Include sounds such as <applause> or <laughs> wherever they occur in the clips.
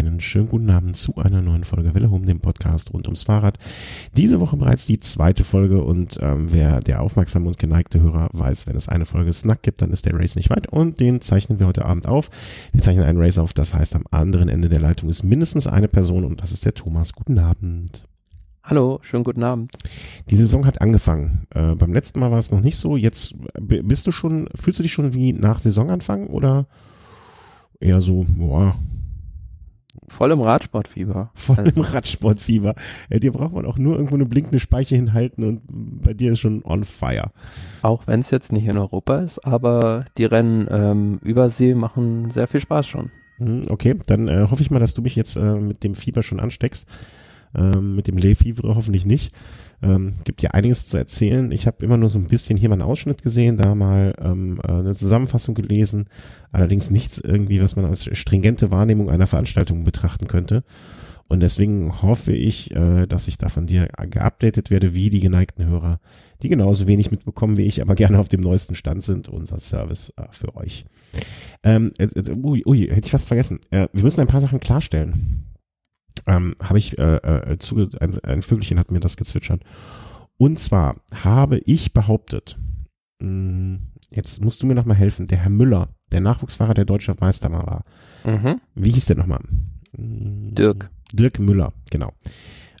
Einen schönen guten Abend zu einer neuen Folge Welle Home, dem Podcast rund ums Fahrrad. Diese Woche bereits die zweite Folge und ähm, wer der aufmerksame und geneigte Hörer weiß, wenn es eine Folge Snack gibt, dann ist der Race nicht weit und den zeichnen wir heute Abend auf. Wir zeichnen einen Race auf, das heißt am anderen Ende der Leitung ist mindestens eine Person und das ist der Thomas. Guten Abend. Hallo, schönen guten Abend. Die Saison hat angefangen. Äh, beim letzten Mal war es noch nicht so. Jetzt bist du schon, fühlst du dich schon wie nach Saisonanfang oder eher so, boah, Voll im Radsportfieber. Voll also. im Radsportfieber. Ja, dir braucht man auch nur irgendwo eine blinkende Speiche hinhalten und bei dir ist schon on fire. Auch wenn es jetzt nicht in Europa ist, aber die Rennen ähm, über See machen sehr viel Spaß schon. Mhm, okay, dann äh, hoffe ich mal, dass du mich jetzt äh, mit dem Fieber schon ansteckst. Ähm, mit dem Le Fieber hoffentlich nicht. Ähm, gibt ja einiges zu erzählen. Ich habe immer nur so ein bisschen hier mal einen Ausschnitt gesehen, da mal ähm, äh, eine Zusammenfassung gelesen. Allerdings nichts irgendwie, was man als stringente Wahrnehmung einer Veranstaltung betrachten könnte. Und deswegen hoffe ich, äh, dass ich da von dir geupdatet werde, wie die geneigten Hörer, die genauso wenig mitbekommen wie ich, aber gerne auf dem neuesten Stand sind. Unser Service äh, für euch. Ähm, äh, ui, ui, hätte ich fast vergessen. Äh, wir müssen ein paar Sachen klarstellen ähm, habe ich, äh, äh, zuge ein, ein Vögelchen hat mir das gezwitschert. Und zwar habe ich behauptet, mh, hm, jetzt musst du mir nochmal helfen, der Herr Müller, der Nachwuchsfahrer, der deutscher Meister mal war. Mhm. Wie hieß der nochmal? Hm, Dirk. Dirk Müller, genau.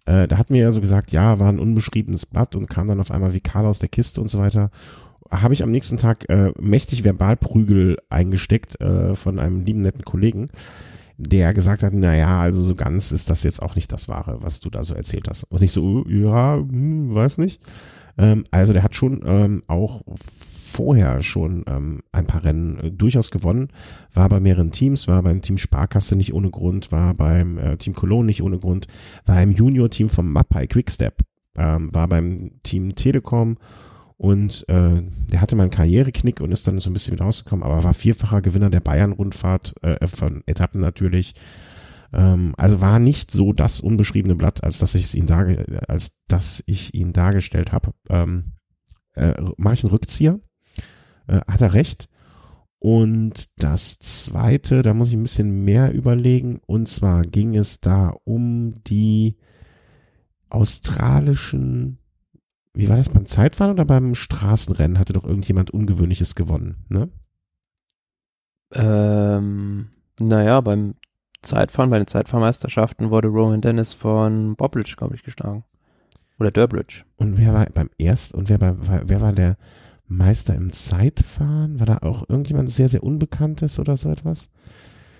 Äh, da hat mir ja so gesagt, ja, war ein unbeschriebenes Blatt und kam dann auf einmal wie Karl aus der Kiste und so weiter. Habe ich am nächsten Tag äh, mächtig Verbalprügel eingesteckt äh, von einem lieben netten Kollegen der gesagt hat, naja, also so ganz ist das jetzt auch nicht das Wahre, was du da so erzählt hast. Und nicht so, ja, hm, weiß nicht. Ähm, also der hat schon ähm, auch vorher schon ähm, ein paar Rennen äh, durchaus gewonnen, war bei mehreren Teams, war beim Team Sparkasse nicht ohne Grund, war beim äh, Team Cologne nicht ohne Grund, war im Junior-Team vom Mapai Quickstep, ähm, war beim Team Telekom und äh, der hatte mal einen Karriereknick und ist dann so ein bisschen wieder rausgekommen, aber war vierfacher Gewinner der Bayern-Rundfahrt, äh, von Etappen natürlich. Ähm, also war nicht so das unbeschriebene Blatt, als dass ich ihn darge als dass ich ihn dargestellt habe. Ähm, äh, Mache ich einen Rückzieher? Äh, hat er recht? Und das zweite, da muss ich ein bisschen mehr überlegen. Und zwar ging es da um die australischen wie war das beim Zeitfahren oder beim Straßenrennen? Hatte doch irgendjemand Ungewöhnliches gewonnen, ne? Ähm, naja, beim Zeitfahren, bei den Zeitfahrmeisterschaften wurde Rowan Dennis von Bobridge, glaube ich, geschlagen. Oder Durbridge. Und wer war beim ersten, und wer war, wer war der Meister im Zeitfahren? War da auch irgendjemand sehr, sehr Unbekanntes oder so etwas?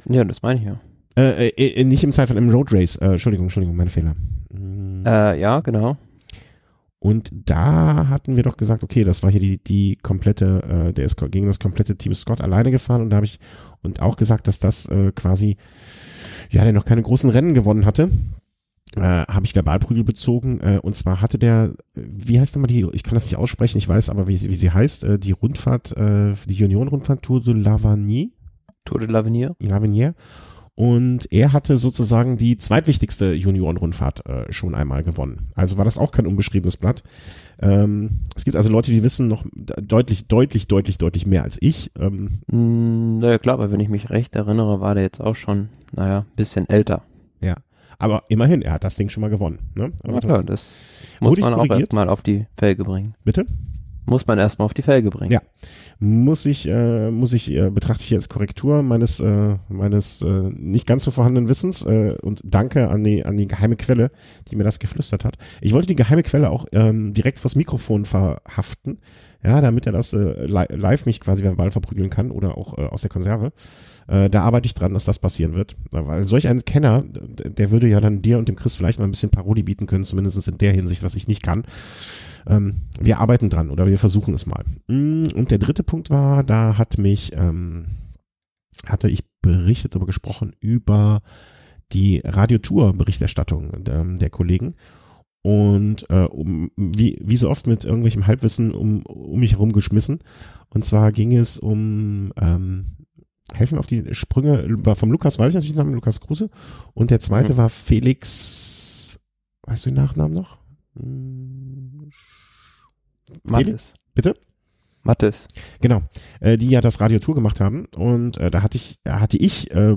Ja, das meine ich ja. Äh, äh, nicht im Zeitfahren, im Road Race. Äh, Entschuldigung, Entschuldigung, meine Fehler. Äh, ja, genau. Und da hatten wir doch gesagt, okay, das war hier die, die komplette, äh, der ist gegen das komplette Team Scott alleine gefahren und da habe ich und auch gesagt, dass das äh, quasi, ja, der noch keine großen Rennen gewonnen hatte. Äh, habe ich Verbalprügel bezogen äh, und zwar hatte der, wie heißt nochmal die, ich kann das nicht aussprechen, ich weiß aber, wie sie, wie sie heißt, äh, die Rundfahrt, äh, die Union-Rundfahrt Tour de l'Avenir. Tour de l'Avenir. L'Avenir. Und er hatte sozusagen die zweitwichtigste Juniorenrundfahrt äh, schon einmal gewonnen. Also war das auch kein unbeschriebenes Blatt. Ähm, es gibt also Leute, die wissen noch deutlich, deutlich, deutlich, deutlich mehr als ich. Ähm, mm, naja, klar, aber wenn ich mich recht erinnere, war der jetzt auch schon, naja, bisschen älter. Ja, aber immerhin, er hat das Ding schon mal gewonnen. Ne? Also ja, klar, das muss man auch erstmal auf die Felge bringen. Bitte? Muss man erstmal auf die Felge bringen. Ja. Muss ich, äh, muss ich, äh, betrachte ich als Korrektur meines, äh, meines äh, nicht ganz so vorhandenen Wissens äh, und danke an die, an die geheime Quelle, die mir das geflüstert hat. Ich wollte die geheime Quelle auch ähm, direkt vors Mikrofon verhaften, ja, damit er das äh, live mich quasi verbal verprügeln kann oder auch äh, aus der Konserve. Äh, da arbeite ich dran, dass das passieren wird. Weil solch ein Kenner, der würde ja dann dir und dem Chris vielleicht mal ein bisschen Parodie bieten können, zumindest in der Hinsicht, was ich nicht kann. Ähm, wir arbeiten dran oder wir versuchen es mal. Mm, und der dritte Punkt war, da hat mich, ähm, hatte ich berichtet oder gesprochen über die Radiotour-Berichterstattung ähm, der Kollegen. Und äh, um, wie, wie so oft mit irgendwelchem Halbwissen um, um mich herum geschmissen. Und zwar ging es um ähm, helfen auf die Sprünge vom Lukas, weiß ich natürlich den Namen, Lukas Kruse. Und der zweite mhm. war Felix, weißt du den Nachnamen noch? Felix? Bitte? Mattes. Genau, äh, die ja das Radio Tour gemacht haben und äh, da hatte ich hatte ich äh,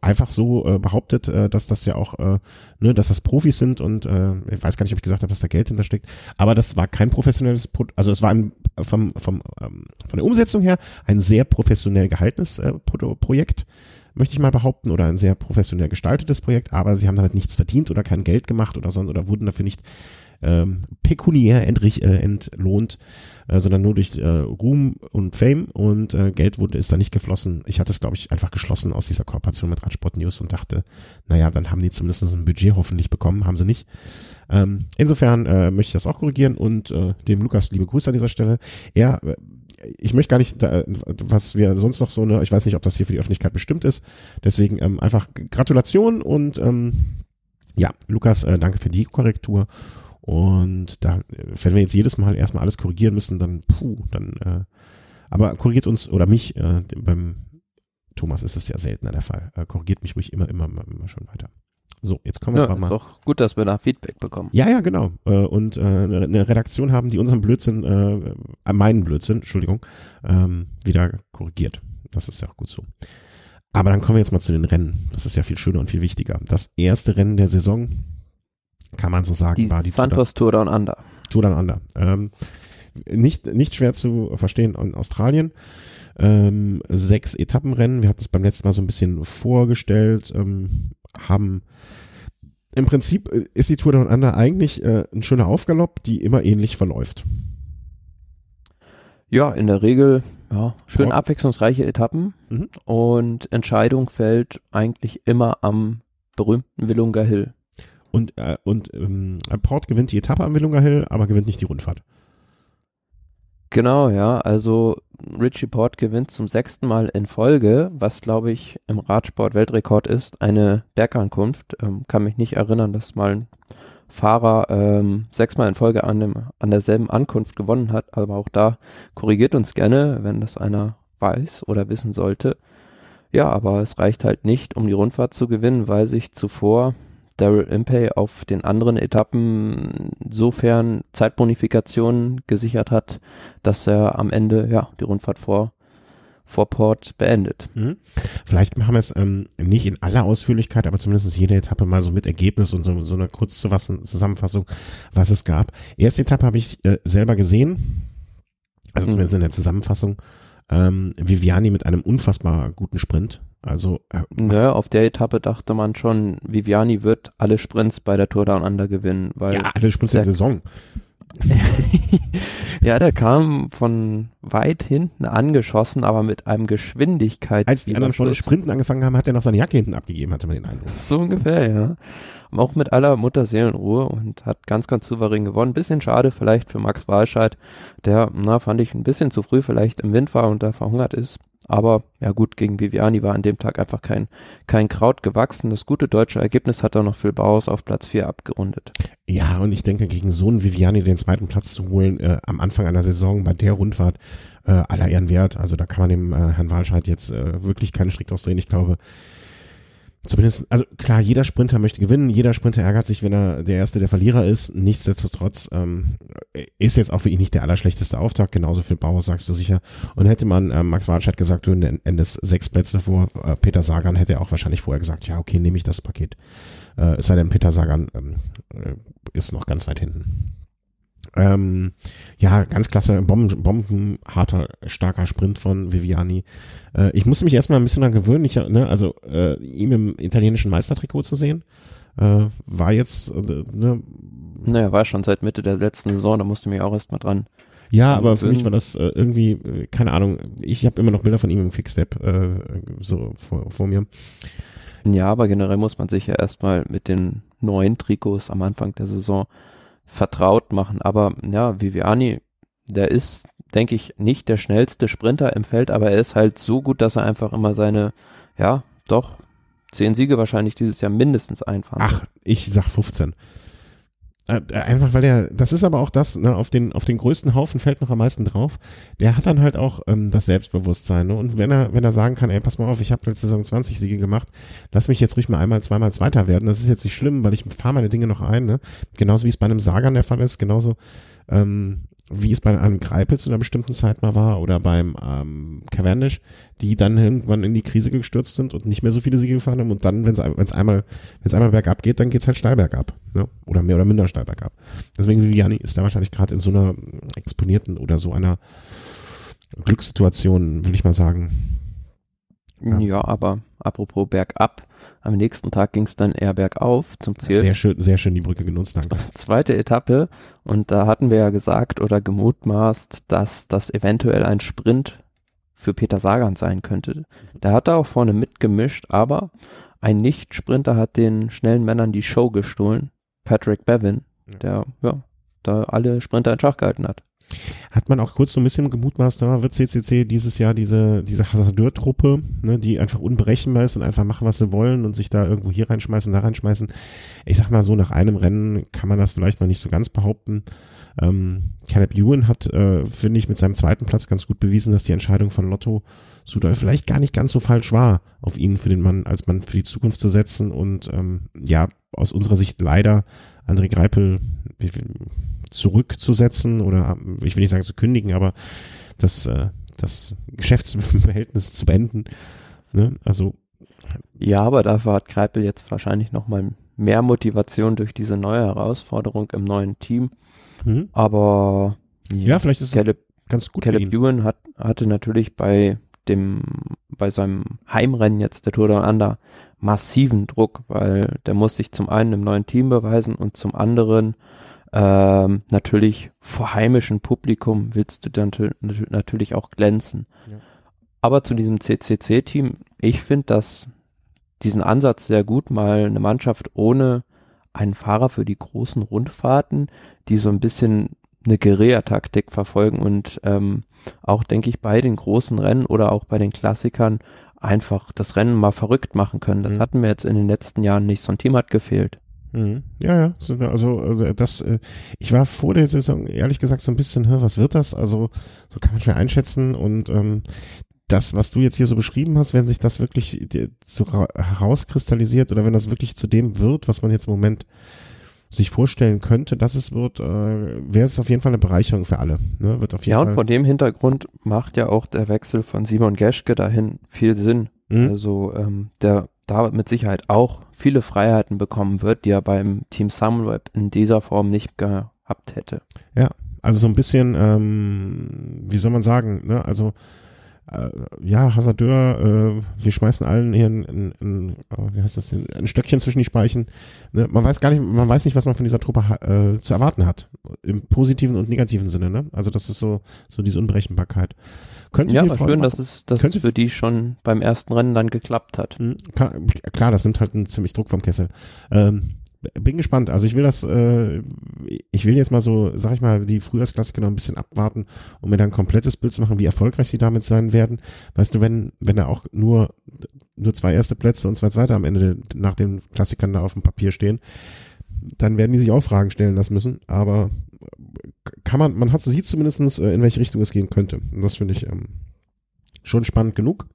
einfach so äh, behauptet, äh, dass das ja auch äh, ne, dass das Profis sind und äh, ich weiß gar nicht, ob ich gesagt habe, dass da Geld hintersteckt, aber das war kein professionelles Pro also es war ein, vom vom ähm, von der Umsetzung her ein sehr professionell gehaltenes äh, Pro Projekt möchte ich mal behaupten, oder ein sehr professionell gestaltetes Projekt, aber sie haben damit nichts verdient oder kein Geld gemacht oder so oder wurden dafür nicht ähm, pekuniär entrich, äh, entlohnt, äh, sondern nur durch äh, Ruhm und Fame und äh, Geld wurde ist da nicht geflossen. Ich hatte es, glaube ich, einfach geschlossen aus dieser Kooperation mit Radsport News und dachte, naja, dann haben die zumindest ein Budget hoffentlich bekommen, haben sie nicht. Ähm, insofern äh, möchte ich das auch korrigieren und äh, dem Lukas liebe Grüße an dieser Stelle. Er äh, ich möchte gar nicht, was wir sonst noch so eine, ich weiß nicht, ob das hier für die Öffentlichkeit bestimmt ist. Deswegen ähm, einfach Gratulation und ähm, ja, Lukas, äh, danke für die Korrektur. Und da, wenn wir jetzt jedes Mal erstmal alles korrigieren müssen, dann puh, dann äh, aber korrigiert uns oder mich, äh, beim Thomas ist es ja seltener der Fall. Äh, korrigiert mich ruhig immer, immer, immer schon weiter. So, jetzt kommen wir ja, mal. Ist doch gut, dass wir da Feedback bekommen. Ja, ja, genau. Äh, und äh, eine Redaktion haben, die unseren Blödsinn, äh, äh, meinen Blödsinn, Entschuldigung, ähm, wieder korrigiert. Das ist ja auch gut so. Aber dann kommen wir jetzt mal zu den Rennen. Das ist ja viel schöner und viel wichtiger. Das erste Rennen der Saison, kann man so sagen, Die war die Santos Tour Down Under. Tour Down Under. Ähm, nicht, nicht schwer zu verstehen in Australien. Ähm, sechs Etappenrennen. Wir hatten es beim letzten Mal so ein bisschen vorgestellt, ähm, haben im Prinzip äh, ist die Tour Down Under eigentlich äh, ein schöner Aufgalopp, die immer ähnlich verläuft. Ja, in der Regel ja, schön Port- abwechslungsreiche Etappen Mhm. und Entscheidung fällt eigentlich immer am berühmten Willunga Hill. Und, äh, und ähm, Port gewinnt die Etappe am Willunga Hill, aber gewinnt nicht die Rundfahrt. Genau, ja, also Richie Port gewinnt zum sechsten Mal in Folge, was glaube ich im Radsport Weltrekord ist, eine Bergankunft. Ähm, kann mich nicht erinnern, dass mal ein Fahrer ähm, sechsmal in Folge an, dem, an derselben Ankunft gewonnen hat, aber auch da korrigiert uns gerne, wenn das einer weiß oder wissen sollte. Ja, aber es reicht halt nicht, um die Rundfahrt zu gewinnen, weil sich zuvor Daryl Impey auf den anderen Etappen insofern Zeitbonifikationen gesichert hat, dass er am Ende ja die Rundfahrt vor vor Port beendet. Mhm. Vielleicht machen wir es ähm, nicht in aller Ausführlichkeit, aber zumindest jede Etappe mal so mit Ergebnis und so, so eine kurze Zusammenfassung, was es gab. Erste Etappe habe ich äh, selber gesehen, also Mhm. zumindest in der Zusammenfassung. Ähm, Viviani mit einem unfassbar guten Sprint. Also äh, Nö, auf der Etappe dachte man schon, Viviani wird alle Sprints bei der Tour Down Under gewinnen, weil ja, alle Sprints der der- Saison. <laughs> ja, der kam von weit hinten angeschossen, aber mit einem Geschwindigkeit. Als die anderen vorne Sprinten angefangen haben, hat er noch seine Jacke hinten abgegeben, hatte man den Eindruck. So ungefähr, ja. Auch mit aller Mutterseelenruhe und hat ganz, ganz souverän gewonnen. Bisschen schade vielleicht für Max Walscheid, der, na, fand ich ein bisschen zu früh vielleicht im Wind war und da verhungert ist. Aber ja gut, gegen Viviani war an dem Tag einfach kein, kein Kraut gewachsen. Das gute deutsche Ergebnis hat er noch Phil Bauhaus auf Platz 4 abgerundet. Ja, und ich denke, gegen so einen Viviani den zweiten Platz zu holen, äh, am Anfang einer Saison bei der Rundfahrt, äh, aller Ehren wert. Also da kann man dem äh, Herrn Walscheid jetzt äh, wirklich keinen Strick ausdrehen. Ich glaube, zumindest, also klar, jeder Sprinter möchte gewinnen, jeder Sprinter ärgert sich, wenn er der Erste der Verlierer ist. Nichtsdestotrotz ähm, ist jetzt auch für ihn nicht der allerschlechteste Auftakt, genauso viel Bauer, sagst du sicher. Und hätte man äh, Max Walscheid gesagt, du endest sechs Plätze vor äh, Peter Sagan, hätte er auch wahrscheinlich vorher gesagt, ja, okay, nehme ich das Paket. Äh, es sei denn, Peter Sagan ähm, äh, ist noch ganz weit hinten. Ähm, ja, ganz klasse, Bomben, bombenharter, starker Sprint von Viviani. Äh, ich musste mich erstmal ein bisschen daran gewöhnen, ich, ne, also äh, ihm im italienischen Meistertrikot zu sehen. Äh, war jetzt, äh, ne, Naja, war schon seit Mitte der letzten Saison, da musste ich mich auch erstmal dran. ja, aber für mich war das äh, irgendwie, keine Ahnung, ich habe immer noch Bilder von ihm im Quickstep äh, so vor, vor mir. Ja, aber generell muss man sich ja erstmal mit den neuen Trikots am Anfang der Saison vertraut machen. Aber ja, Viviani, der ist, denke ich, nicht der schnellste Sprinter im Feld, aber er ist halt so gut, dass er einfach immer seine, ja, doch, zehn Siege wahrscheinlich dieses Jahr mindestens einfahren. Ach, ich sag 15. Äh, äh, Einfach weil der, das ist aber auch das, ne, auf den, auf den größten Haufen fällt noch am meisten drauf. Der hat dann halt auch ähm, das Selbstbewusstsein. Ne? Und wenn er, wenn er sagen kann, ey, pass mal auf, ich habe letzte Saison 20 Siege gemacht, lass mich jetzt ruhig mal einmal, zweimal Zweiter werden. Das ist jetzt nicht schlimm, weil ich fahre meine Dinge noch ein. Ne? Genauso wie es bei einem Sagan der Fall ist, genauso ähm, wie es bei einem Greipel zu einer bestimmten Zeit mal war oder beim ähm, Cavendish, die dann irgendwann in die Krise gestürzt sind und nicht mehr so viele Siege gefahren haben und dann, wenn es einmal, wenn es einmal bergab geht, dann geht's halt steil bergab, ne? oder mehr oder minder steil bergab. Deswegen Viviani ist da wahrscheinlich gerade in so einer exponierten oder so einer Glückssituation, will ich mal sagen. Ja, ja aber apropos bergab, am nächsten Tag ging es dann eher bergauf zum Ziel. Sehr schön, sehr schön die Brücke genutzt, danke. <laughs> Zweite Etappe und da hatten wir ja gesagt oder gemutmaßt, dass das eventuell ein Sprint für Peter Sagan sein könnte. Der hat da auch vorne mitgemischt, aber ein Nicht-Sprinter hat den schnellen Männern die Show gestohlen, Patrick Bevin, der ja da alle Sprinter in Schach gehalten hat. Hat man auch kurz so ein bisschen gemutmaßt, da wird CCC dieses Jahr diese, diese Hasardeur-Truppe, ne, die einfach unberechenbar ist und einfach machen, was sie wollen und sich da irgendwo hier reinschmeißen, da reinschmeißen. Ich sag mal so, nach einem Rennen kann man das vielleicht noch nicht so ganz behaupten. Ähm, Caleb Ewan hat, äh, finde ich, mit seinem zweiten Platz ganz gut bewiesen, dass die Entscheidung von Lotto Sudal vielleicht gar nicht ganz so falsch war, auf ihn für den Mann, als Mann für die Zukunft zu setzen und ähm, ja, aus unserer Sicht leider André Greipel zurückzusetzen oder ich will nicht sagen zu kündigen, aber das, äh, das Geschäftsverhältnis zu beenden. Ne? Also ja, aber dafür hat Kreipel jetzt wahrscheinlich nochmal mehr Motivation durch diese neue Herausforderung im neuen Team. Mhm. Aber ja, vielleicht ist Caleb, es ganz gut. Caleb Ewan hat, hatte natürlich bei dem, bei seinem Heimrennen jetzt der Tour de Under massiven Druck, weil der muss sich zum einen im neuen Team beweisen und zum anderen ähm, natürlich vor heimischem Publikum willst du dann natürlich auch glänzen. Ja. Aber zu diesem CCC-Team, ich finde das diesen Ansatz sehr gut, mal eine Mannschaft ohne einen Fahrer für die großen Rundfahrten, die so ein bisschen eine Guerilla-Taktik verfolgen und ähm, auch, denke ich, bei den großen Rennen oder auch bei den Klassikern einfach das Rennen mal verrückt machen können. Das mhm. hatten wir jetzt in den letzten Jahren nicht. So ein Team hat gefehlt. Mhm. Ja, ja, also, also das, äh, ich war vor der Saison ehrlich gesagt so ein bisschen, hä, was wird das? Also so kann man schwer einschätzen und ähm, das, was du jetzt hier so beschrieben hast, wenn sich das wirklich so herauskristallisiert oder wenn das wirklich zu dem wird, was man jetzt im Moment sich vorstellen könnte, dass es wird, äh, wäre es auf jeden Fall eine Bereicherung für alle. Ne? Wird auf jeden ja, Fall und vor dem Hintergrund macht ja auch der Wechsel von Simon Geschke dahin viel Sinn. Mhm. Also ähm, der da mit Sicherheit auch viele Freiheiten bekommen wird, die er beim Team Sunweb in dieser Form nicht gehabt hätte. Ja, also so ein bisschen, ähm, wie soll man sagen, ne? also äh, ja, Hasardeur, äh, wir schmeißen allen hier ein, ein, ein, äh, wie heißt das, ein Stöckchen zwischen die Speichen. Ne? Man weiß gar nicht, man weiß nicht, was man von dieser Truppe äh, zu erwarten hat. Im positiven und negativen Sinne, ne? Also das ist so, so diese Unberechenbarkeit. Könnte ja, aber schön, dass es, dass es für die schon beim ersten Rennen dann geklappt hat. Hm, klar, das nimmt halt ziemlich Druck vom Kessel. Ähm, bin gespannt. Also ich will das, äh, ich will jetzt mal so, sag ich mal, die Frühjahrsklassiker noch ein bisschen abwarten, um mir dann ein komplettes Bild zu machen, wie erfolgreich sie damit sein werden. Weißt du, wenn, wenn da auch nur, nur zwei erste Plätze und zwei zweite am Ende nach den Klassikern da auf dem Papier stehen, dann werden die sich auch Fragen stellen lassen müssen. Aber kann man, man hat sieht zumindestens äh, in welche Richtung es gehen könnte. Und das finde ich ähm, schon spannend genug.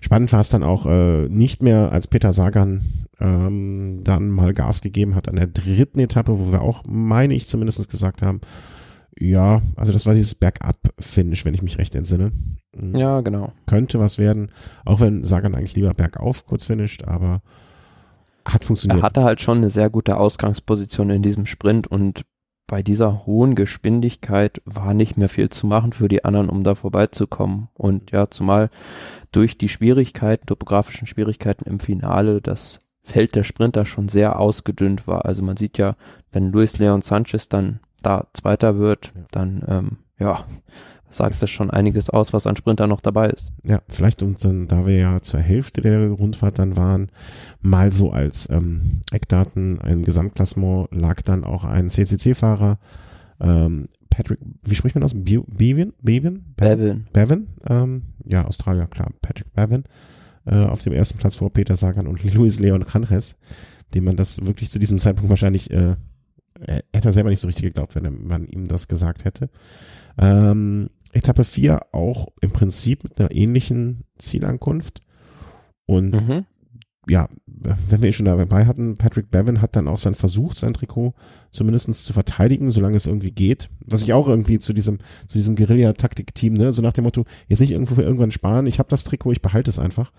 Spannend war es dann auch äh, nicht mehr, als Peter Sagan ähm, dann mal Gas gegeben hat an der dritten Etappe, wo wir auch, meine ich zumindest gesagt haben, ja, also das war dieses Bergab-Finish, wenn ich mich recht entsinne. Mhm. Ja, genau. Könnte was werden, auch wenn Sagan eigentlich lieber bergauf kurz finisht, aber hat funktioniert. Er hatte halt schon eine sehr gute Ausgangsposition in diesem Sprint und bei dieser hohen Geschwindigkeit war nicht mehr viel zu machen für die anderen, um da vorbeizukommen. Und ja, zumal durch die Schwierigkeiten, topografischen Schwierigkeiten im Finale, das Feld der Sprinter schon sehr ausgedünnt war. Also man sieht ja, wenn Luis Leon Sanchez dann da Zweiter wird, dann ähm, ja, sagt das schon einiges aus, was an Sprinter noch dabei ist. Ja, vielleicht und dann, da wir ja zur Hälfte der Rundfahrt dann waren, mal so als ähm, Eckdaten ein Gesamtklassement lag dann auch ein CCC-Fahrer, ähm, Patrick, wie spricht man aus? Bevin? Bevin? Bevin. Bevin, ähm, ja, Australier, klar, Patrick Bevin, äh, auf dem ersten Platz vor Peter Sagan und <laughs> Luis Leon Canres, dem man das wirklich zu diesem Zeitpunkt wahrscheinlich, äh, er hätte er selber nicht so richtig geglaubt, wenn man ihm das gesagt hätte. Ähm, Etappe 4 auch im Prinzip mit einer ähnlichen Zielankunft. Und mhm. ja, wenn wir ihn schon dabei hatten, Patrick Bevin hat dann auch sein Versuch, sein Trikot zumindestens zu verteidigen, solange es irgendwie geht. Was ich auch irgendwie zu diesem, zu diesem Guerilla-Taktik-Team, ne, so nach dem Motto, jetzt nicht irgendwo für irgendwann sparen, ich habe das Trikot, ich behalte es einfach.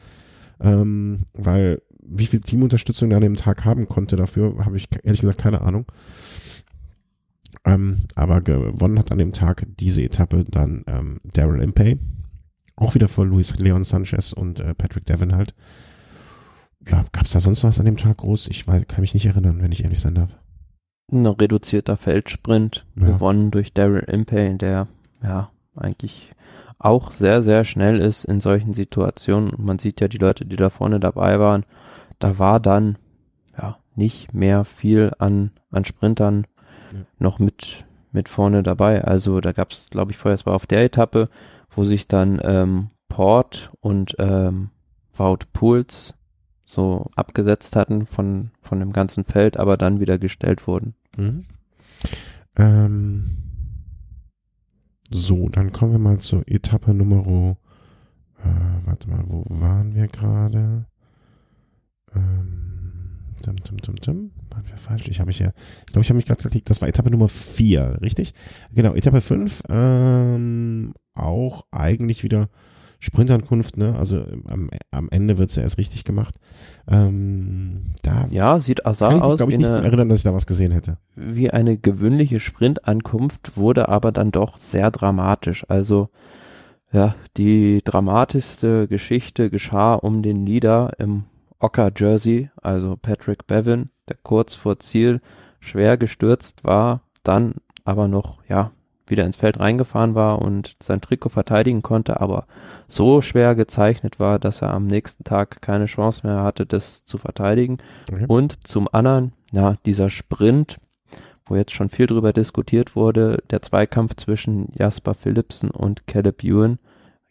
Ähm, weil wie viel Teamunterstützung er an dem Tag haben konnte, dafür habe ich ehrlich gesagt keine Ahnung. Ähm, aber gewonnen hat an dem Tag diese Etappe dann ähm, Daryl Impey. Auch wieder vor Luis Leon Sanchez und äh, Patrick Devon halt ja, gab es da sonst was an dem Tag groß? Ich weiß, kann mich nicht erinnern, wenn ich ehrlich sein darf. Ein reduzierter Feldsprint, ja. gewonnen durch Daryl Impey, der ja eigentlich auch sehr, sehr schnell ist in solchen Situationen. Man sieht ja die Leute, die da vorne dabei waren. Da war dann ja nicht mehr viel an, an Sprintern. Noch mit, mit vorne dabei. Also da gab es, glaube ich, vorher, es war auf der Etappe, wo sich dann ähm, Port und ähm, Wout Pools so abgesetzt hatten von, von dem ganzen Feld, aber dann wieder gestellt wurden. Mhm. Ähm, so, dann kommen wir mal zur Etappe Nummer, äh, warte mal, wo waren wir gerade? Ähm, tum, tum, tum, tum. Waren wir falsch? Ich habe mich ja, ich glaube, ich habe mich gerade geklickt, das war Etappe Nummer 4, richtig? Genau, Etappe 5, ähm, auch eigentlich wieder Sprintankunft, ne? Also am, am Ende wird's ja erst richtig gemacht. Ähm, da ja, sieht Azar kann ich aus. glaube ich, nicht eine, erinnern, dass ich da was gesehen hätte. Wie eine gewöhnliche Sprintankunft wurde aber dann doch sehr dramatisch. Also ja, die dramatischste Geschichte geschah um den Leader im Ocker Jersey, also Patrick Bevin, der kurz vor Ziel schwer gestürzt war, dann aber noch ja wieder ins Feld reingefahren war und sein Trikot verteidigen konnte, aber so schwer gezeichnet war, dass er am nächsten Tag keine Chance mehr hatte, das zu verteidigen. Okay. Und zum anderen, ja, dieser Sprint, wo jetzt schon viel drüber diskutiert wurde, der Zweikampf zwischen Jasper Philipsen und Caleb Ewan.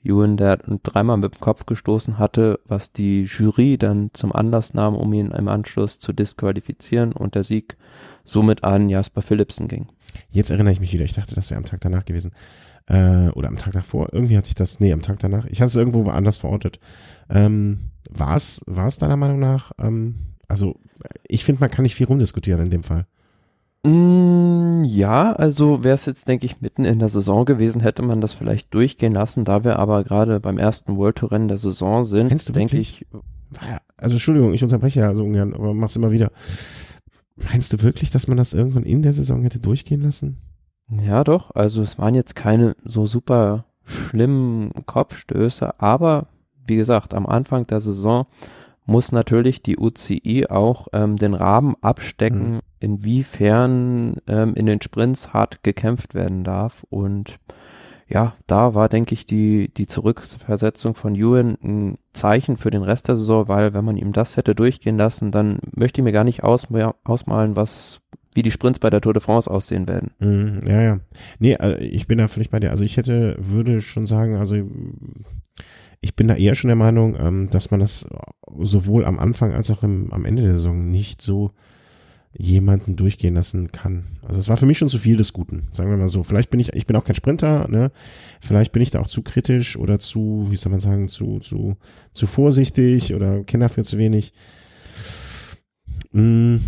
Ewan, der dreimal mit dem Kopf gestoßen hatte, was die Jury dann zum Anlass nahm, um ihn im Anschluss zu disqualifizieren und der Sieg somit an Jasper Philipsen ging. Jetzt erinnere ich mich wieder. Ich dachte, das wäre am Tag danach gewesen. Äh, oder am Tag davor. Irgendwie hat sich das, nee, am Tag danach. Ich hatte es irgendwo anders verortet. Ähm, war es, war es deiner Meinung nach, ähm, also ich finde, man kann nicht viel rumdiskutieren in dem Fall. Mm, ja, also wäre es jetzt, denke ich, mitten in der Saison gewesen, hätte man das vielleicht durchgehen lassen. Da wir aber gerade beim ersten World Tour Rennen der Saison sind, denke ich. Also Entschuldigung, ich unterbreche ja so ungern, aber mach's immer wieder. Meinst du wirklich, dass man das irgendwann in der Saison hätte durchgehen lassen? Ja, doch. Also es waren jetzt keine so super schlimmen Kopfstöße, aber wie gesagt, am Anfang der Saison muss natürlich die UCI auch ähm, den Rahmen abstecken, mhm. inwiefern ähm, in den Sprints hart gekämpft werden darf. Und ja, da war, denke ich, die, die Zurückversetzung von Ewan ein Zeichen für den Rest der Saison, weil wenn man ihm das hätte durchgehen lassen, dann möchte ich mir gar nicht ausma ausmalen, was, wie die Sprints bei der Tour de France aussehen werden. Mm, ja, ja. Nee, also ich bin da völlig bei dir. Also ich hätte, würde schon sagen, also ich bin da eher schon der Meinung, ähm, dass man das sowohl am Anfang als auch im, am Ende der Saison nicht so jemanden durchgehen lassen kann. Also es war für mich schon zu viel des Guten, sagen wir mal so. Vielleicht bin ich, ich bin auch kein Sprinter, ne? Vielleicht bin ich da auch zu kritisch oder zu, wie soll man sagen, zu, zu, zu vorsichtig oder kenne dafür zu wenig. Hm,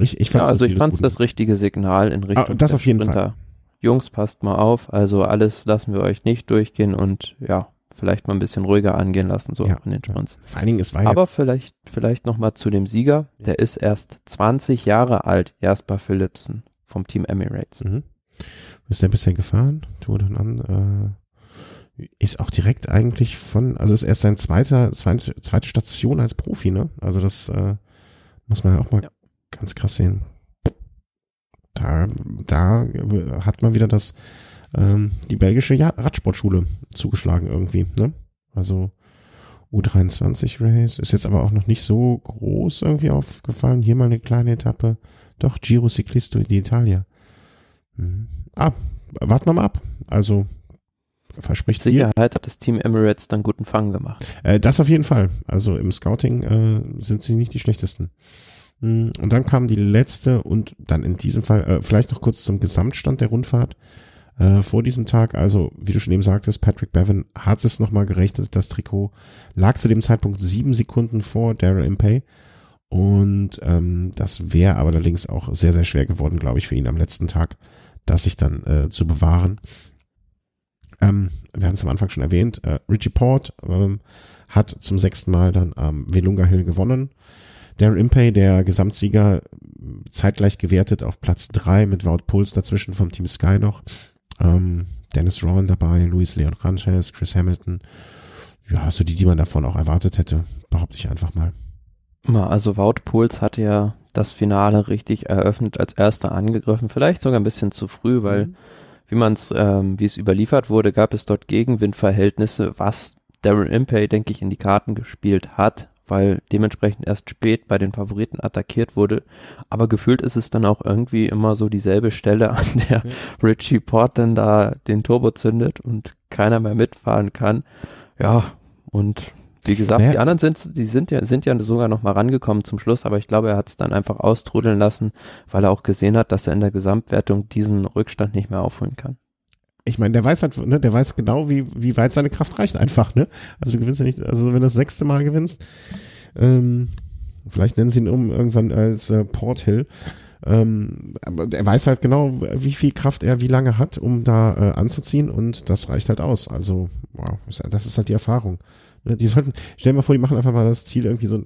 ich, ich fand's ja, also ich fand es das richtige Signal in Richtung ah, das auf jeden Sprinter. Fall. Jungs, passt mal auf, also alles lassen wir euch nicht durchgehen und ja, vielleicht mal ein bisschen ruhiger angehen lassen, so ja, in den Sprints. Ja. Vor allen Dingen, es war Aber vielleicht, vielleicht noch mal zu dem Sieger. Der ist erst 20 Jahre alt, Jasper Philipsen vom Team Emirates. Mhm. Ist der bisher gefahren? Tour dann an, äh, ist auch direkt eigentlich von, also ist erst sein zweiter, zweite, zweite Station als Profi, ne? Also das äh, muss man ja auch mal ja. ganz krass sehen. Da, da hat man wieder das ähm, die belgische ja Radsportschule zugeschlagen irgendwie. Ne? Also U23 Race ist jetzt aber auch noch nicht so groß irgendwie aufgefallen. Hier mal eine kleine Etappe. Doch, Giro Ciclisto d'Italia. Mhm. Ah, warten wir mal ab. Also verspricht Sicherheit viel. hat das Team Emirates dann guten Fang gemacht. Äh, das auf jeden Fall. Also im Scouting äh, sind sie nicht die schlechtesten. Mhm. Und dann kam die letzte und dann in diesem Fall äh, vielleicht noch kurz zum Gesamtstand der Rundfahrt. Äh, vor diesem Tag. Also, wie du schon eben sagtest, Patrick Bevan hat es nochmal gerechnet. Das Trikot lag zu dem Zeitpunkt sieben Sekunden vor Daryl Impey. Und ähm, das wäre aber allerdings auch sehr, sehr schwer geworden, glaube ich, für ihn am letzten Tag, das sich dann äh, zu bewahren. Ähm, wir haben es am Anfang schon erwähnt, äh, Richie Port ähm, hat zum sechsten Mal dann am ähm, Velunga Hill gewonnen. Darren Impey, der Gesamtsieger, zeitgleich gewertet auf Platz drei mit Wout Puls dazwischen vom Team Sky noch. Ähm, Dennis Rowan dabei, Luis Leon Sanchez, Chris Hamilton. Ja, so die, die man davon auch erwartet hätte, behaupte ich einfach mal. Also Wout Puls hat ja das Finale richtig eröffnet, als erster angegriffen. Vielleicht sogar ein bisschen zu früh, weil mhm. wie man es, ähm, wie es überliefert wurde, gab es dort Gegenwindverhältnisse, was Darren Impey, denke ich, in die Karten gespielt hat, weil dementsprechend erst spät bei den Favoriten attackiert wurde. Aber gefühlt ist es dann auch irgendwie immer so dieselbe Stelle, <laughs> an der ja. Richie Port dann da den Turbo zündet und keiner mehr mitfahren kann. Ja, und wie gesagt, naja. die anderen sind, die sind ja, sind ja sogar noch mal rangekommen zum Schluss, aber ich glaube, er hat es dann einfach austrudeln lassen, weil er auch gesehen hat, dass er in der Gesamtwertung diesen Rückstand nicht mehr aufholen kann ich meine, der weiß halt, ne, der weiß genau, wie, wie weit seine Kraft reicht einfach, ne? Also du gewinnst ja nicht, also wenn du das sechste Mal gewinnst, ähm, vielleicht nennen sie ihn um irgendwann als äh, Port Hill. Ähm, aber er weiß halt genau, wie viel Kraft er wie lange hat, um da äh, anzuziehen und das reicht halt aus. Also, wow, das ist halt die Erfahrung. Ne, die sollten, stell dir mal vor, die machen einfach mal das Ziel irgendwie so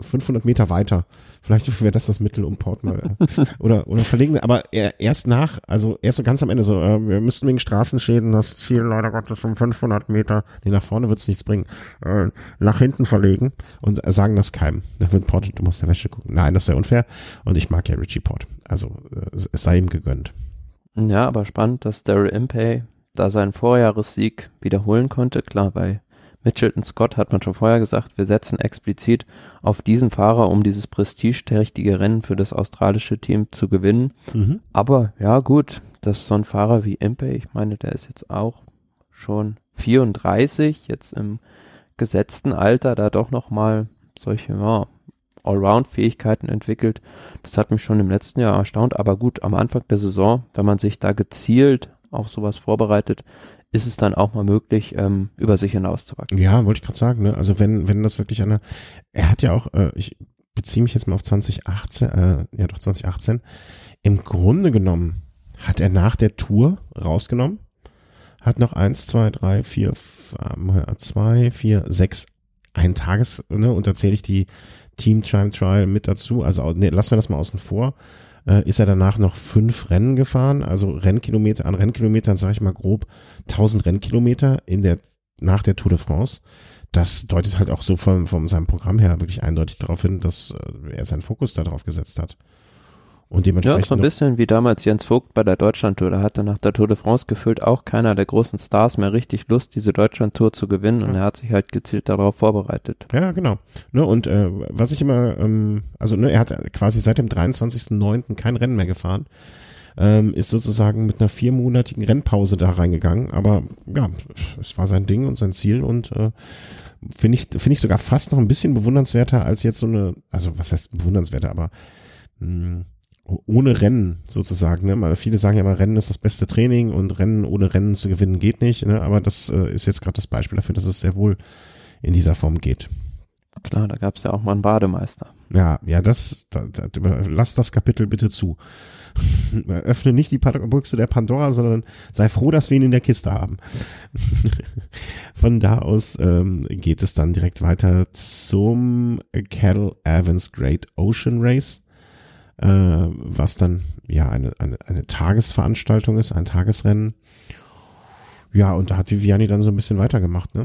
500 Meter weiter. Vielleicht <laughs> wäre das das Mittel, um Port mal, äh, <laughs> oder, oder verlegen, aber erst nach, also erst so ganz am Ende so, äh, wir müssten wegen Straßenschäden das Ziel leider Gottes um 500 Meter, nee, nach vorne wird's nichts bringen, äh, nach hinten verlegen und sagen das keinem. Dann wird Port, du musst der Wäsche gucken. Nein, das wäre unfair und ich mag ja Richie Port. Also, äh, es sei ihm gegönnt. Ja, aber spannend, dass Daryl Impey da seinen Vorjahressieg wiederholen konnte. Klar, bei Mitchelton Scott hat man schon vorher gesagt, wir setzen explizit auf diesen Fahrer, um dieses prestigeträchtige Rennen für das australische Team zu gewinnen. Mhm. Aber ja gut, dass so ein Fahrer wie Impey, ich meine, der ist jetzt auch schon 34, jetzt im gesetzten Alter, da doch nochmal solche ja, Allround-Fähigkeiten entwickelt. Das hat mich schon im letzten Jahr erstaunt. Aber gut, am Anfang der Saison, wenn man sich da gezielt auf sowas vorbereitet, ist es dann auch mal möglich, ähm, über sich hinauszuwachsen. Ja, wollte ich gerade sagen, ne? Also wenn, wenn das wirklich eine, er hat ja auch, äh, ich beziehe mich jetzt mal auf 2018, äh, ja doch 2018, im Grunde genommen hat er nach der Tour rausgenommen, hat noch eins, zwei, drei, vier, zwei, vier, sechs, ein Tages, ne, und da zähle ich die Team Time Trial mit dazu, also ne, lassen wir das mal außen vor, äh, ist er danach noch fünf Rennen gefahren, also Rennkilometer an Rennkilometern, sage ich mal grob, 1000 Rennkilometer in der nach der Tour de France. Das deutet halt auch so von, von seinem Programm her wirklich eindeutig darauf hin, dass äh, er seinen Fokus darauf gesetzt hat. Und dementsprechend. Ja, so ein bisschen wie damals Jens Vogt bei der Deutschlandtour. Da hatte nach der Tour de France gefühlt auch keiner der großen Stars mehr richtig Lust, diese Deutschlandtour zu gewinnen. Und er hat sich halt gezielt darauf vorbereitet. Ja, genau. Ne, und äh, was ich immer, ähm, also ne, er hat quasi seit dem 23.09. kein Rennen mehr gefahren. Ähm, ist sozusagen mit einer viermonatigen Rennpause da reingegangen. Aber ja, es war sein Ding und sein Ziel und äh, finde ich, finde ich sogar fast noch ein bisschen bewundernswerter als jetzt so eine, also was heißt bewundernswerter, aber mh, hm, ohne Rennen sozusagen. Ne? Viele sagen ja immer, Rennen ist das beste Training und Rennen ohne Rennen zu gewinnen geht nicht. Ne? Aber das äh, ist jetzt gerade das Beispiel dafür, dass es sehr wohl in dieser Form geht. Klar, da gab es ja auch mal einen Bademeister. Ja, ja, das, da, da, lass das Kapitel bitte zu. <laughs> Öffne nicht die Büchse der Pandora, sondern sei froh, dass wir ihn in der Kiste haben. <laughs> Von da aus ähm, geht es dann direkt weiter zum Cattle Evans Great Ocean Race äh, was dann ja eine, eine, eine Tagesveranstaltung ist, ein Tagesrennen. Ja, und da hat Viviani dann so ein bisschen weitergemacht, ne?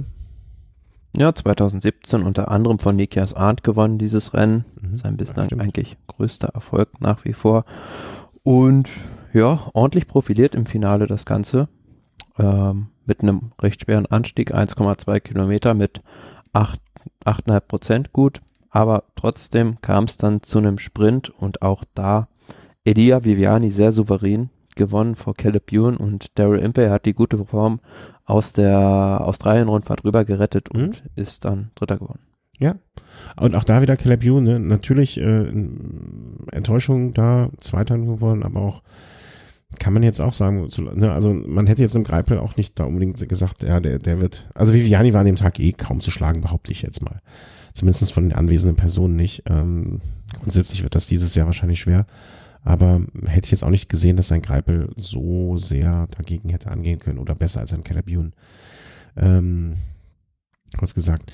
Ja, 2017 unter anderem von Nikias Arndt gewonnen, dieses Rennen. Mhm, Sein bislang eigentlich größter Erfolg nach wie vor. Und ja, ordentlich profiliert im Finale das Ganze. Ähm, mit einem recht schweren Anstieg, 1,2 Kilometer mit 8,5 Prozent gut aber trotzdem kam es dann zu einem Sprint und auch da Elia Viviani sehr souverän gewonnen vor Caleb Ewan und Daryl Impey hat die gute Form aus der Australien-Rundfahrt rüber gerettet und mhm. ist dann Dritter geworden. Ja, und auch da wieder Caleb Ewan, ne? natürlich äh, Enttäuschung da, Zweiter geworden, aber auch kann man jetzt auch sagen, ne, also man hätte jetzt im Greipel auch nicht da unbedingt gesagt, ja, der, der wird, also Viviani war an dem Tag eh kaum zu schlagen, behaupte ich jetzt mal. Zumindest von den anwesenden Personen nicht. Ähm, grundsätzlich wird das dieses Jahr wahrscheinlich schwer. Aber hätte ich jetzt auch nicht gesehen, dass sein Greipel so sehr dagegen hätte angehen können oder besser als ein Calabune. Ähm, was gesagt.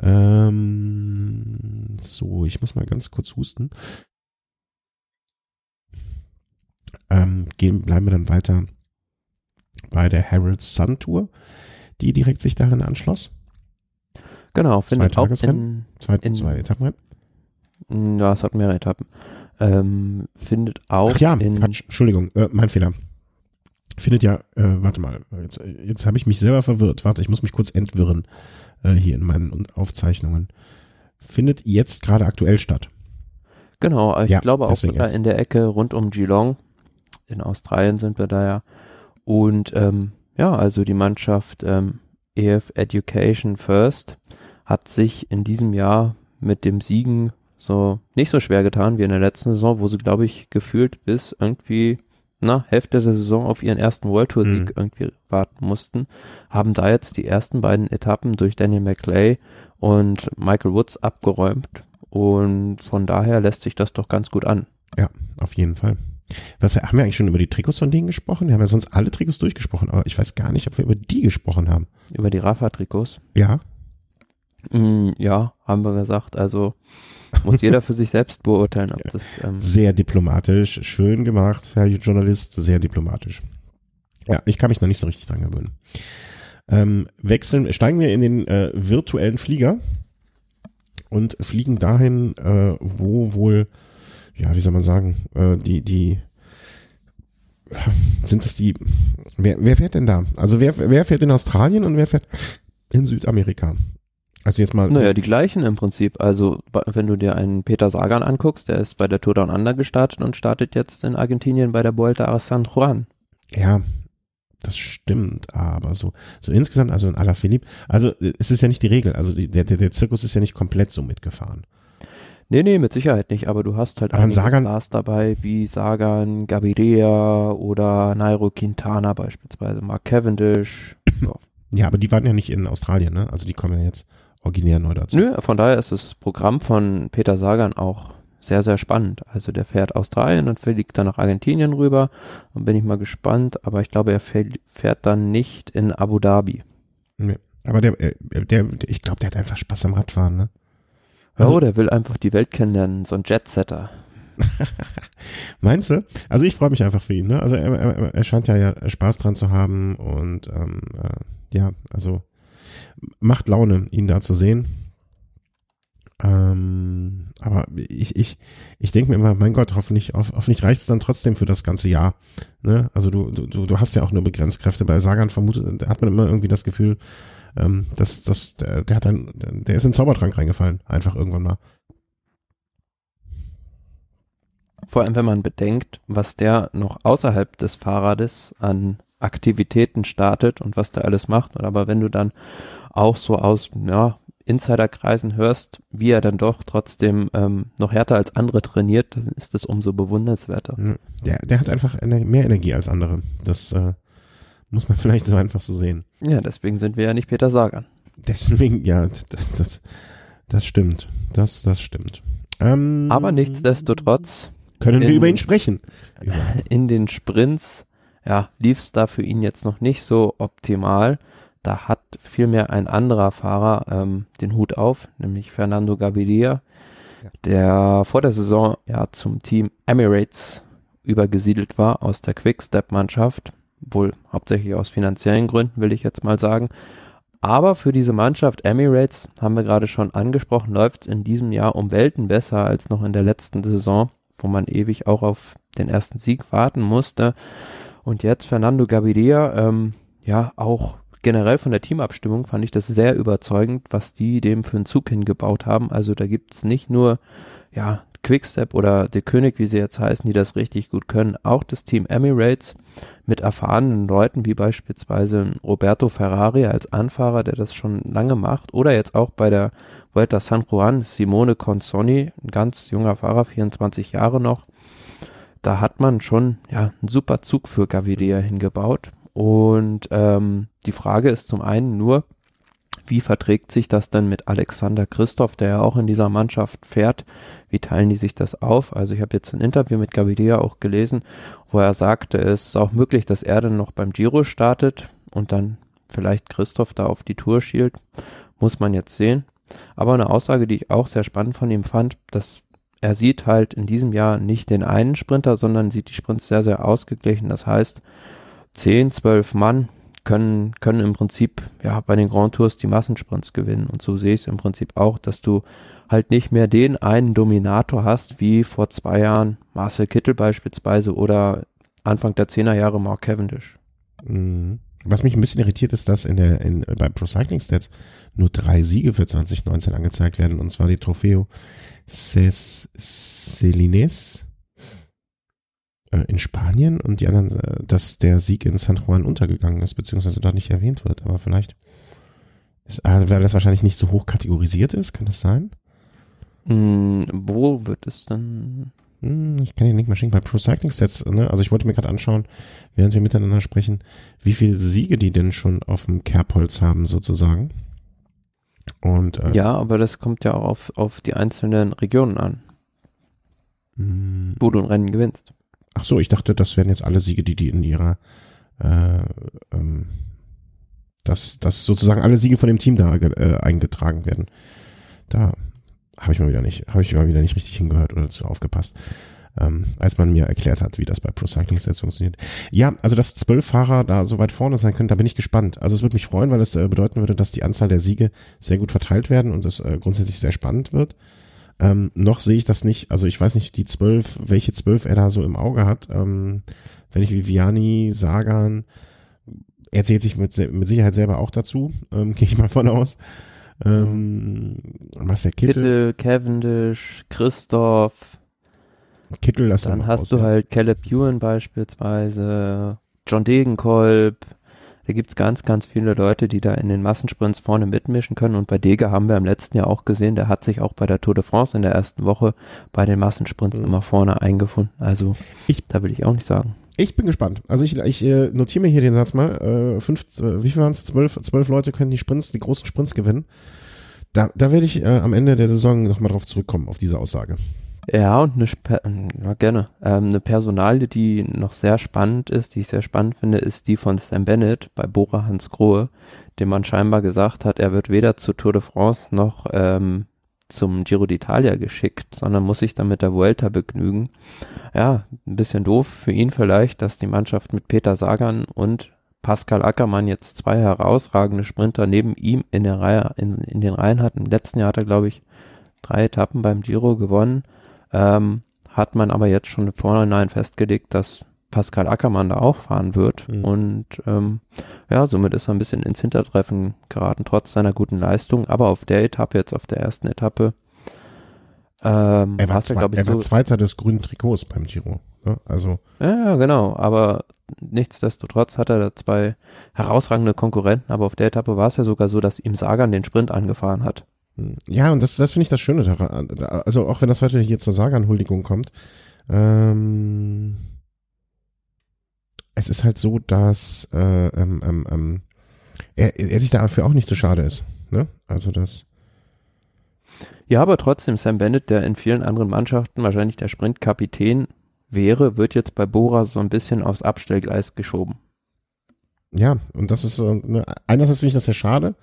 Ähm, so, ich muss mal ganz kurz husten. Ähm, gehen, bleiben wir dann weiter bei der Herald Sun Tour, die direkt sich darin anschloss. Genau, findet zwei auch in, zwei, in, zwei Etappen. Ja, es hat mehrere Etappen. Ähm, findet auch Ach ja, in, Quatsch, Entschuldigung, äh, mein Fehler. Findet ja, äh, warte mal, jetzt, jetzt habe ich mich selber verwirrt. Warte, ich muss mich kurz entwirren äh, hier in meinen Aufzeichnungen. Findet jetzt gerade aktuell statt. Genau, ich ja, glaube auch da in der Ecke rund um Geelong in Australien sind wir da ja. Und ähm, ja, also die Mannschaft ähm, EF Education First hat sich in diesem Jahr mit dem Siegen so nicht so schwer getan wie in der letzten Saison, wo sie, glaube ich, gefühlt bis irgendwie na, Hälfte der Saison auf ihren ersten World Tour Sieg mhm. irgendwie warten mussten, haben da jetzt die ersten beiden Etappen durch Daniel McClay und Michael Woods abgeräumt und von daher lässt sich das doch ganz gut an. Ja, auf jeden Fall. Was haben wir eigentlich schon über die Trikots von denen gesprochen? Wir haben ja sonst alle Trikots durchgesprochen, aber ich weiß gar nicht, ob wir über die gesprochen haben. Über die Rafa-Trikots? Ja. Mm, ja, haben wir gesagt. Also muss jeder für sich selbst beurteilen, ob <laughs> das. Ähm sehr diplomatisch, schön gemacht, Herr Journalist, sehr diplomatisch. Ja, ich kann mich noch nicht so richtig dran gewöhnen. Ähm, wechseln, steigen wir in den äh, virtuellen Flieger und fliegen dahin, äh, wo wohl ja, wie soll man sagen, äh, die, die, sind das die, wer, wer fährt denn da? Also wer, wer fährt in Australien und wer fährt in Südamerika? Also jetzt mal. Naja, die gleichen im Prinzip. Also wenn du dir einen Peter Sagan anguckst, der ist bei der Tour Down Under gestartet und startet jetzt in Argentinien bei der Vuelta a San Juan. Ja, das stimmt, aber so, so insgesamt, also in Alaphilippe, also es ist ja nicht die Regel, also der, der, der Zirkus ist ja nicht komplett so mitgefahren. Nee, nee, mit Sicherheit nicht, aber du hast halt aber Sagan, Stars dabei, wie Sagan, Gaviria oder Nairo Quintana beispielsweise, Mark Cavendish. <clears throat> So. Ja, aber die waren ja nicht in Australien, ne? Also die kommen ja jetzt originär neu dazu. Nö, von daher ist das Programm von Peter Sagan auch sehr, sehr spannend. Also der fährt Australien und fliegt dann nach Argentinien rüber und bin ich mal gespannt, aber ich glaube, er fährt dann nicht in Abu Dhabi. Nee, aber der, äh, der, der ich glaube, der hat einfach Spaß am Radfahren, ne? Also, oh, der will einfach die Welt kennenlernen, so ein Jetsetter. <laughs> Meinst du? Also ich freue mich einfach für ihn. Ne? Also er, er, er scheint ja, ja Spaß dran zu haben und ähm, äh, ja, also macht Laune, ihn da zu sehen. Ähm, aber ich, ich, ich denke mir immer, mein Gott, hoffentlich, hoffentlich reicht es dann trotzdem für das ganze Jahr. Ne? Also du, du, du hast ja auch nur begrenzt Kräfte. Bei Sagan vermutet, hat man immer irgendwie das Gefühl, ähm, das, das, der, der hat dann, der ist in den Zaubertrank reingefallen, einfach irgendwann mal. Vor allem, wenn man bedenkt, was der noch außerhalb des Fahrrades an Aktivitäten startet und was der alles macht. Aber wenn du dann auch so aus ja, Insiderkreisen hörst, wie er dann doch trotzdem ähm, noch härter als andere trainiert, dann ist das umso bewundernswerter. Der, der hat einfach mehr Energie als andere. Das äh, muss man <laughs> vielleicht so einfach so sehen. Ja, deswegen sind wir ja nicht Peter Sagan. Deswegen, ja, das, das, das stimmt. Das, das stimmt. Ähm, Aber nichtsdestotrotz. Können in, wir über ihn sprechen? <laughs> In den Sprints, ja, lief es da für ihn jetzt noch nicht so optimal. Da hat vielmehr ein anderer Fahrer ähm, den Hut auf, nämlich Fernando Gaviria, ja. der vor der Saison ja zum Team Emirates übergesiedelt war aus der Quickstep-Mannschaft wohl hauptsächlich aus finanziellen Gründen, will ich jetzt mal sagen. Aber für diese Mannschaft Emirates, haben wir gerade schon angesprochen, läuft es in diesem Jahr um Welten besser als noch in der letzten Saison, wo man ewig auch auf den ersten Sieg warten musste. Und jetzt Fernando Gaviria, ähm, ja, auch generell von der Teamabstimmung fand ich das sehr überzeugend, was die dem für einen Zug hingebaut haben. Also da gibt es nicht nur ja, Quickstep oder der König, wie sie jetzt heißen, die das richtig gut können. Auch das Team Emirates mit erfahrenen Leuten, wie beispielsweise Roberto Ferrari als Anfahrer, der das schon lange macht, oder jetzt auch bei der Vuelta San Juan Simone Consoni, ein ganz junger Fahrer, 24 Jahre noch. Da hat man schon ja einen super Zug für Gaviria hingebaut. Und ähm, die Frage ist zum einen nur, wie verträgt sich das denn mit Alexander Christoph, der ja auch in dieser Mannschaft fährt? Wie teilen die sich das auf? Also ich habe jetzt ein Interview mit Gaviria auch gelesen, wo er sagte, es ist auch möglich, dass er dann noch beim Giro startet und dann vielleicht Christoph da auf die Tour schielt. Muss man jetzt sehen. Aber eine Aussage, die ich auch sehr spannend von ihm fand, dass er sieht halt in diesem Jahr nicht den einen Sprinter, sondern sieht die Sprints sehr, sehr ausgeglichen. Das heißt, 10, 12 Mann können, können im Prinzip ja bei den Grand Tours die Massensprints gewinnen. Und so sehe ich es im Prinzip auch, dass du halt nicht mehr den einen Dominator hast, wie vor zwei Jahren Marcel Kittel beispielsweise oder Anfang der 10er Jahre Mark Cavendish. Mhm. Was mich ein bisschen irritiert ist, dass in der, in, bei Pro Cycling Stats nur drei Siege für 2019 angezeigt werden, und zwar die Trofeo Ces Celines äh, in Spanien und die anderen, äh, dass der Sieg in San Juan untergegangen ist, beziehungsweise dort nicht erwähnt wird. Aber vielleicht, ist, äh, weil das wahrscheinlich nicht so hoch kategorisiert ist, kann das sein? Mm, wo wird es dann? Hm, ich kann den Link mal schicken. Bei Pro Cycling Stats, ne? also ich wollte mir gerade anschauen, während wir miteinander sprechen, wie viele Siege die denn schon auf dem Kerbholz haben, sozusagen. Und, äh, ja, aber das kommt ja auch auf, auf die einzelnen Regionen an, hm. wo du ein Rennen gewinnst. Ach so, ich dachte, das wären jetzt alle Siege, die die in ihrer, äh, ähm, dass, dass sozusagen alle Siege von dem Team da äh, eingetragen werden. Da habe ich mal wieder nicht, habe ich mal wieder nicht richtig hingehört oder zu aufgepasst, ähm, als man mir erklärt hat, wie das bei Pro Cycling Stats funktioniert. Ja, also dass zwölf Fahrer da so weit vorne sein können, da bin ich gespannt. Also es würde mich freuen, weil es äh, bedeuten würde, dass die Anzahl der Siege sehr gut verteilt werden und es äh, grundsätzlich sehr spannend wird. Ähm, noch sehe ich das nicht, also ich weiß nicht, die zwölf, welche zwölf er da so im Auge hat. Ähm, wenn ich Viviani, Sagan, er zählt sich mit, mit Sicherheit selber auch dazu, ähm, <laughs> gehe ich mal von aus. Ähm, was der Kittel? Kittel, Cavendish, Christoph. Kittel, das Dann hast aus, du ja. halt Caleb Ewan beispielsweise, John Degenkolb, da gibt's ganz, ganz viele Leute, die da in den Massensprints vorne mitmischen können. Und bei Dege haben wir im letzten Jahr auch gesehen, der hat sich auch bei der Tour de France in der ersten Woche bei den Massensprints mhm. immer vorne eingefunden. Also ich, da will ich auch nicht sagen. Ich bin gespannt. Also ich, ich äh, notiere mir hier den Satz mal. Äh, fünf, äh, wie viel waren es? Zwölf, zwölf Leute können die Sprints, die großen Sprints gewinnen. Da, da werde ich äh, am Ende der Saison nochmal drauf zurückkommen, auf diese Aussage. Ja, und eine, ja, gerne. Ähm, eine Personalie, die noch sehr spannend ist, die ich sehr spannend finde, ist die von Sam Bennett bei Bora Hans Grohe, dem man scheinbar gesagt hat, er wird weder zur Tour de France noch ähm, zum Giro d'Italia geschickt, sondern muss sich dann mit der Vuelta begnügen. Ja, ein bisschen doof für ihn vielleicht, dass die Mannschaft mit Peter Sagan und Pascal Ackermann jetzt zwei herausragende Sprinter neben ihm in der Reihe, in, in den Reihen hat. Im letzten Jahr hat er, glaube ich, drei Etappen beim Giro gewonnen. Ähm, hat man aber jetzt schon vornherein festgelegt, dass Pascal Ackermann da auch fahren wird. Mhm. Und ähm, ja, somit ist er ein bisschen ins Hintertreffen geraten, trotz seiner guten Leistung. Aber auf der Etappe, jetzt auf der ersten Etappe, ähm, er war, zwei, er, er so war Zweiter des grünen Trikots beim Giro. Ne? Also. Ja, genau. Aber nichtsdestotrotz hat er da zwei herausragende Konkurrenten. Aber auf der Etappe war es ja sogar so, dass ihm Sagan den Sprint angefahren hat. Ja, und das, das finde ich das Schöne daran. Also auch wenn das heute hier zur Sagan-Huldigung kommt, ähm, es ist halt so, dass äh, ähm, ähm, ähm, er, er sich dafür auch nicht so schade ist. Ne? Also das. Ja, aber trotzdem, Sam Bennett, der in vielen anderen Mannschaften wahrscheinlich der Sprintkapitän wäre, wird jetzt bei Bora so ein bisschen aufs Abstellgleis geschoben. Ja, und das ist, ne, einerseits finde ich das sehr schade,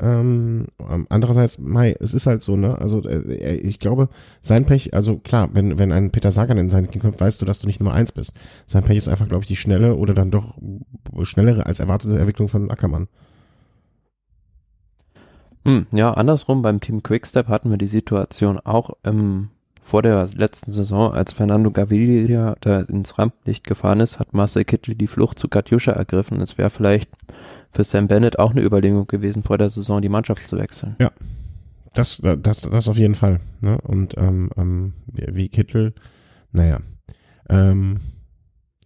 ähm, andererseits, Mai, es ist halt so, ne? Also äh, ich glaube, sein Pech, also klar, wenn, wenn ein Peter Sagan in sein Team kommt, weißt du, dass du nicht Nummer eins bist. Sein Pech ist einfach, glaube ich, die schnelle oder dann doch schnellere als erwartete Entwicklung von Ackermann. Hm, ja, andersrum, beim Team Quickstep hatten wir die Situation auch ähm, vor der letzten Saison, als Fernando Gaviria da ins Rampenlicht gefahren ist, hat Marcel Kittel die Flucht zu Katjuscha ergriffen. Es wäre vielleicht für Sam Bennett auch eine Überlegung gewesen, vor der Saison die Mannschaft zu wechseln. Ja, das, das, das auf jeden Fall. Ne? Und ähm, ähm, wie Kittel, naja. Ähm,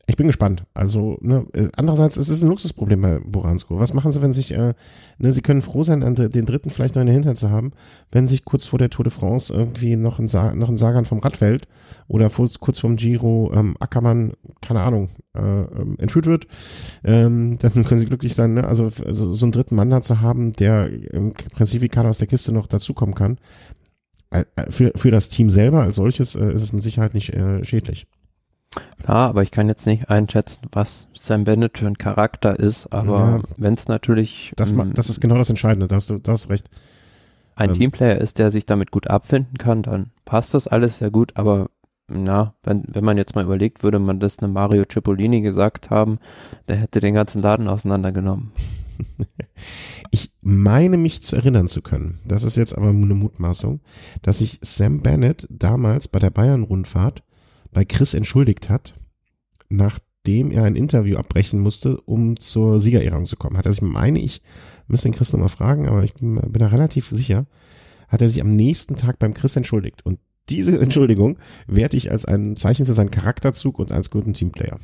ich bin gespannt. Also, ne, äh, andererseits ist es ein Luxusproblem bei Boransko. Was machen sie, wenn sich, äh, ne, sie können froh sein, den dritten vielleicht noch in der Hintern zu haben, wenn sich kurz vor der Tour de France irgendwie noch ein, Sa noch ein Sagan vom Rad fällt oder kurz, vom Giro ähm, Ackermann, keine Ahnung, äh, ähm, entführt wird, ähm, dann können sie glücklich sein, ne? Also, also so einen dritten Mann da zu haben, der im Prinzip wie Kader aus der Kiste noch dazukommen kann. Äh, für, für das Team selber als solches äh, ist es mit Sicherheit nicht äh, schädlich. Klar, aber ich kann jetzt nicht einschätzen, was Sam Bennett für ein Charakter ist, aber ja, wenn es natürlich. Das, ähm, das ist genau das Entscheidende, da hast du, da hast recht. Ein ähm, Teamplayer ist, der sich damit gut abfinden kann, dann passt das alles sehr gut, aber na, wenn, wenn man jetzt mal überlegt, würde man das einem Mario Cipollini gesagt haben, der hätte den ganzen Laden auseinandergenommen. <laughs> ich meine mich zu erinnern zu können, das ist jetzt aber eine Mutmaßung, dass sich Sam Bennett damals bei der Bayern-Rundfahrt bei Chris entschuldigt hat, nachdem er ein Interview abbrechen musste, um zur Siegerehrung zu kommen. Hat er sich, meine ich, müsste den Chris nochmal fragen, aber ich bin, bin da relativ sicher, hat er sich am nächsten Tag beim Chris entschuldigt. Und diese <laughs> Entschuldigung werte ich als ein Zeichen für seinen Charakterzug und als guten Teamplayer.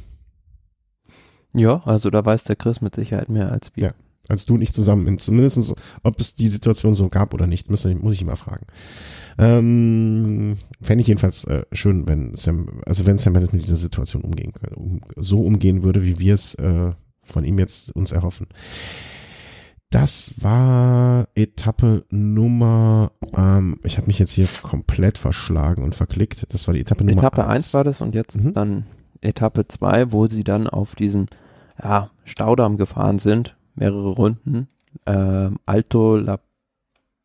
Ja, also da weiß der Chris mit Sicherheit mehr als wir. Ja, als du nicht zusammen. Zumindest, ob es die Situation so gab oder nicht, muss, muss ich ihn mal fragen. Ähm, Fände ich jedenfalls äh, schön, wenn Sam, also wenn Sam Bennett mit dieser Situation umgehen um, so umgehen würde, wie wir es äh, von ihm jetzt uns erhoffen. Das war Etappe Nummer, ähm, ich habe mich jetzt hier komplett verschlagen und verklickt. Das war die Etappe Nummer Etappe 1 war das und jetzt mhm. dann Etappe 2, wo sie dann auf diesen ja, Staudamm gefahren sind, mehrere Runden. Äh, Alto La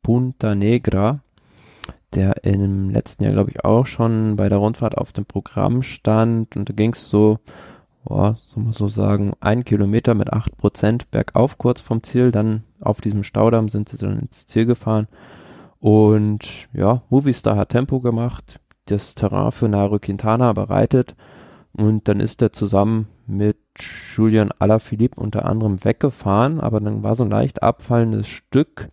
Punta Negra der im letzten Jahr, glaube ich, auch schon bei der Rundfahrt auf dem Programm stand. Und da ging es so, boah, soll man so sagen, ein Kilometer mit acht Prozent bergauf kurz vom Ziel. Dann auf diesem Staudamm sind sie dann ins Ziel gefahren. Und ja, Movistar hat Tempo gemacht, das Terrain für Nairo Quintana bereitet. Und dann ist er zusammen mit Julian Alaphilippe unter anderem weggefahren, aber dann war so ein leicht abfallendes Stück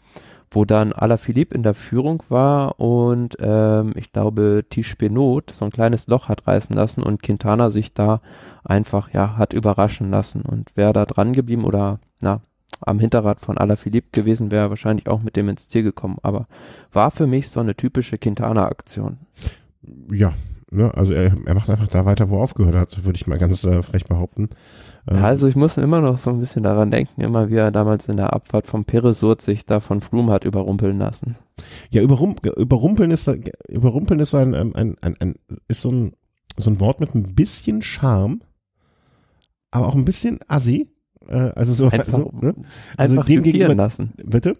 wo dann Alaphilippe in der Führung war und ähm, ich glaube Tisch Benot so ein kleines Loch hat reißen lassen und Quintana sich da einfach ja hat überraschen lassen und wäre da dran geblieben oder na am Hinterrad von Alaphilippe gewesen wäre wahrscheinlich auch mit dem ins Ziel gekommen, aber war für mich so eine typische Quintana-Aktion. Ja, ne, also er, er macht einfach da weiter, wo er aufgehört hat, würde ich mal ganz äh, frech behaupten. Ähm, also ich muss immer noch so ein bisschen daran denken, immer wie er damals in der Abfahrt vom Peresurt sich da von Froome hat überrumpeln lassen. Ja, überrum, überrumpeln ist überrumpeln ist so ein, ein, ein, ein, ein ist so ein so ein Wort mit ein bisschen Charme, aber auch ein bisschen assi. Äh, also so einfach, also, ne? also dem gegenüber lassen. Bitte?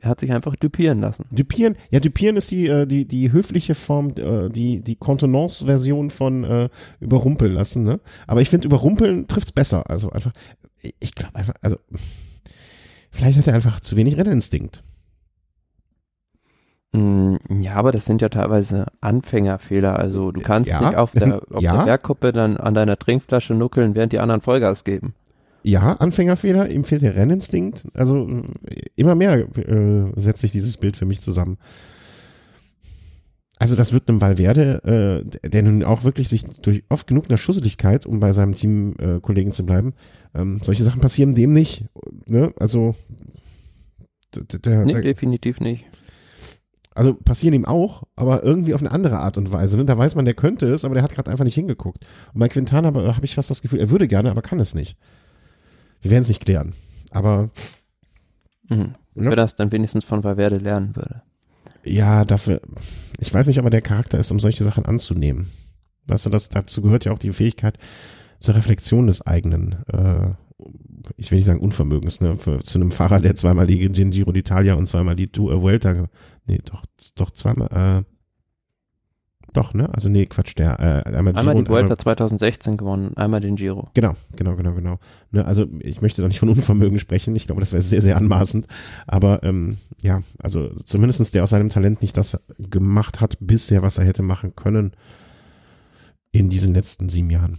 Er hat sich einfach dupieren lassen. Dupieren, ja, dupieren ist die, äh, die, die höfliche Form, äh, die, die Kontenance-Version von äh, überrumpeln lassen, ne? Aber ich finde, überrumpeln trifft's besser. Also einfach, ich glaube einfach, also vielleicht hat er einfach zu wenig Renninstinkt. Mm, ja, aber das sind ja teilweise Anfängerfehler. Also du kannst ja. dich auf der, <laughs> auf ja. der Bergkuppe dann an deiner Trinkflasche nuckeln, während die anderen Vollgas geben ja, Anfängerfehler, ihm fehlt der Renninstinkt. Also immer mehr äh, setzt sich dieses Bild für mich zusammen. Also das wird einem Valverde, äh, der nun auch wirklich sich durch oft genug einer Schusseligkeit, um bei seinem Teamkollegen äh, zu bleiben, ähm, solche Sachen passieren dem nicht. Ne? Also der, nee, der, definitiv nicht. Also passieren ihm auch, aber irgendwie auf eine andere Art und Weise. Ne? Da weiß man, der könnte es, aber der hat gerade einfach nicht hingeguckt. Und bei Quintana habe ich fast das Gefühl, er würde gerne, aber kann es nicht. Wir werden es nicht klären. Aber. Mhm. Ja. Wer das dann wenigstens von Valverde lernen würde. Ja, dafür. Ich weiß nicht, ob er der Charakter ist, um solche Sachen anzunehmen. Weißt du, das, dazu gehört ja auch die Fähigkeit zur Reflexion des eigenen, äh, ich will nicht sagen Unvermögens, ne, für, zu einem Fahrer, der zweimal die Giro d'Italia und zweimal die Tour Vuelta, nee, doch, doch zweimal, äh, doch, ne? Also nee, Quatsch, der äh, einmal, einmal die Vuelta 2016 gewonnen, einmal den Giro. Genau, genau, genau, genau. Ne, also ich möchte doch nicht von Unvermögen sprechen. Ich glaube, das wäre sehr, sehr anmaßend. Aber ähm, ja, also zumindestens der aus seinem Talent nicht das gemacht hat bisher, was er hätte machen können in diesen letzten sieben Jahren.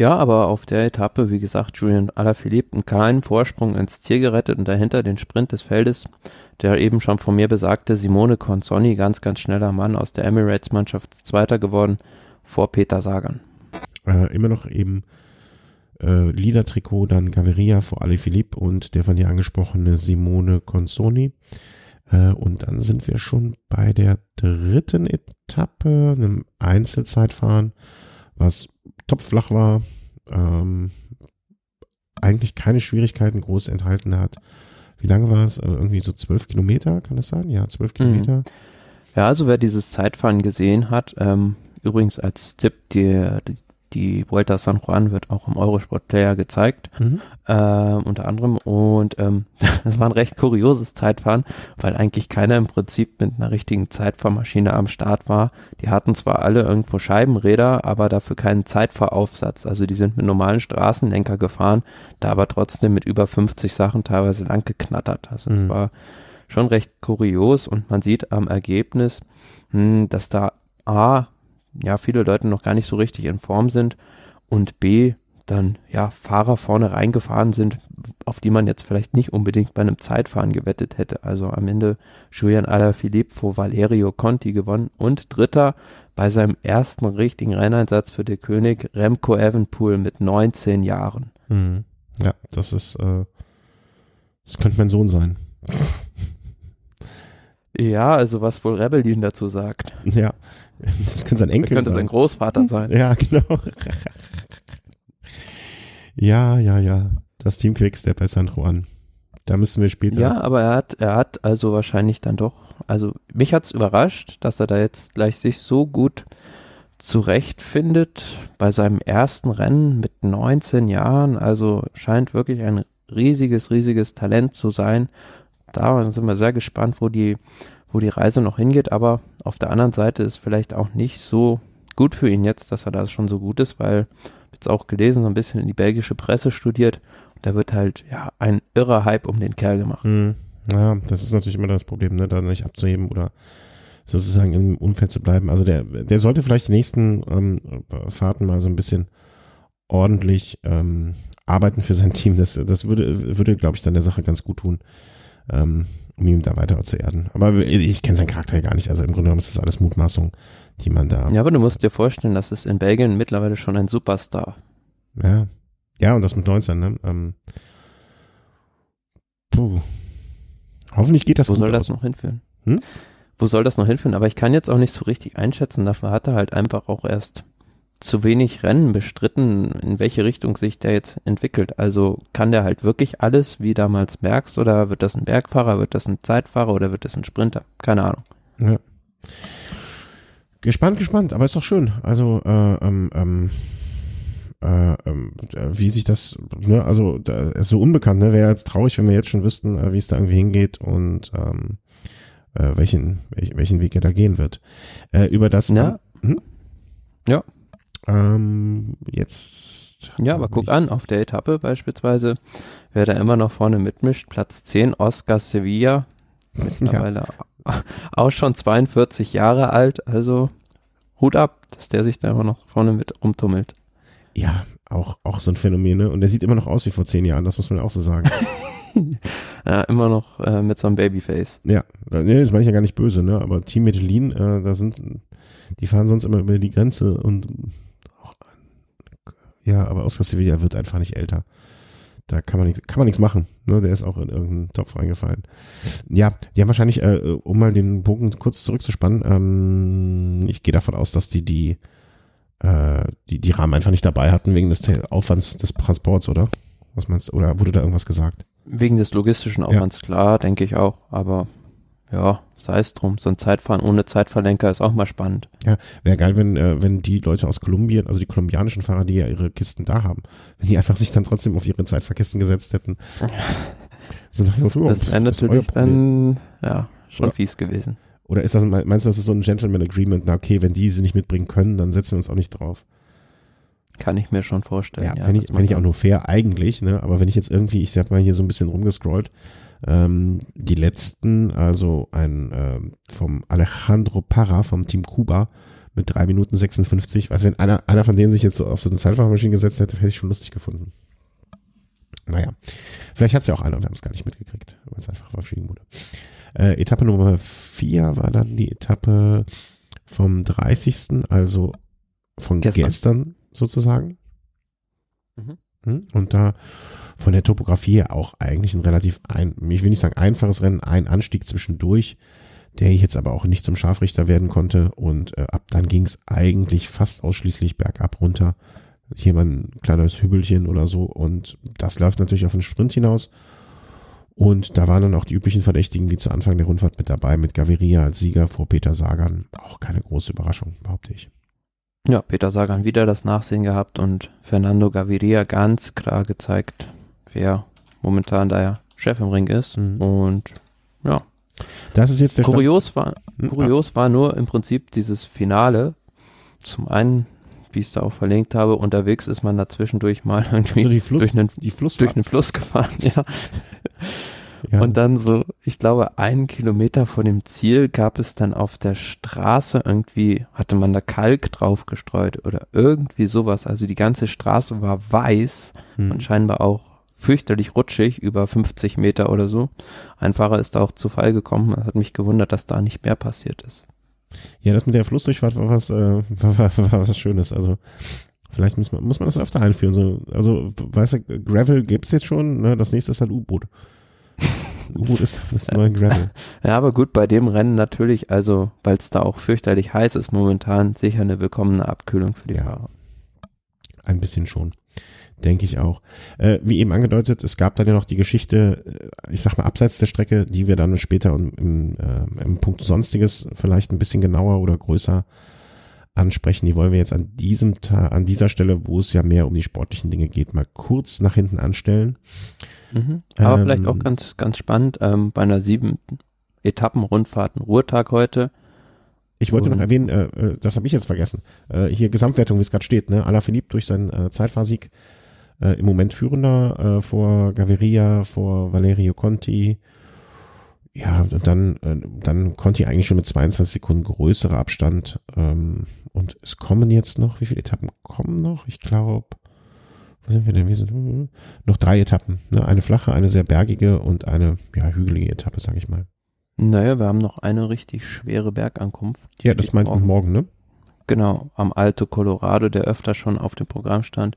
Ja, aber auf der Etappe, wie gesagt, Julian Alaphilippe einen kleinen Vorsprung ins Ziel gerettet und dahinter den Sprint des Feldes, der eben schon von mir besagte Simone Consonni, ganz, ganz schneller Mann aus der Emirates-Mannschaft, Zweiter geworden, vor Peter Sagan. Äh, immer noch eben äh, Liedertrikot, dann Gaviria vor Ali Philippe und der von dir angesprochene Simone Consoni. Äh, und dann sind wir schon bei der dritten Etappe, einem Einzelzeitfahren, was topflach war, ähm, eigentlich keine Schwierigkeiten groß enthalten hat. Wie lange war es? Äh, irgendwie so zwölf Kilometer, kann das sein? Ja, zwölf mhm. Kilometer. Ja, also wer dieses Zeitfahren gesehen hat, ähm, übrigens als Tipp, die, die, Vuelta San Juan wird auch im Eurosport Player gezeigt, mhm. äh, unter anderem. Und ähm, <laughs> das war ein recht kurioses Zeitfahren, weil eigentlich keiner im Prinzip mit einer richtigen Zeitfahrmaschine am Start war. Die hatten zwar alle irgendwo Scheibenräder, aber dafür keinen Zeitfahraufsatz. Also die sind mit normalen Straßenlenker gefahren, da aber trotzdem mit über 50 Sachen teilweise lang geknattert. Also mhm. das war schon recht kurios und man sieht am Ergebnis, mh, hm, dass da A, ja, viele Leute noch gar nicht so richtig in Form sind und B, dann ja Fahrer vorne reingefahren sind, auf die man jetzt vielleicht nicht unbedingt bei einem Zeitfahren gewettet hätte. Also am Ende Julian Alaphilippe vor Valerio Conti gewonnen und Dritter bei seinem ersten richtigen Renneinsatz für den König Remco Evenpool mit 19 Jahren. Mhm. Ja, das ist, äh, das könnte mein Sohn sein. Ja, also was wohl Rebellin dazu sagt. Ja, das könnte sein Enkel könnte sein. sein Großvater sein. Ja, genau. ja, ja, ja. Das Team Quickstep bei San Juan. Da müssen wir später. Ja, aber er hat, er hat also wahrscheinlich dann doch, also mich hat's überrascht, dass er da jetzt gleich sich so gut zurechtfindet bei seinem ersten Rennen mit 19 Jahren. Also scheint wirklich ein riesiges, riesiges Talent zu sein. Da sind wir sehr gespannt, wo die, wo die Reise noch hingeht. Aber auf der anderen Seite ist vielleicht auch nicht so gut für ihn jetzt, dass er da schon so gut ist, weil jetzt auch gelesen, so ein bisschen in die belgische Presse studiert. Da wird halt ja ein irrer Hype um den Kerl gemacht. Mhm. Ja, das ist natürlich immer das Problem, ne, da nicht abzuheben oder sozusagen im Umfeld zu bleiben. Also der, der sollte vielleicht die nächsten ähm, Fahrten mal so ein bisschen ordentlich ähm, arbeiten für sein Team. Das, das würde, würde, glaube ich, dann der Sache ganz gut tun ähm, um ihn da weiter zu erden. Aber ich kenne seinen Charakter gar nicht. Also im Grunde genommen ist das alles Mutmaßung, die man da. Ja, aber du musst dir vorstellen, das ist in Belgien mittlerweile schon ein Superstar. Ja. Ja, und das mit 19, ne? Ähm, puh. Hoffentlich geht das Wo soll das aus. noch hinführen? Hm? Wo soll das noch hinführen? Aber ich kann jetzt auch nicht so richtig einschätzen. Dafür hat er halt einfach auch erst zu wenig Rennen bestritten, in welche Richtung sich der jetzt entwickelt. Also kann der halt wirklich alles, wie damals Merckx, oder wird das ein Bergfahrer, wird das ein Zeitfahrer oder wird das ein Sprinter? Keine Ahnung. Ja. Gespannt, gespannt, aber ist doch schön. Also, äh, ähm, ähm, äh, ähm, wie sich das, ne, also da ist so unbekannt, ne? Wäre jetzt traurig, wenn wir jetzt schon wüssten, äh, wie es da irgendwie hingeht und ähm, äh, welchen, welchen, welchen Weg er da gehen wird. Äh, über das. Ja. Hm? Ja. Ähm, jetzt. Ja, aber guck an, auf der Etappe beispielsweise, wer da immer noch vorne mitmischt, Platz 10, Oscar Sevilla, <laughs> mittlerweile ja. auch schon 42 Jahre alt, also Hut ab, dass der sich da immer noch vorne mit rumtummelt. Ja, auch, auch so ein Phänomen, ne? Und der sieht immer noch aus wie vor zehn Jahren, das muss man auch so sagen. <laughs> ja, immer noch äh, mit so einem Babyface. Ja, das meine ich ja gar nicht böse, ne? Aber Team Medellin, äh, da sind, die fahren sonst immer über die Grenze und ja, aber Oscar Sevilla wird einfach nicht älter. Da kann man nichts, kann man nichts machen. Ne? Der ist auch in irgendeinen Topf reingefallen. Ja, die haben wahrscheinlich, äh, um mal den Bogen kurz zurückzuspannen, ähm, ich gehe davon aus, dass die die, äh, die die Rahmen einfach nicht dabei hatten wegen des Aufwands des Transports, oder? Was meinst du? Oder wurde da irgendwas gesagt? Wegen des logistischen Aufwands, ja. klar, denke ich auch. Aber ja, sei es drum. So ein Zeitfahren ohne Zeitverlenker ist auch mal spannend. Ja, wäre geil, wenn, äh, wenn die Leute aus Kolumbien, also die kolumbianischen Fahrer, die ja ihre Kisten da haben, wenn die einfach sich dann trotzdem auf ihre Zeitfahrkisten gesetzt hätten. <laughs> so dem, oh, das wäre natürlich dann, ja, schon Oder? fies gewesen. Oder ist das, meinst du, das ist so ein Gentleman Agreement? Na, okay, wenn die sie nicht mitbringen können, dann setzen wir uns auch nicht drauf. Kann ich mir schon vorstellen. Ja, ja fände ich, fänd ich auch nur fair eigentlich, ne? Aber wenn ich jetzt irgendwie, ich sag mal hier so ein bisschen rumgescrollt, ähm, die letzten, also ein äh, vom Alejandro Parra vom Team Kuba mit drei Minuten 56. Also wenn einer, einer von denen sich jetzt so auf so eine Zeitfahrmaschine gesetzt hätte, hätte ich schon lustig gefunden. Naja, vielleicht hat es ja auch einer und wir haben es gar nicht mitgekriegt, weil es einfach verschieben wurde. Äh, Etappe Nummer vier war dann die Etappe vom 30. Also von gestern. gestern sozusagen. Mhm. Hm? Und da von der Topografie auch eigentlich ein relativ, ein, ich will nicht sagen einfaches Rennen, ein Anstieg zwischendurch, der jetzt aber auch nicht zum Scharfrichter werden konnte. Und äh, ab dann ging es eigentlich fast ausschließlich bergab runter. Hier mal ein kleines Hügelchen oder so. Und das läuft natürlich auf einen Sprint hinaus. Und da waren dann auch die üblichen Verdächtigen wie zu Anfang der Rundfahrt mit dabei, mit Gaviria als Sieger vor Peter Sagan. Auch keine große Überraschung, behaupte ich. Ja, Peter Sagan wieder das Nachsehen gehabt und Fernando Gaviria ganz klar gezeigt, wer momentan ja Chef im Ring ist. Mhm. Und ja. Das ist jetzt der Kurios war, hm? kurios war nur im Prinzip dieses Finale. Zum einen, wie ich es da auch verlinkt habe, unterwegs ist man da zwischendurch mal <laughs> irgendwie also Fluss, durch, einen, durch einen Fluss gefahren, <laughs> ja. Ja. Und dann so, ich glaube, einen Kilometer vor dem Ziel gab es dann auf der Straße irgendwie, hatte man da Kalk drauf gestreut oder irgendwie sowas. Also die ganze Straße war weiß hm. und scheinbar auch fürchterlich rutschig, über 50 Meter oder so. Ein Fahrer ist da auch zu Fall gekommen. Es hat mich gewundert, dass da nicht mehr passiert ist. Ja, das mit der Flussdurchfahrt war was, äh, <laughs> war, war, war was Schönes. Also vielleicht muss man, muss man das öfter einführen. So, also, weißt du, Gravel gibt's jetzt schon, ne? das nächste ist halt U-Boot. <laughs> U-Boot ist das neue Gravel. <laughs> Ja, aber gut, bei dem Rennen natürlich, also, weil es da auch fürchterlich heiß ist momentan, sicher eine willkommene Abkühlung für die ja, Fahrer. Ein bisschen schon. Denke ich auch. Äh, wie eben angedeutet, es gab dann ja noch die Geschichte, äh, ich sag mal, abseits der Strecke, die wir dann später im, im, äh, im Punkt Sonstiges vielleicht ein bisschen genauer oder größer ansprechen. Die wollen wir jetzt an diesem Tag, an dieser Stelle, wo es ja mehr um die sportlichen Dinge geht, mal kurz nach hinten anstellen. Mhm. Aber ähm, vielleicht auch ganz, ganz spannend, ähm, bei einer sieben Etappenrundfahrt, ein Ruhetag heute. Ich wollte noch erwähnen, äh, äh, das habe ich jetzt vergessen. Äh, hier Gesamtwertung, wie es gerade steht, ne? Alaphilippe durch seinen äh, Zeitfahrsieg äh, im Moment führender äh, vor Gaviria, vor Valerio Conti. Ja, und dann, äh, dann Conti eigentlich schon mit 22 Sekunden größerer Abstand. Ähm, und es kommen jetzt noch, wie viele Etappen kommen noch? Ich glaube, wo sind wir denn? Wir sind äh, noch drei Etappen. Ne? Eine flache, eine sehr bergige und eine ja, hügelige Etappe, sag ich mal. Naja, wir haben noch eine richtig schwere Bergankunft. Ja, das meint man morgen, ne? Genau, am Alto Colorado, der öfter schon auf dem Programm stand.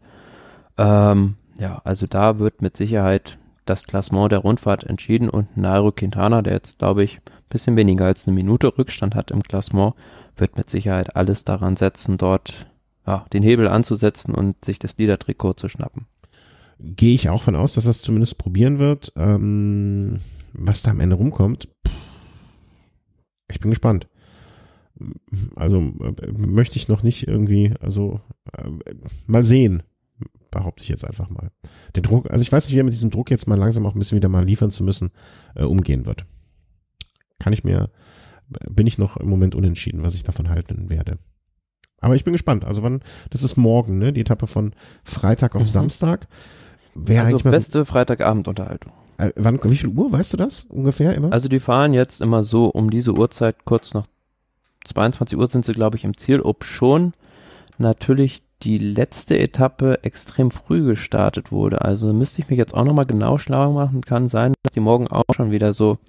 Ähm, ja, also da wird mit Sicherheit das Klassement der Rundfahrt entschieden und Nairo Quintana, der jetzt, glaube ich, bisschen weniger als eine Minute Rückstand hat im Klassement, wird mit Sicherheit alles daran setzen, dort ja, den Hebel anzusetzen und sich das Liedertrikot zu schnappen. Gehe ich auch von aus, dass es zumindest probieren wird. Ähm, was da am Ende rumkommt, ich bin gespannt. Also äh, möchte ich noch nicht irgendwie, also äh, mal sehen, behaupte ich jetzt einfach mal. Der Druck, also ich weiß nicht, wie er mit diesem Druck jetzt mal langsam auch ein bisschen wieder mal liefern zu müssen, äh, umgehen wird. Kann ich mir, bin ich noch im Moment unentschieden, was ich davon halten werde. Aber ich bin gespannt. Also wann, das ist morgen, ne? Die Etappe von Freitag auf mhm. Samstag. Wäre also eigentlich beste so, Freitagabendunterhaltung. Äh, wann, wie viel Uhr, weißt du das ungefähr immer? Also die fahren jetzt immer so um diese Uhrzeit, kurz nach 22 Uhr sind sie, glaube ich, im Ziel, ob schon natürlich die letzte Etappe extrem früh gestartet wurde. Also müsste ich mich jetzt auch nochmal genau schlau machen. Kann sein, dass die morgen auch schon wieder so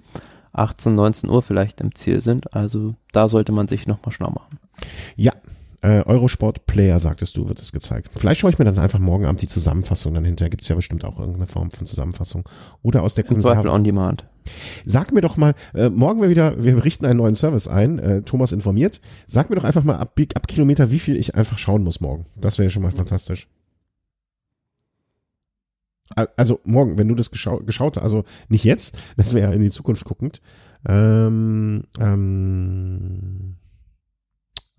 18, 19 Uhr vielleicht im Ziel sind. Also da sollte man sich nochmal schlau machen. Ja, äh, Eurosport Player, sagtest du, wird es gezeigt. Vielleicht schaue ich mir dann einfach morgen Abend die Zusammenfassung dann hinterher. Gibt es ja bestimmt auch irgendeine Form von Zusammenfassung. Oder aus der Konserve. on Demand. Sag mir doch mal, äh, morgen wir wieder, wir richten einen neuen Service ein, äh, Thomas informiert. Sag mir doch einfach mal ab, ab Kilometer, wie viel ich einfach schauen muss morgen. Das wäre schon mal fantastisch. Also morgen, wenn du das geschau geschaut hast, also nicht jetzt, <laughs> das wäre in die Zukunft guckend. Ähm, ähm,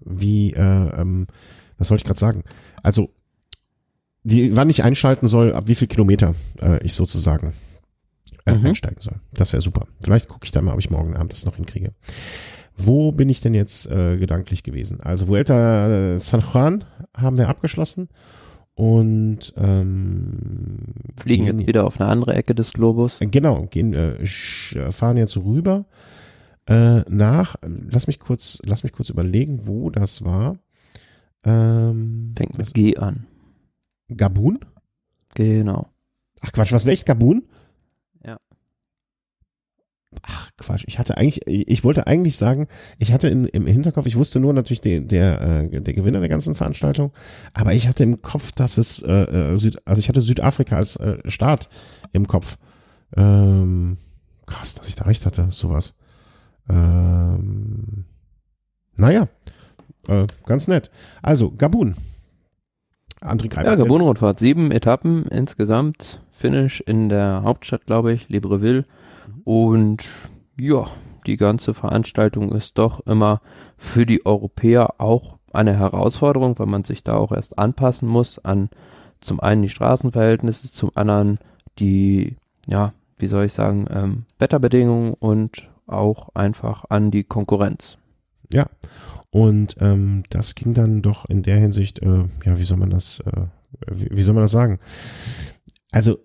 wie, äh, ähm, was wollte ich gerade sagen? Also, die, wann ich einschalten soll, ab wie viel Kilometer äh, ich sozusagen äh, mhm. einsteigen soll. Das wäre super. Vielleicht gucke ich da mal, ob ich morgen Abend das noch hinkriege. Wo bin ich denn jetzt äh, gedanklich gewesen? Also Vuelta äh, San Juan haben wir abgeschlossen und ähm, fliegen gehen, jetzt wieder auf eine andere Ecke des Globus. Äh, genau, gehen äh, fahren jetzt rüber äh, nach, lass mich kurz, lass mich kurz überlegen, wo das war. Ähm, Fängt mit G an. Gabun? Genau. Ach Quatsch, was wäre echt Gabun? Ja. ach Quatsch, ich hatte eigentlich, ich wollte eigentlich sagen, ich hatte in, im Hinterkopf, ich wusste nur natürlich der, der, äh, der Gewinner der ganzen Veranstaltung, aber ich hatte im Kopf, dass es, äh, äh Süd, also ich hatte Südafrika als äh, Staat im Kopf. Ähm, krass, dass ich da recht hatte, sowas. Ähm, naja, äh, ganz nett. Also, Gabun. André Greiber. Ja, Gabun-Rundfahrt. Sieben Etappen insgesamt. Finish in der Hauptstadt, glaube ich, Libreville. Mhm. Und ja, die ganze Veranstaltung ist doch immer für die Europäer auch eine Herausforderung, weil man sich da auch erst anpassen muss an zum einen die Straßenverhältnisse, zum anderen die, ja, wie soll ich sagen, ähm, Wetterbedingungen und auch einfach an die Konkurrenz. Ja, und ähm, das ging dann doch in der Hinsicht, äh, ja, wie soll man das, äh, wie, wie soll man das sagen? Also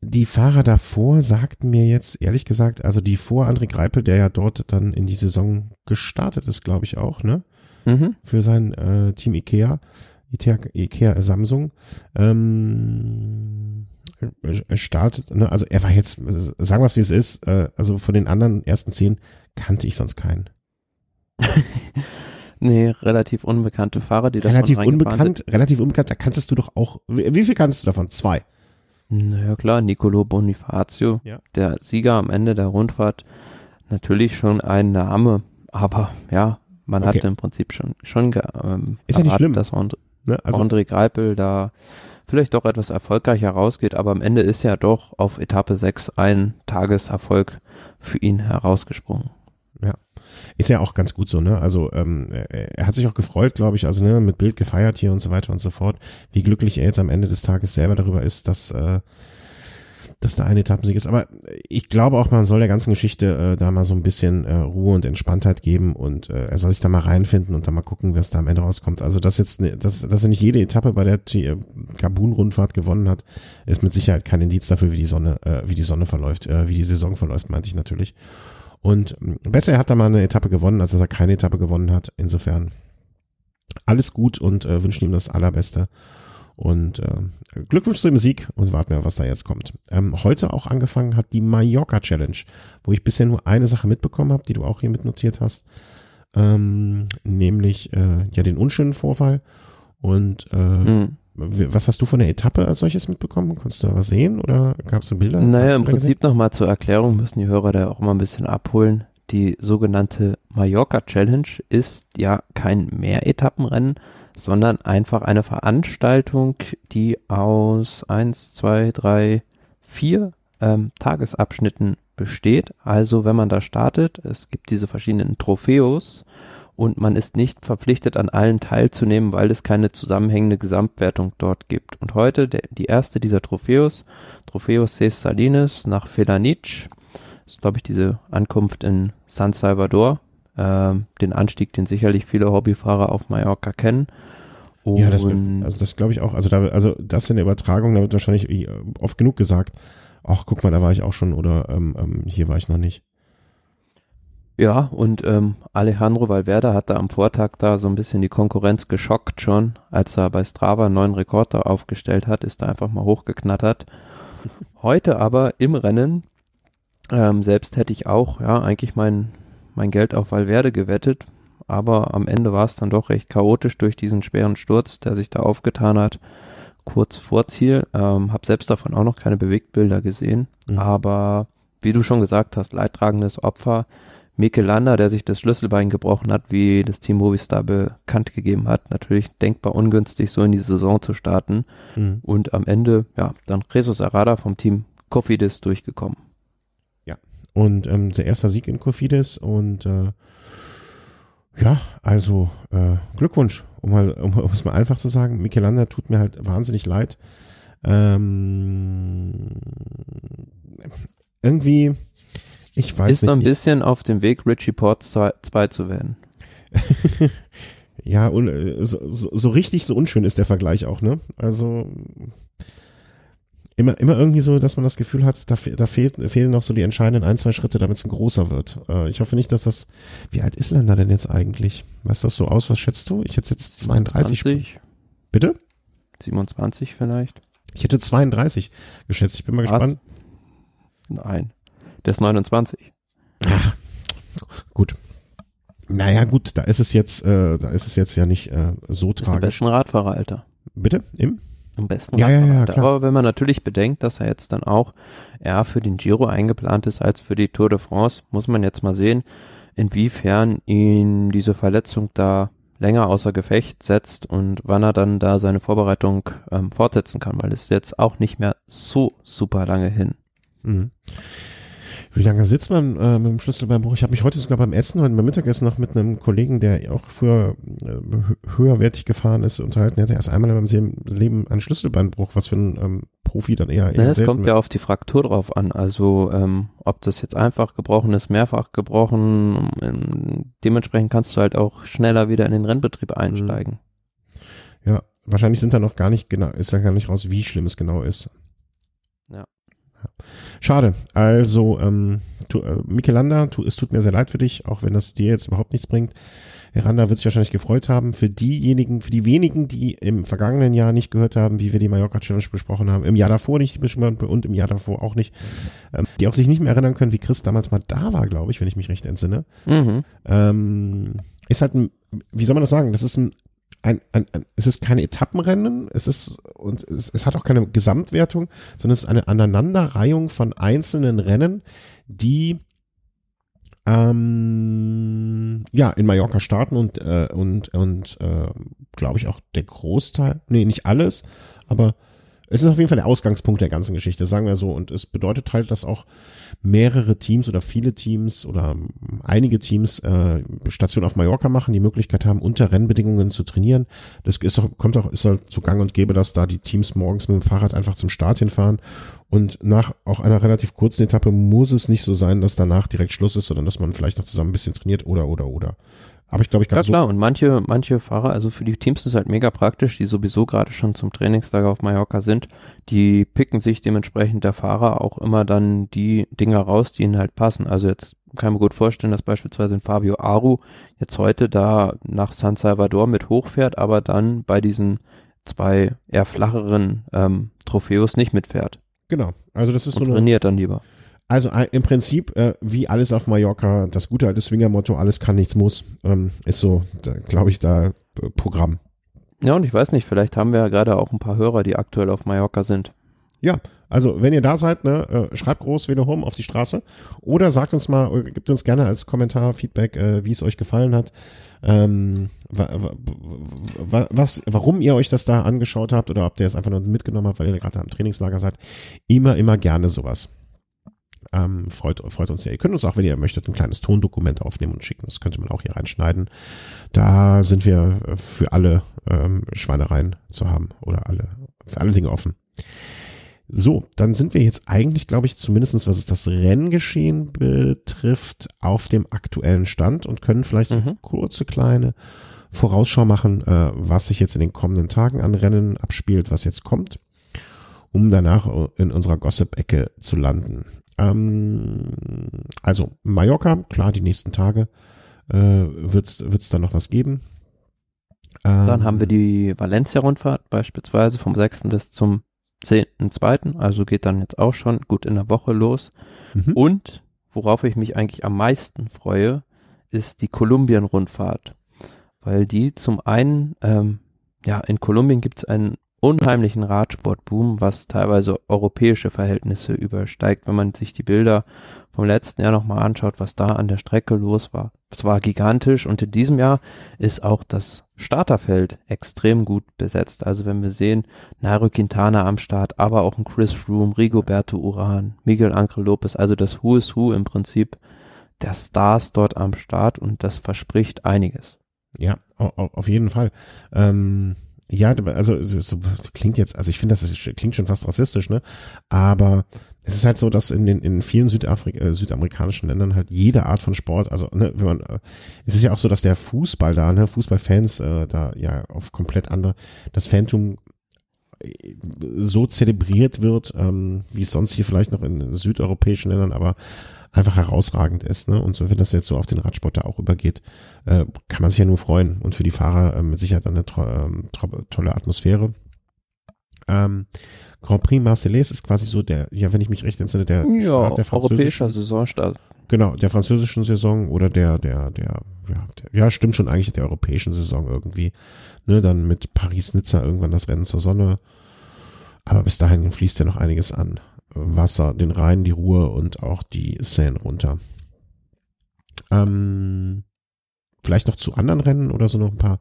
die Fahrer davor sagten mir jetzt, ehrlich gesagt, also die vor André Greipel, der ja dort dann in die Saison gestartet ist, glaube ich auch, ne? Mhm. Für sein äh, Team Ikea, Ikea, Ikea Samsung. Ähm, startet, ne? also er war jetzt, sagen wir es wie es ist, äh, also von den anderen ersten zehn kannte ich sonst keinen. <laughs> nee, relativ unbekannte Fahrer, die das Relativ unbekannt, sind. relativ unbekannt, da kanntest du doch auch, wie, wie viel kanntest du davon? Zwei? Naja klar, Nicolo Bonifacio, ja. der Sieger am Ende der Rundfahrt, natürlich schon ein Name, aber ja, man okay. hatte im Prinzip schon, schon ähm, Ist ja nicht schlimm. dass André, ne? also, André Greipel da vielleicht doch etwas erfolgreicher rausgeht, aber am Ende ist ja doch auf Etappe 6 ein Tageserfolg für ihn herausgesprungen. Ja. Ist ja auch ganz gut so, ne? Also ähm, er hat sich auch gefreut, glaube ich, also ne, mit Bild gefeiert hier und so weiter und so fort. Wie glücklich er jetzt am Ende des Tages selber darüber ist, dass äh, dass da ein Etappensieg ist. Aber ich glaube auch, man soll der ganzen Geschichte äh, da mal so ein bisschen äh, Ruhe und Entspanntheit geben und äh, er soll sich da mal reinfinden und da mal gucken, was da am Ende rauskommt. Also, dass jetzt, ne, dass, dass er nicht jede Etappe bei der Gabun-Rundfahrt gewonnen hat, ist mit Sicherheit kein Indiz dafür, wie die Sonne, äh, wie die Sonne verläuft, äh, wie die Saison verläuft, meinte ich natürlich. Und besser, er hat da mal eine Etappe gewonnen, als dass er keine Etappe gewonnen hat. Insofern alles gut und äh, wünschen ihm das Allerbeste. Und äh, Glückwunsch zu dem Sieg und warten wir, was da jetzt kommt. Ähm, heute auch angefangen hat die Mallorca Challenge, wo ich bisher nur eine Sache mitbekommen habe, die du auch hier mitnotiert hast. Ähm, nämlich äh, ja den unschönen Vorfall. Und äh, mhm. Was hast du von der Etappe als solches mitbekommen? Konntest du da was sehen oder gab es so Bilder? Naja, im Prinzip nochmal zur Erklärung müssen die Hörer da auch mal ein bisschen abholen. Die sogenannte Mallorca Challenge ist ja kein Mehretappenrennen, sondern einfach eine Veranstaltung, die aus eins, zwei, drei, vier ähm, Tagesabschnitten besteht. Also wenn man da startet, es gibt diese verschiedenen Trophäos und man ist nicht verpflichtet, an allen teilzunehmen, weil es keine zusammenhängende Gesamtwertung dort gibt. Und heute der, die erste dieser Trophäos, Trophäus Ces Salines nach Felanich, ist glaube ich diese Ankunft in San Salvador, äh, den Anstieg, den sicherlich viele Hobbyfahrer auf Mallorca kennen. Und ja, das, also das glaube ich auch. Also da, also das in der Übertragung, da wird wahrscheinlich äh, oft genug gesagt. Ach, guck mal, da war ich auch schon oder ähm, ähm, hier war ich noch nicht. Ja, und ähm, Alejandro Valverde hat da am Vortag da so ein bisschen die Konkurrenz geschockt schon, als er bei Strava einen neuen Rekord da aufgestellt hat, ist da einfach mal hochgeknattert. Heute aber im Rennen, ähm, selbst hätte ich auch, ja, eigentlich mein, mein Geld auf Valverde gewettet, aber am Ende war es dann doch recht chaotisch durch diesen schweren Sturz, der sich da aufgetan hat, kurz vor Ziel. Ähm, hab selbst davon auch noch keine Bewegtbilder gesehen, mhm. aber wie du schon gesagt hast, leidtragendes Opfer Mikel Landa, der sich das Schlüsselbein gebrochen hat, wie das Team Movistar bekannt gegeben hat. Natürlich denkbar ungünstig, so in die Saison zu starten. Mhm. Und am Ende, ja, dann Jesus Arada vom Team Kofidis durchgekommen. Und ähm, der erste Sieg in Kofidis und äh, ja, also äh, Glückwunsch, um, mal, um, um es mal einfach zu sagen. Mikel Landa tut mir halt wahnsinnig leid. Ähm, irgendwie ich weiß ist nicht. noch ein bisschen auf dem Weg, Richie Port 2 zu werden. <laughs> ja, und, äh, so, so, richtig so unschön ist der Vergleich auch, ne? Also immer, immer irgendwie so, dass man das Gefühl hat, da, da fehlt, fehlen noch so die entscheidenden ein, zwei Schritte, damit es ein großer wird. Äh, ich hoffe nicht, dass das. Wie alt ist Länder denn jetzt eigentlich? Weißt du das so aus? Was schätzt du? Ich hätte jetzt 32. 20. Bitte? 27 vielleicht. Ich hätte 32 geschätzt. Ich bin mal Was? gespannt. Nein. Der ist 29. Ach, gut. Naja, gut, da ist es jetzt, äh, da ist es jetzt ja nicht äh, so Ist tragisch. besten Radfahrer, Alter. Bitte? Im? Am besten Ja, ja, ja, klar. Aber wenn man natürlich bedenkt, dass er jetzt dann auch eher für den Giro eingeplant ist als für die Tour de France, muss man jetzt mal sehen, inwiefern ihn diese Verletzung da länger außer Gefecht setzt und wann er dann da seine Vorbereitung ähm, fortsetzen kann, weil es jetzt auch nicht mehr so super lange hin. Mhm. Wie lange sitzt man äh, mit dem Schlüsselbeinbruch? Ich habe mich heute sogar beim Essen, heute beim Mittagessen noch mit einem Kollegen, der auch früher äh, hö- höherwertig gefahren ist, unterhalten. Er hatte erst einmal in seinem Leben einen Schlüsselbeinbruch, was für ein ähm, Profi dann eher, eher es selten kommt wird. ja auf die Fraktur drauf an. Also ähm, ob das jetzt einfach gebrochen ist, mehrfach gebrochen. Ähm, dementsprechend kannst du halt auch schneller wieder in den Rennbetrieb Mhm. einsteigen. Ja, wahrscheinlich sind da noch gar nicht genau, ist da gar nicht raus, wie schlimm es genau ist. Ja. Schade. Also, ähm, tu, äh, Michelanda, tu, es tut mir sehr leid für dich, auch wenn das dir jetzt überhaupt nichts bringt. Heranda wird sich wahrscheinlich gefreut haben. Für diejenigen, für die wenigen, die im vergangenen Jahr nicht gehört haben, wie wir die Mallorca Challenge besprochen haben, im Jahr davor nicht und im Jahr davor auch nicht, ähm, die auch sich nicht mehr erinnern können, wie Chris damals mal da war, glaube ich, wenn ich mich recht entsinne. Mhm. Ähm, ist halt ein, wie soll man das sagen? Das ist ein, ein, ein, ein es ist keine Etappenrennen, es ist, und es, es hat auch keine Gesamtwertung, sondern es ist eine Aneinanderreihung von einzelnen Rennen, die ähm, ja in Mallorca starten und äh, und und äh, glaube ich auch der Großteil, nee, nicht alles, aber es ist auf jeden Fall der Ausgangspunkt der ganzen Geschichte, sagen wir so. Und es bedeutet halt, dass auch mehrere Teams oder viele Teams oder einige Teams äh, Station auf Mallorca machen, die Möglichkeit haben, unter Rennbedingungen zu trainieren. Das ist auch, kommt auch, ist halt so gang und gäbe, dass da die Teams morgens mit dem Fahrrad einfach zum Start hinfahren. Und nach auch einer relativ kurzen Etappe muss es nicht so sein, dass danach direkt Schluss ist, sondern dass man vielleicht noch zusammen ein bisschen trainiert oder oder oder. Aber ich glaube, ich Ja kann so. klar, und manche, manche Fahrer, also für die Teams ist es halt mega praktisch, die sowieso gerade schon zum Trainingslager auf Mallorca sind, die picken sich dementsprechend der Fahrer auch immer dann die Dinger raus, die ihnen halt passen. Also jetzt kann ich mir gut vorstellen, dass beispielsweise ein Fabio Aru jetzt heute da nach San Salvador mit hochfährt, aber dann bei diesen zwei eher flacheren ähm, Trophäos nicht mitfährt Genau. Also das ist so und eine, trainiert dann lieber. Also äh, im Prinzip, äh, wie alles auf Mallorca, das gute alte Swinger-Motto, alles kann, nichts muss, ähm, ist so, glaube ich, da äh, Programm. Ja, und ich weiß nicht, vielleicht haben wir ja gerade auch ein paar Hörer, die aktuell auf Mallorca sind. Ja, also wenn ihr da seid, ne, äh, schreibt groß Velo Home auf die Straße oder sagt uns mal, äh, gebt uns gerne als Kommentar Feedback, äh, wie es euch gefallen hat. Ähm, wa, wa, wa, was, warum ihr euch das da angeschaut habt oder ob ihr es einfach nur mitgenommen habt, weil ihr gerade am Trainingslager seid. Immer, immer gerne sowas. Ähm, freut, freut uns sehr. Ihr könnt uns auch, wenn ihr möchtet, ein kleines Tondokument aufnehmen und schicken. Das könnte man auch hier reinschneiden. Da sind wir äh, für alle ähm, Schweinereien zu haben oder alle, für alle Dinge offen. So, dann sind wir jetzt eigentlich, glaube ich, zumindestens was es das Renngeschehen betrifft, auf dem aktuellen Stand und können vielleicht so eine Mhm. kurze kleine Vorausschau machen, äh, was sich jetzt in den kommenden Tagen an Rennen abspielt, was jetzt kommt, um danach in unserer Gossip-Ecke zu landen. Ähm, also Mallorca, klar, die nächsten Tage äh, wird es da noch was geben. Dann Ähm, haben wir die Valencia-Rundfahrt beispielsweise vom 6. bis zum 10.2., also geht dann jetzt auch schon gut in der Woche los. mhm. Und worauf ich mich eigentlich am meisten freue, ist die Kolumbien-Rundfahrt. Weil die zum einen, ähm, ja, in Kolumbien gibt es einen unheimlichen Radsportboom, was teilweise europäische Verhältnisse übersteigt, wenn man sich die Bilder vom letzten Jahr nochmal anschaut, was da an der Strecke los war. Es war gigantisch und in diesem Jahr ist auch das Starterfeld extrem gut besetzt. Also wenn wir sehen, Nairo Quintana am Start, aber auch ein Chris Froome, Rigoberto Uran, Miguel Angel Lopez, also das Who is Who im Prinzip der Stars dort am Start und das verspricht einiges. Ja, au- au- auf jeden Fall. Ähm, ja, also so, klingt jetzt, also ich finde, das ist, klingt schon fast rassistisch, ne? Aber es ist halt so, dass in den in vielen Südafrika, äh, südamerikanischen Ländern halt jede Art von Sport, also ne, wenn man, äh, es ist ja auch so, dass der Fußball da, ne, Fußballfans äh, da ja auf komplett andere, das Phantom äh, so zelebriert wird, ähm, wie es sonst hier vielleicht noch in südeuropäischen Ländern, aber einfach herausragend ist. Ne? Und so, wenn das jetzt so auf den Radsport da auch übergeht, äh, kann man sich ja nur freuen. Und für die Fahrer äh, mit Sicherheit eine tro ähm, tolle Atmosphäre. Ähm, Grand Prix Marseillais ist quasi so der, ja, wenn ich mich recht entsinne, der Ja, Start der europäischer Saisonstart. Genau, der französischen Saison oder der, der, der, ja, der, ja, stimmt schon eigentlich der europäischen Saison irgendwie. Ne, dann mit Paris-Nizza irgendwann das Rennen zur Sonne. Aber bis dahin fließt ja noch einiges an. Wasser, den Rhein, die Ruhr und auch die Seine runter. Ähm, vielleicht noch zu anderen Rennen oder so noch ein paar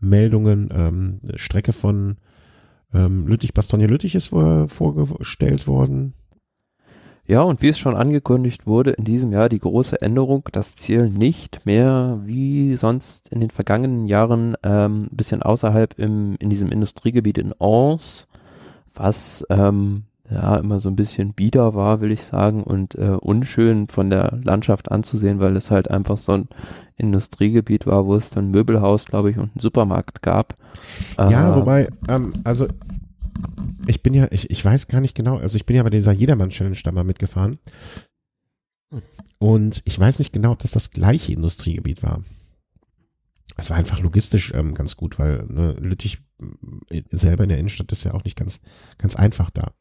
Meldungen. Ähm, Strecke von ähm, Lüttich-Bastogne-Lüttich ist vor, vorgestellt worden. Ja, und wie es schon angekündigt wurde, in diesem Jahr die große Änderung, das Ziel nicht mehr wie sonst in den vergangenen Jahren ähm, ein bisschen außerhalb im, in diesem Industriegebiet in Ans, was ähm, ja immer so ein bisschen bieder war, will ich sagen, und äh, unschön von der Landschaft anzusehen, weil es halt einfach so ein Industriegebiet war, wo es dann ein Möbelhaus, glaube ich, und einen Supermarkt gab. Ja, äh, wobei, ähm, also ich bin ja, ich, ich weiß gar nicht genau, also ich bin ja bei dieser Jedermann-Challenge da mal mitgefahren. Und ich weiß nicht genau, ob das das gleiche Industriegebiet war. Es war einfach logistisch ähm, ganz gut, weil ne, Lüttich äh, selber in der Innenstadt ist ja auch nicht ganz, ganz einfach da.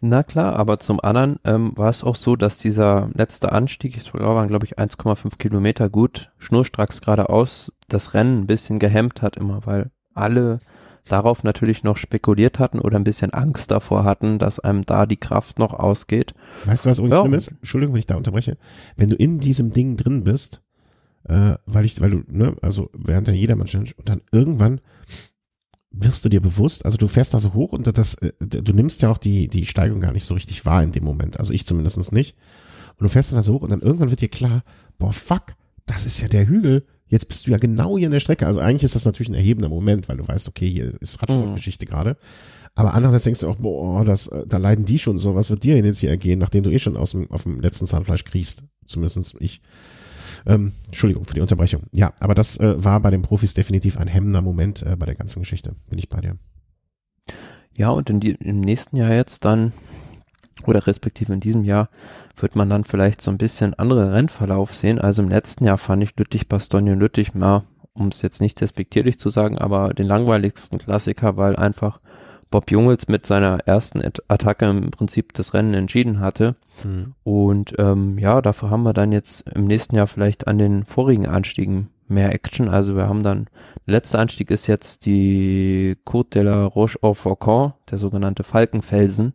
Na klar, aber zum anderen ähm, war es auch so, dass dieser letzte Anstieg, ich glaube, waren glaube ich 1,5 Kilometer gut, schnurstracks geradeaus, das Rennen ein bisschen gehemmt hat immer, weil alle darauf natürlich noch spekuliert hatten oder ein bisschen Angst davor hatten, dass einem da die Kraft noch ausgeht. Weißt du, was übrigens ja. schlimm ist? Entschuldigung, wenn ich da unterbreche. Wenn du in diesem Ding drin bist, äh, weil ich, weil du, ne, also während der jedermann Challenge und dann irgendwann wirst du dir bewusst, also du fährst da so hoch und das, äh, du nimmst ja auch die, die Steigung gar nicht so richtig wahr in dem Moment. Also ich zumindest nicht. Und du fährst dann da so hoch und dann irgendwann wird dir klar, boah, fuck, das ist ja der Hügel. Jetzt bist du ja genau hier in der Strecke. Also eigentlich ist das natürlich ein erhebender Moment, weil du weißt, okay, hier ist Radsportgeschichte mhm. gerade. Aber andererseits denkst du auch, boah, das, äh, da leiden die schon so. Was wird dir denn jetzt hier ergehen, nachdem du eh schon aus dem, auf dem letzten Zahnfleisch kriegst? Zumindestens ich. Ähm, Entschuldigung für die Unterbrechung. Ja, aber das äh, war bei den Profis definitiv ein hemmender Moment äh, bei der ganzen Geschichte. Bin ich bei dir. Ja, und die, im nächsten Jahr jetzt dann, oder respektive in diesem Jahr, wird man dann vielleicht so ein bisschen andere Rennverlauf sehen. Also im letzten Jahr fand ich Lüttich-Bastogne Lüttich mal, um es jetzt nicht despektierlich zu sagen, aber den langweiligsten Klassiker, weil einfach Bob Jungels mit seiner ersten Attacke im Prinzip das Rennen entschieden hatte. Mhm. Und ähm, ja, dafür haben wir dann jetzt im nächsten Jahr vielleicht an den vorigen Anstiegen mehr Action. Also wir haben dann, der letzte Anstieg ist jetzt die Côte de la Roche au Faucon, der sogenannte Falkenfelsen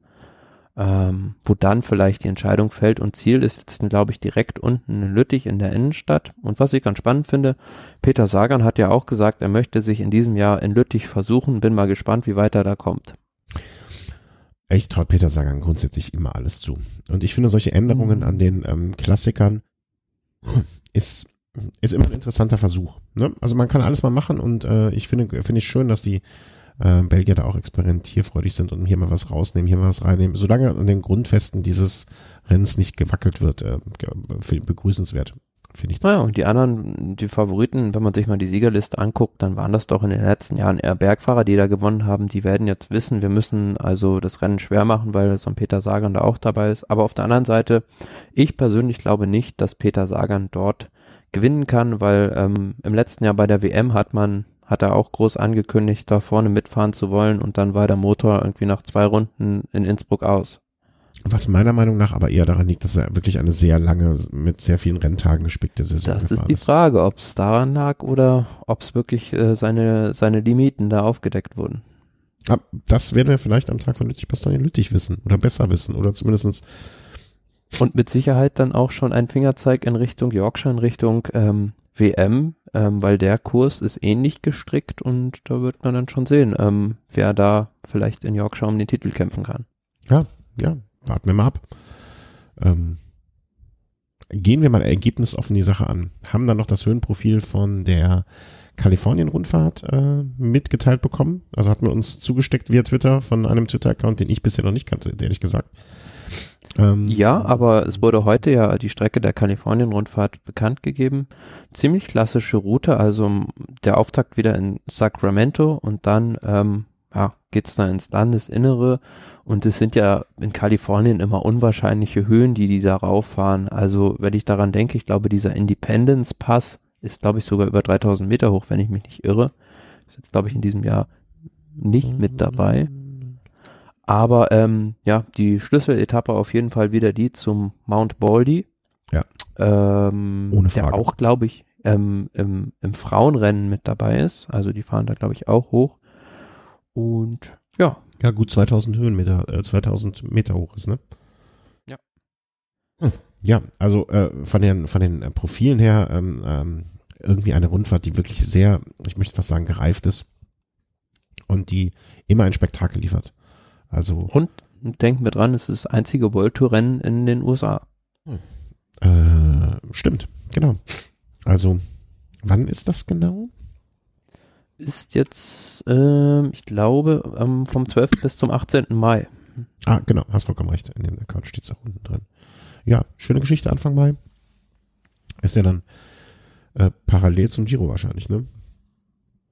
ähm, wo dann vielleicht die Entscheidung fällt und Ziel ist jetzt, glaube ich, direkt unten in Lüttich in der Innenstadt. Und was ich ganz spannend finde, Peter Sagan hat ja auch gesagt, er möchte sich in diesem Jahr in Lüttich versuchen. Bin mal gespannt, wie weit er da kommt. Ich traue Peter Sagan grundsätzlich immer alles zu. Und ich finde solche Änderungen an den ähm, Klassikern ist, ist immer ein interessanter Versuch. Ne? Also man kann alles mal machen und äh, ich finde, finde ich schön, dass die äh, Belgier da auch experimentierfreudig sind und hier mal was rausnehmen, hier mal was reinnehmen. Solange an den Grundfesten dieses Rennens nicht gewackelt wird, äh, begrüßenswert. Finde ich das. Ja, und die anderen, die Favoriten, wenn man sich mal die Siegerliste anguckt, dann waren das doch in den letzten Jahren eher Bergfahrer, die da gewonnen haben. Die werden jetzt wissen, wir müssen also das Rennen schwer machen, weil so ein Peter Sagan da auch dabei ist. Aber auf der anderen Seite, ich persönlich glaube nicht, dass Peter Sagan dort gewinnen kann, weil ähm, im letzten Jahr bei der WM hat man hat er auch groß angekündigt, da vorne mitfahren zu wollen und dann war der Motor irgendwie nach zwei Runden in Innsbruck aus. Was meiner Meinung nach aber eher daran liegt, dass er wirklich eine sehr lange, mit sehr vielen Renntagen gespickte Saison Das ist die Frage, ob es daran lag oder ob es wirklich äh, seine, seine Limiten da aufgedeckt wurden. Das werden wir vielleicht am Tag von Lüttich-Bastogne Lüttich wissen oder besser wissen oder zumindestens und mit Sicherheit dann auch schon ein Fingerzeig in Richtung Yorkshire, in Richtung ähm, WM, ähm, weil der Kurs ist ähnlich gestrickt und da wird man dann schon sehen, ähm, wer da vielleicht in Yorkshire um den Titel kämpfen kann. Ja, ja, warten wir mal ab. Ähm, gehen wir mal ergebnisoffen die Sache an. Haben dann noch das Höhenprofil von der Kalifornien-Rundfahrt äh, mitgeteilt bekommen. Also hat man uns zugesteckt via Twitter von einem Twitter-Account, den ich bisher noch nicht kannte, ehrlich gesagt. Ähm, ja, aber es wurde heute ja die Strecke der Kalifornien-Rundfahrt bekannt gegeben. Ziemlich klassische Route, also der Auftakt wieder in Sacramento und dann ähm, ja, geht's da ins Landesinnere und es sind ja in Kalifornien immer unwahrscheinliche Höhen, die die da rauffahren. Also wenn ich daran denke, ich glaube dieser Independence Pass ist glaube ich sogar über 3000 Meter hoch, wenn ich mich nicht irre. Ist jetzt glaube ich in diesem Jahr nicht mit dabei. Aber ähm, ja, die Schlüsseletappe auf jeden Fall wieder die zum Mount Baldy. Ja. Ähm, Ohne Der Frage. auch, glaube ich, ähm, im, im Frauenrennen mit dabei ist. Also die fahren da, glaube ich, auch hoch. Und ja, Ja, gut 2000 Höhenmeter, äh, 2000 Meter hoch ist, ne? Ja. Hm. Ja, also äh, von den von den äh, Profilen her ähm, ähm, irgendwie eine Rundfahrt, die wirklich sehr, ich möchte fast sagen, gereift ist und die immer ein Spektakel liefert. Also und denken wir dran, es ist das einzige World Tour Rennen in den USA. äh, stimmt, genau. Also wann ist das genau? Ist jetzt, ähm, ich glaube, ähm, vom 12. bis zum 18. Mai. Ah, genau, hast vollkommen recht. In dem Account steht es auch unten drin. Ja, schöne Geschichte Anfang Mai. Ist ja dann äh, parallel zum Giro wahrscheinlich, ne?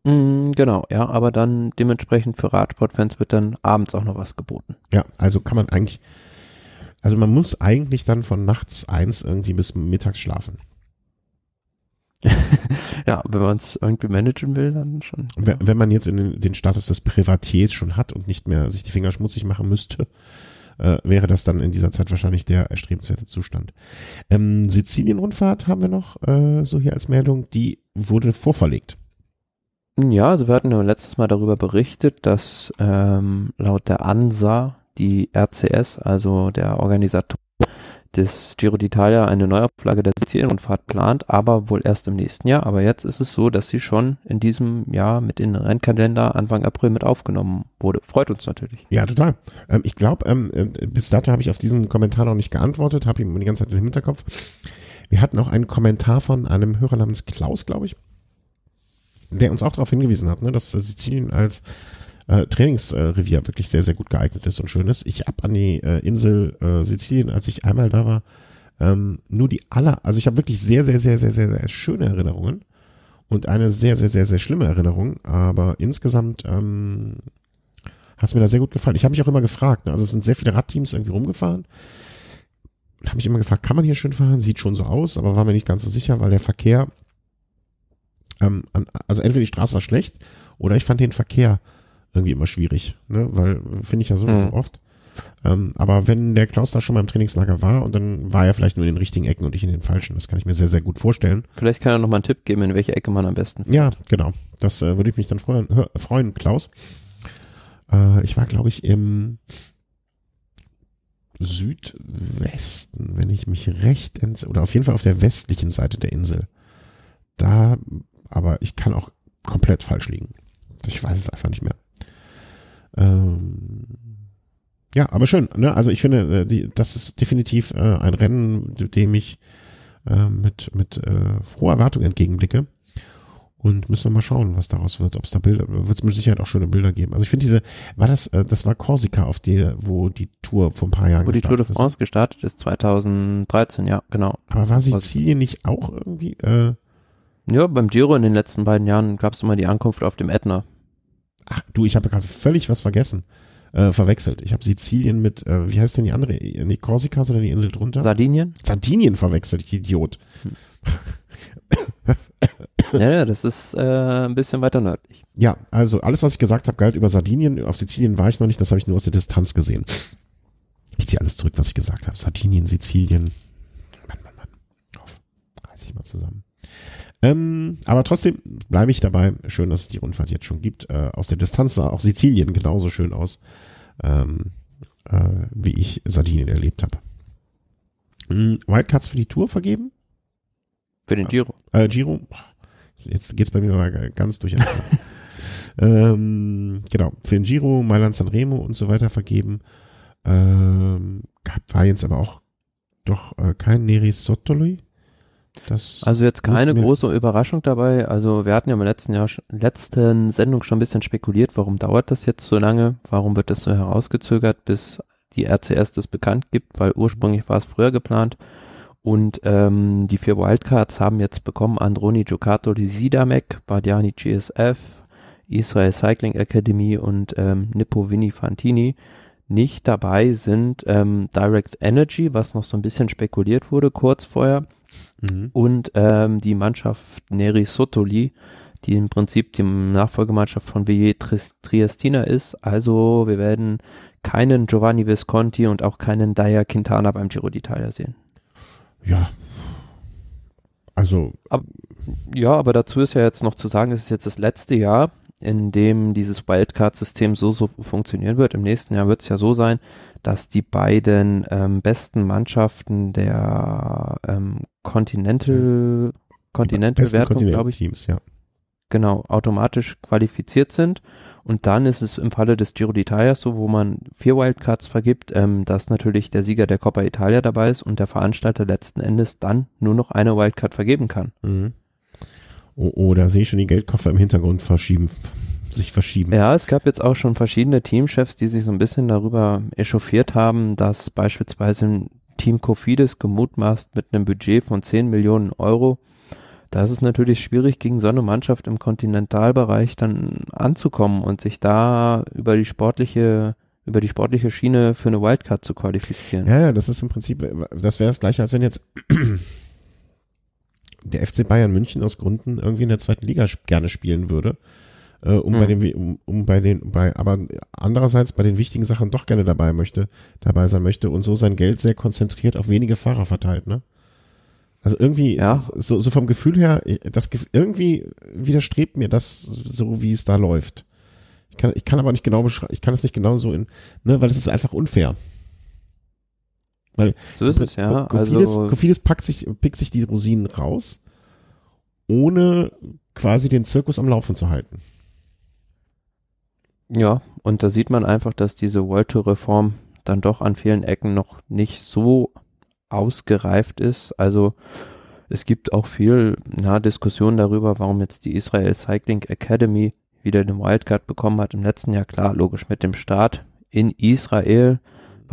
Mm, genau, ja, aber dann dementsprechend für Radsportfans wird dann abends auch noch was geboten. Ja, also kann man eigentlich, also man muss eigentlich dann von nachts eins irgendwie bis mittags schlafen. <laughs> Ja, wenn man es irgendwie managen will, dann schon. Wenn, wenn man jetzt in den, den Status des Privatiers schon hat und nicht mehr sich die Finger schmutzig machen müsste, äh, wäre das dann in dieser Zeit wahrscheinlich der erstrebenswerte Zustand. Ähm, Sizilien-Rundfahrt haben wir noch äh, so hier als Meldung, die wurde vorverlegt. Ja, also wir hatten ja letztes Mal darüber berichtet, dass ähm, laut der ANSA die RCS, also der Organisator des Giro d'Italia, eine Neuauflage der Sizilien-Rundfahrt plant, aber wohl erst im nächsten Jahr. Aber jetzt ist es so, dass sie schon in diesem Jahr mit in den Rennkalender Anfang April mit aufgenommen wurde. Freut uns natürlich. Ja, total. Ähm, ich glaube, ähm, äh, bis dato habe ich auf diesen Kommentar noch nicht geantwortet, habe ihn die ganze Zeit im Hinterkopf. Wir hatten auch einen Kommentar von einem Hörer namens Klaus, glaube ich, der uns auch darauf hingewiesen hat, ne, dass Sizilien als äh, Trainingsrevier wirklich sehr, sehr gut geeignet ist und schön ist. Ich habe an die äh, Insel äh, Sizilien, als ich einmal da war, ähm, nur die aller, also ich habe wirklich sehr, sehr, sehr, sehr, sehr, sehr schöne Erinnerungen und eine sehr, sehr, sehr, sehr schlimme Erinnerung, aber insgesamt ähm, hat mir da sehr gut gefallen. Ich habe mich auch immer gefragt, ne? also es sind sehr viele Radteams irgendwie rumgefahren. Habe mich immer gefragt, kann man hier schön fahren? Sieht schon so aus, aber war mir nicht ganz so sicher, weil der Verkehr, ähm, an, also entweder die Straße war schlecht oder ich fand den Verkehr irgendwie immer schwierig, ne? weil finde ich ja sowieso Mhm. oft. Ähm, aber wenn der Klaus da schon mal im Trainingslager war und dann war er vielleicht nur in den richtigen Ecken und ich in den falschen, das kann ich mir sehr, sehr gut vorstellen. Vielleicht kann er noch mal einen Tipp geben, in welche Ecke man am besten Ja, genau. Das äh, würde ich mich dann freuen, freuen Klaus. Äh, ich war, glaube ich, im Südwesten, wenn ich mich recht entsinne, oder auf jeden Fall auf der westlichen Seite der Insel. Da, aber ich kann auch komplett falsch liegen. Ich weiß es einfach nicht mehr. Ähm, ja, aber schön. Ne? Also ich finde, äh, die, das ist definitiv äh, ein Rennen, dem ich äh, mit, mit äh, froher Erwartung entgegenblicke. Und müssen wir mal schauen, was daraus wird. Ob es da Bilder, wird es mit Sicherheit auch schöne Bilder geben. Also ich finde diese, war das, äh, das war Korsika, auf der, wo die Tour vor ein paar Jahren Wo die Tour de gestartet ist. France gestartet ist, 2013, ja, genau. Aber war Sizilien nicht auch irgendwie, äh, Ja, beim Giro in den letzten beiden Jahren gab es immer die Ankunft auf dem Ätna. ach du, ich habe gerade völlig was vergessen, äh, verwechselt. Ich habe Sizilien mit, äh, wie heißt denn die andere, nicht Korsika, sondern die Insel drunter? Sardinien? Sardinien verwechselt, ich Idiot. ja, ja, das ist äh, ein bisschen weiter nördlich. Ja, also alles, was ich gesagt habe, galt über Sardinien. Auf Sizilien war ich noch nicht, das habe ich nur aus der Distanz gesehen. Ich ziehe alles zurück, was ich gesagt habe. Sardinien, Sizilien. Mann, Mann, Mann. Auf. Reiß ich mal zusammen. Ähm, aber trotzdem bleibe ich dabei. Schön, dass es die Rundfahrt jetzt schon gibt. Äh, aus der Distanz sah auch Sizilien genauso schön aus, ähm, äh, wie ich Sardinien erlebt habe. Hm, Wildcards für die Tour vergeben? Für den Giro. Äh, Giro. Boah, Jetzt geht's bei mir mal ganz durcheinander. <laughs> ähm, genau, für den Giro, Mailand Sanremo und so weiter vergeben. Ähm, war jetzt aber auch doch äh, kein Neri Sottoli. Das, Also jetzt keine große Überraschung dabei. Also wir hatten ja im letzten Jahr, letzten Sendung schon ein bisschen spekuliert, warum dauert das jetzt so lange? Warum wird das so herausgezögert, bis die RCS das bekannt gibt? Weil ursprünglich war es früher geplant. Und ähm, die vier Wildcards haben jetzt bekommen Androni Giocattoli Sidamek, Bardiani GSF, Israel Cycling Academy und ähm, Nippo Vini Fantini. Nicht dabei sind ähm, Direct Energy, was noch so ein bisschen spekuliert wurde kurz vorher Mhm. und ähm, die Mannschaft Neri Sotoli, die im Prinzip die Nachfolgemannschaft von Tris- Triestina ist. Also wir werden keinen Giovanni Visconti und auch keinen Daya Quintana beim Giro d'Italia sehen. Ja, Also. Aber, ja, aber dazu ist ja jetzt noch zu sagen, es ist jetzt das letzte Jahr, in dem dieses Wildcard-System so, so funktionieren wird. Im nächsten Jahr wird es ja so sein, dass die beiden ähm, besten Mannschaften der ähm, Continental, Continental-Wertung, glaube ich, Teams, ja. genau, automatisch qualifiziert sind. Und dann ist es im Falle des Giro d'Italia so, wo man vier Wildcards vergibt, ähm, dass natürlich der Sieger der Coppa Italia dabei ist und der Veranstalter letzten Endes dann nur noch eine Wildcard vergeben kann. Mhm. Oh, oh, da sehe ich schon die Geldkoffer im Hintergrund verschieben, sich verschieben. Ja, es gab jetzt auch schon verschiedene Teamchefs, die sich so ein bisschen darüber echauffiert haben, dass beispielsweise ein Team Cofidis gemutmaßt mit einem Budget von 10 Millionen Euro da ist es natürlich schwierig, gegen so eine Mannschaft im Kontinentalbereich dann anzukommen und sich da über die sportliche über die sportliche Schiene für eine Wildcard zu qualifizieren. Ja, ja, das ist im Prinzip, das wäre das gleiche, als wenn jetzt der FC Bayern München aus Gründen irgendwie in der zweiten Liga gerne spielen würde, äh, um hm. bei den, um, um bei den, bei, aber andererseits bei den wichtigen Sachen doch gerne dabei möchte, dabei sein möchte und so sein Geld sehr konzentriert auf wenige Fahrer verteilt, ne? Also irgendwie, ja. so, so vom Gefühl her, das irgendwie widerstrebt mir das so, wie es da läuft. Ich kann, ich kann aber nicht genau beschreiben, ich kann es nicht genau so in, ne, weil es ist einfach unfair. Weil so ist es, ja. Kofidis, also, Kofidis packt sich, pickt sich die Rosinen raus, ohne quasi den Zirkus am Laufen zu halten. Ja, und da sieht man einfach, dass diese World Tour Reform dann doch an vielen Ecken noch nicht so ausgereift ist. Also es gibt auch viel na, Diskussion darüber, warum jetzt die Israel Cycling Academy wieder den Wildcard bekommen hat im letzten Jahr. Klar, logisch mit dem Start in Israel,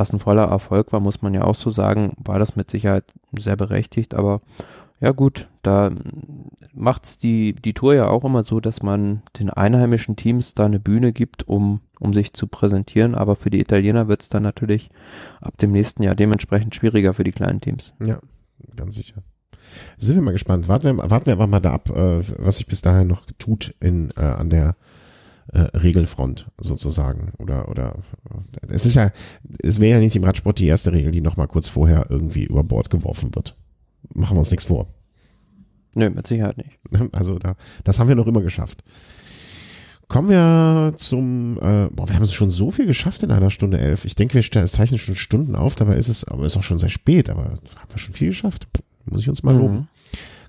was ein voller Erfolg war, muss man ja auch so sagen, war das mit Sicherheit sehr berechtigt. Aber ja gut, da macht's die, die Tour ja auch immer so, dass man den einheimischen Teams da eine Bühne gibt, um um sich zu präsentieren. Aber für die Italiener wird es dann natürlich ab dem nächsten Jahr dementsprechend schwieriger für die kleinen Teams. Ja, ganz sicher. Sind wir mal gespannt. Warten wir, warten wir einfach mal da ab, äh, was sich bis dahin noch tut in, äh, an der äh, Regelfront sozusagen. Oder, oder es ist ja, es wäre ja nicht im Radsport die erste Regel, die nochmal kurz vorher irgendwie über Bord geworfen wird. Machen wir uns nichts vor. Nö, mit Sicherheit nicht. <laughs> Also da, das haben wir noch immer geschafft. Kommen wir zum, äh, boah, wir haben es schon so viel geschafft in einer Stunde elf. Ich denke, wir zeichnen schon Stunden auf, dabei ist es, aber ist auch schon sehr spät, aber haben wir schon viel geschafft. Muss ich uns mal loben. Mhm.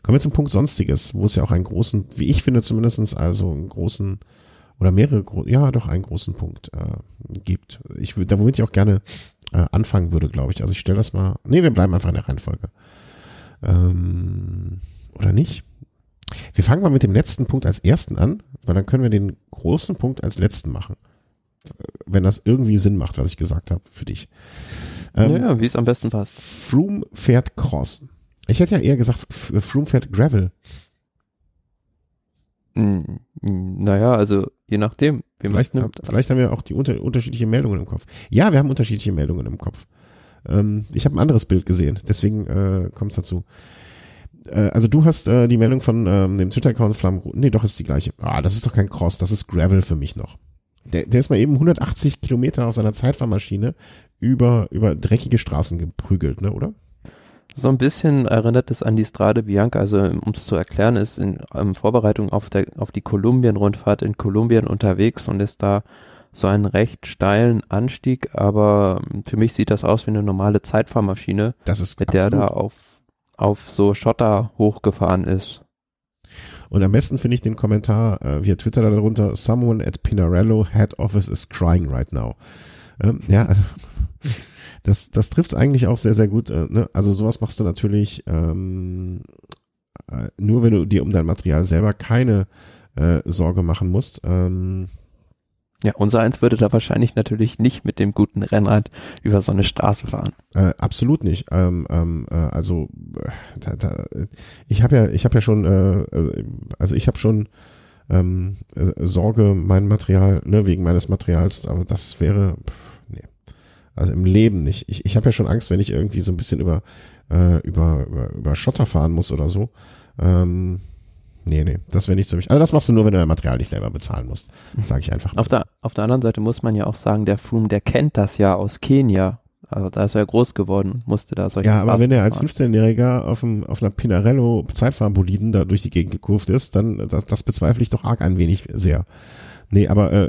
Kommen wir zum Punkt Sonstiges, wo es ja auch einen großen, wie ich finde zumindestens also einen großen oder mehrere, ja doch einen großen Punkt äh, gibt. Ich würde, da womit ich auch gerne äh, anfangen würde, glaube ich. Also ich stelle das mal, nee, wir bleiben einfach in der Reihenfolge. Ähm, oder nicht? Wir fangen mal mit dem letzten Punkt als ersten an, weil dann können wir den großen Punkt als letzten machen. Wenn das irgendwie Sinn macht, was ich gesagt habe für dich. Ähm, ja, wie es am besten passt. Froome fährt Cross. Ich hätte ja eher gesagt, Froome fährt Gravel. Hm, naja, also je nachdem. Wie vielleicht, nimmt. vielleicht haben wir auch die unter, unterschiedlichen Meldungen im Kopf. Ja, wir haben unterschiedliche Meldungen im Kopf. Ähm, ich habe ein anderes Bild gesehen, deswegen äh, kommt es dazu äh, also du hast äh, die Meldung von ähm, dem Twitter-Account Flammen. Nee, doch, ist die gleiche. Ah, das ist doch kein Cross, das ist Gravel für mich noch. Der, der ist mal eben 180 Kilometer auf seiner Zeitfahrmaschine über, über dreckige Straßen geprügelt, ne, oder? So ein bisschen erinnert es an die Strade Bianca, also um es zu erklären, ist in, in Vorbereitung auf, der, auf die Kolumbien-Rundfahrt in Kolumbien unterwegs und ist da so einen recht steilen Anstieg, aber für mich sieht das aus wie eine normale Zeitfahrmaschine, das ist mit der da auf auf so Schotter hochgefahren ist. Und am besten finde ich den Kommentar äh, via Twitter darunter, someone at Pinarello head office is crying right now. Ähm, ja, also, das, das trifft eigentlich auch sehr, sehr gut. Äh, ne? Also sowas machst du natürlich ähm, äh, nur, wenn du dir um dein Material selber keine äh, Sorge machen musst. Ähm, ja, unser eins würde da wahrscheinlich natürlich nicht mit dem guten Rennrad über so eine Straße fahren. Äh, absolut nicht. Ähm, ähm, äh, also äh, da, da, ich habe ja, ich habe ja schon, äh, äh, also ich habe schon ähm, äh, Sorge, mein Material, ne, wegen meines Materials, aber das wäre, pff, also im Leben nicht. Ich, ich habe ja schon Angst, wenn ich irgendwie so ein bisschen über äh, über, über über Schotter fahren muss oder so. Ähm, Nee, nee, das wäre nicht so wichtig. Also das machst du nur, wenn du dein Material nicht selber bezahlen musst. Sage ich einfach. <laughs> Auf der, auf der anderen Seite muss man ja auch sagen, der Froome, der kennt das ja aus Kenia. Also da ist er groß geworden musste da solche Ja, aber wenn er als fahren. 15-Jähriger auf, dem, auf einer Pinarello Zeitfahrboliden da durch die Gegend gekurft ist, dann das, das bezweifle ich doch arg ein wenig sehr. Nee, aber äh,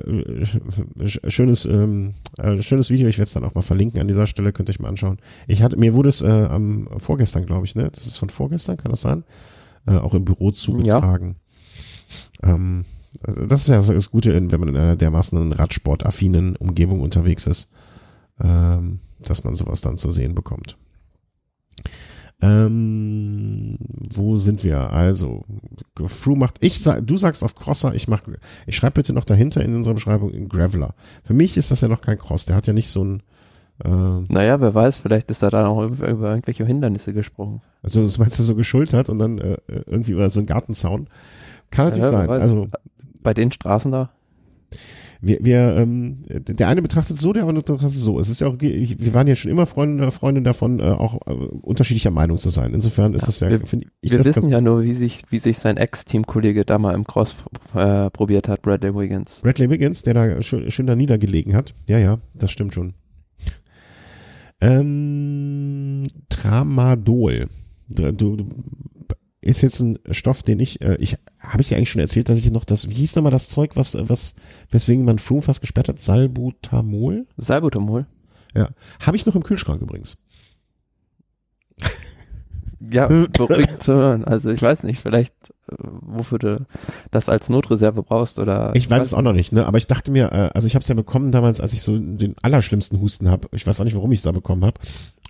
sch- schönes, ähm, äh, schönes Video, ich werde es dann auch mal verlinken an dieser Stelle, könnt ihr euch mal anschauen. Ich hatte, mir wurde es äh, am vorgestern, glaube ich, ne? Das ist von vorgestern, kann das sein? Äh, auch im Büro zugetragen. Ähm, äh, das ist ja das Gute, wenn man in einer dermaßen radsportaffinen Umgebung unterwegs ist, ähm, dass man sowas dann zu sehen bekommt. Ähm, wo sind wir? Also, Fru macht, ich sag, du sagst auf Crosser, ich mach, ich schreibe bitte noch dahinter in unserer Beschreibung in Graveler. Für mich ist das ja noch kein Cross, der hat ja nicht so ein, äh, Naja, wer weiß, vielleicht ist er da auch über, über irgendwelche Hindernisse gesprungen. also das meinst du so geschultert und dann äh, irgendwie über so einen Gartenzaun. Kann natürlich Ja, sein. weiß. Also Bei den Straßen da? Wir, wir ähm, der eine betrachtet es so, der andere betrachtet es so. Es ist ja auch, wir waren ja schon immer Freunde, Freunde davon, äh, auch äh, unterschiedlicher Meinung zu sein. Insofern ist Ja, das ja, wir- finde ich Wir wissen ja nur, wie sich, wie sich sein Ex-Teamkollege da mal im Cross äh, probiert hat, Bradley Wiggins. Bradley Wiggins, der da schön, schön da niedergelegen hat. Ja, ja, das stimmt schon. Ähm, Tramadol. Du, du- ist jetzt ein Stoff, den ich, äh, ich habe ich dir eigentlich schon erzählt, dass ich noch das, wie hieß nochmal das Zeug, was, was, weswegen man Froome fast gesperrt hat? Salbutamol? Salbutamol? Ja. Habe ich noch im Kühlschrank übrigens. Ja, <laughs> beruhigend zu hören. Also ich weiß nicht, vielleicht äh, wofür du das als Notreserve brauchst oder Ich weiß es auch noch nicht, ne? Aber ich dachte mir, äh, also ich habe es ja bekommen damals, als ich so den allerschlimmsten Husten habe. Ich weiß auch nicht, warum ich es da bekommen habe.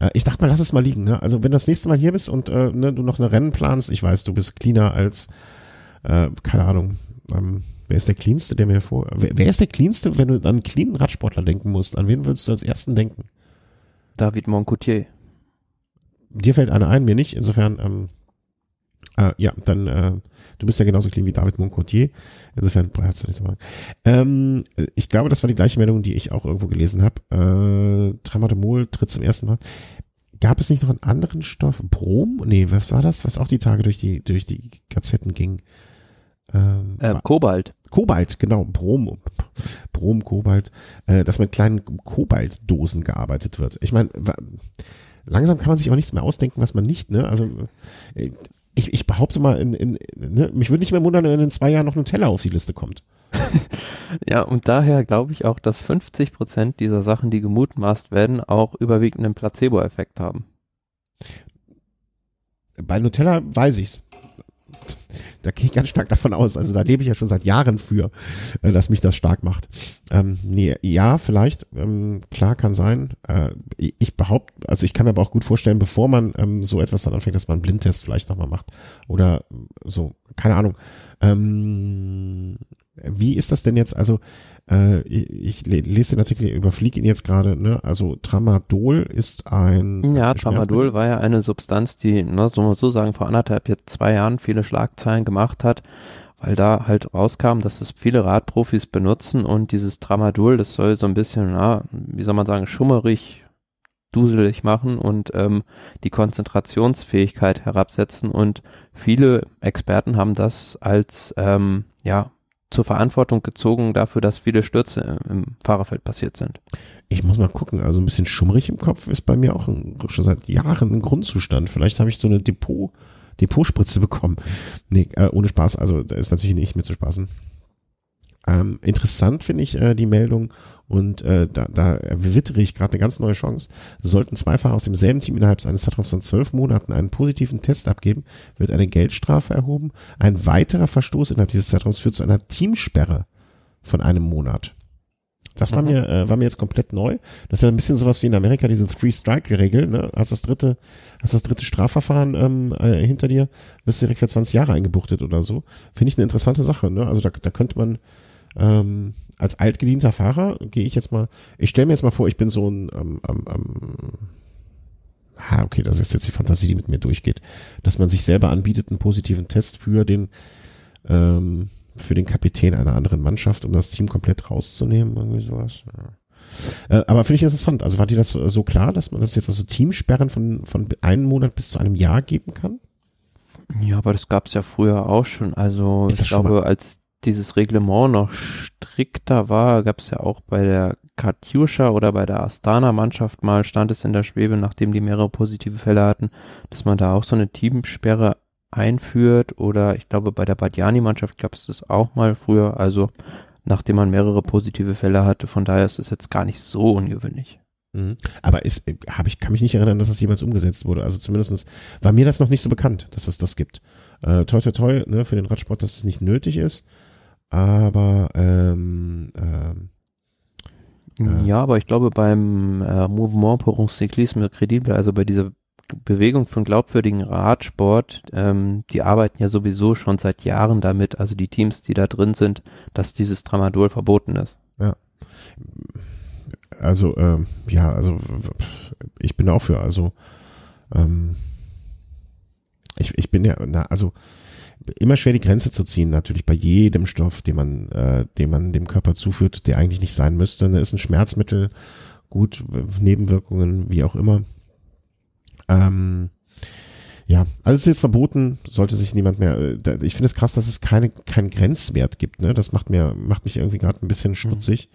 Äh, ich dachte mal, lass es mal liegen. Ne? Also wenn du das nächste Mal hier bist und äh, ne, du noch eine Rennen planst, ich weiß, du bist cleaner als, äh, keine Ahnung, ähm, wer ist der cleanste, der mir vor. Wer, wer ist der cleanste, wenn du an einen cleanen Radsportler denken musst? An wen würdest du als ersten denken? David Moncoutier. Dir fällt einer ein, mir nicht. Insofern, ähm, äh, ja, dann, äh, du bist ja genauso clean wie David Moncotier. Insofern hast du nicht so mal. Ähm, ich glaube, das war die gleiche Meldung, die ich auch irgendwo gelesen habe. Äh, Tramadol tritt zum ersten Mal. Gab es nicht noch einen anderen Stoff? Brom? Nee, was war das? Was auch die Tage durch die, durch die Gazetten ging. Ähm, Äh, Kobalt. Kobalt, genau, Brom, Brom, Kobalt, äh, dass mit kleinen Kobaltdosen gearbeitet wird. Ich meine, langsam kann man sich auch nichts mehr ausdenken, was man nicht, ne? Also äh, ich, ich behaupte mal, in, in, ne? mich würde nicht mehr wundern, wenn in zwei Jahren noch Nutella auf die Liste kommt. <laughs> Ja, und daher glaube ich auch, dass 50 Prozent dieser Sachen, die gemutmaßt werden, auch überwiegend einen Placebo-Effekt haben. Bei Nutella weiß ich's. Da gehe ich ganz stark davon aus. Also da lebe ich ja schon seit Jahren für, äh, dass mich das stark macht. Ähm, nee, ja, vielleicht. Ähm, klar, kann sein. Äh, ich behaupte, also ich kann mir aber auch gut vorstellen, bevor man ähm, so etwas dann anfängt, dass man einen Blindtest vielleicht nochmal macht. Oder so, keine Ahnung. Ähm, wie ist das denn jetzt? Also äh, ich, ich le- lese den Artikel, überfliege ihn jetzt gerade. Ne? Also Tramadol ist ein Ja. Tramadol war ja eine Substanz, die, ne, so mal so sagen, vor anderthalb, jetzt zwei Jahren viele Schlagzeilen gemacht hat, weil da halt rauskam, dass es viele Radprofis benutzen und dieses Tramadol, das soll so ein bisschen, na, wie soll man sagen, schummerig, duselig machen und ähm, die Konzentrationsfähigkeit herabsetzen und viele Experten haben das als, ähm, ja, zur Verantwortung gezogen dafür, dass viele Stürze im Fahrerfeld passiert sind. Ich muss mal gucken, also ein bisschen schummrig im Kopf ist bei mir auch ein, schon seit Jahren ein Grundzustand. Vielleicht habe ich so eine Depot, Depotspritze bekommen. Nee, äh, ohne Spaß, also da ist natürlich nicht mit zu spaßen. Ähm, interessant finde ich äh, die Meldung und äh, da, da wittere ich gerade eine ganz neue Chance. Sollten zwei Fahrer aus demselben Team innerhalb eines Zeitraums von zwölf Monaten einen positiven Test abgeben, wird eine Geldstrafe erhoben. Ein weiterer Verstoß innerhalb dieses Zeitraums führt zu einer Teamsperre von einem Monat. Das war Mhm. mir, äh, war mir jetzt komplett neu. Das ist ja ein bisschen sowas wie in Amerika, diese Three-Strike-Regel, ne? Hast das dritte, hast das dritte Strafverfahren ähm, äh, hinter dir, wirst du direkt für 20 Jahre eingebuchtet oder so. Finde ich eine interessante Sache, ne? Also da, da könnte man ähm, als altgedienter Fahrer, gehe ich jetzt mal, ich stelle mir jetzt mal vor, ich bin so ein ähm, ähm, ähm, Ah, okay, das ist jetzt die Fantasie, die mit mir durchgeht, dass man sich selber anbietet, einen positiven Test für den ähm, für den Kapitän einer anderen Mannschaft, um das Team komplett rauszunehmen, irgendwie sowas. Ja. Äh, aber finde ich interessant. Also war dir das so, so klar, dass man das jetzt also Teamsperren von, von einem Monat bis zu einem Jahr geben kann? Ja, aber das gab's ja früher auch schon. Also ich glaube, als dieses Reglement noch strikter war, gab es ja auch bei der Katjuscha oder bei der Astana-Mannschaft mal, stand es in der Schwebe, nachdem die mehrere positive Fälle hatten, dass man da auch so eine Teamsperre einführt oder ich glaube bei der Badiani-Mannschaft gab es das auch mal früher, also nachdem man mehrere positive Fälle hatte, von daher ist es jetzt gar nicht so ungewöhnlich. Mhm. Aber ist, hab ich kann mich nicht erinnern, dass das jemals umgesetzt wurde. Also zumindestens war mir das noch nicht so bekannt, dass es das gibt. Äh, toi toi toi, ne, für den Radsport, dass es nicht nötig ist. Aber ähm, ähm, äh, ja, aber ich glaube beim äh, Mouvement pour un cyclisme crédible, also bei dieser Bewegung von glaubwürdigen Radsport, ähm, die arbeiten ja sowieso schon seit Jahren damit, also die Teams, die da drin sind, dass dieses Tramadol verboten ist. Ja. Also, ähm, ja, also ich bin auch für, also ähm, ich, ich bin ja, na, also immer schwer die Grenze zu ziehen, natürlich bei jedem Stoff, den man, äh, den man dem Körper zuführt, der eigentlich nicht sein müsste. Ne, ist ein Schmerzmittel, gut, Nebenwirkungen, wie auch immer. Ähm, ja, also es ist jetzt verboten, sollte sich niemand mehr. Äh, ich finde es krass, dass es keine keinen Grenzwert gibt. Ne, das macht mir macht mich irgendwie gerade ein bisschen stutzig.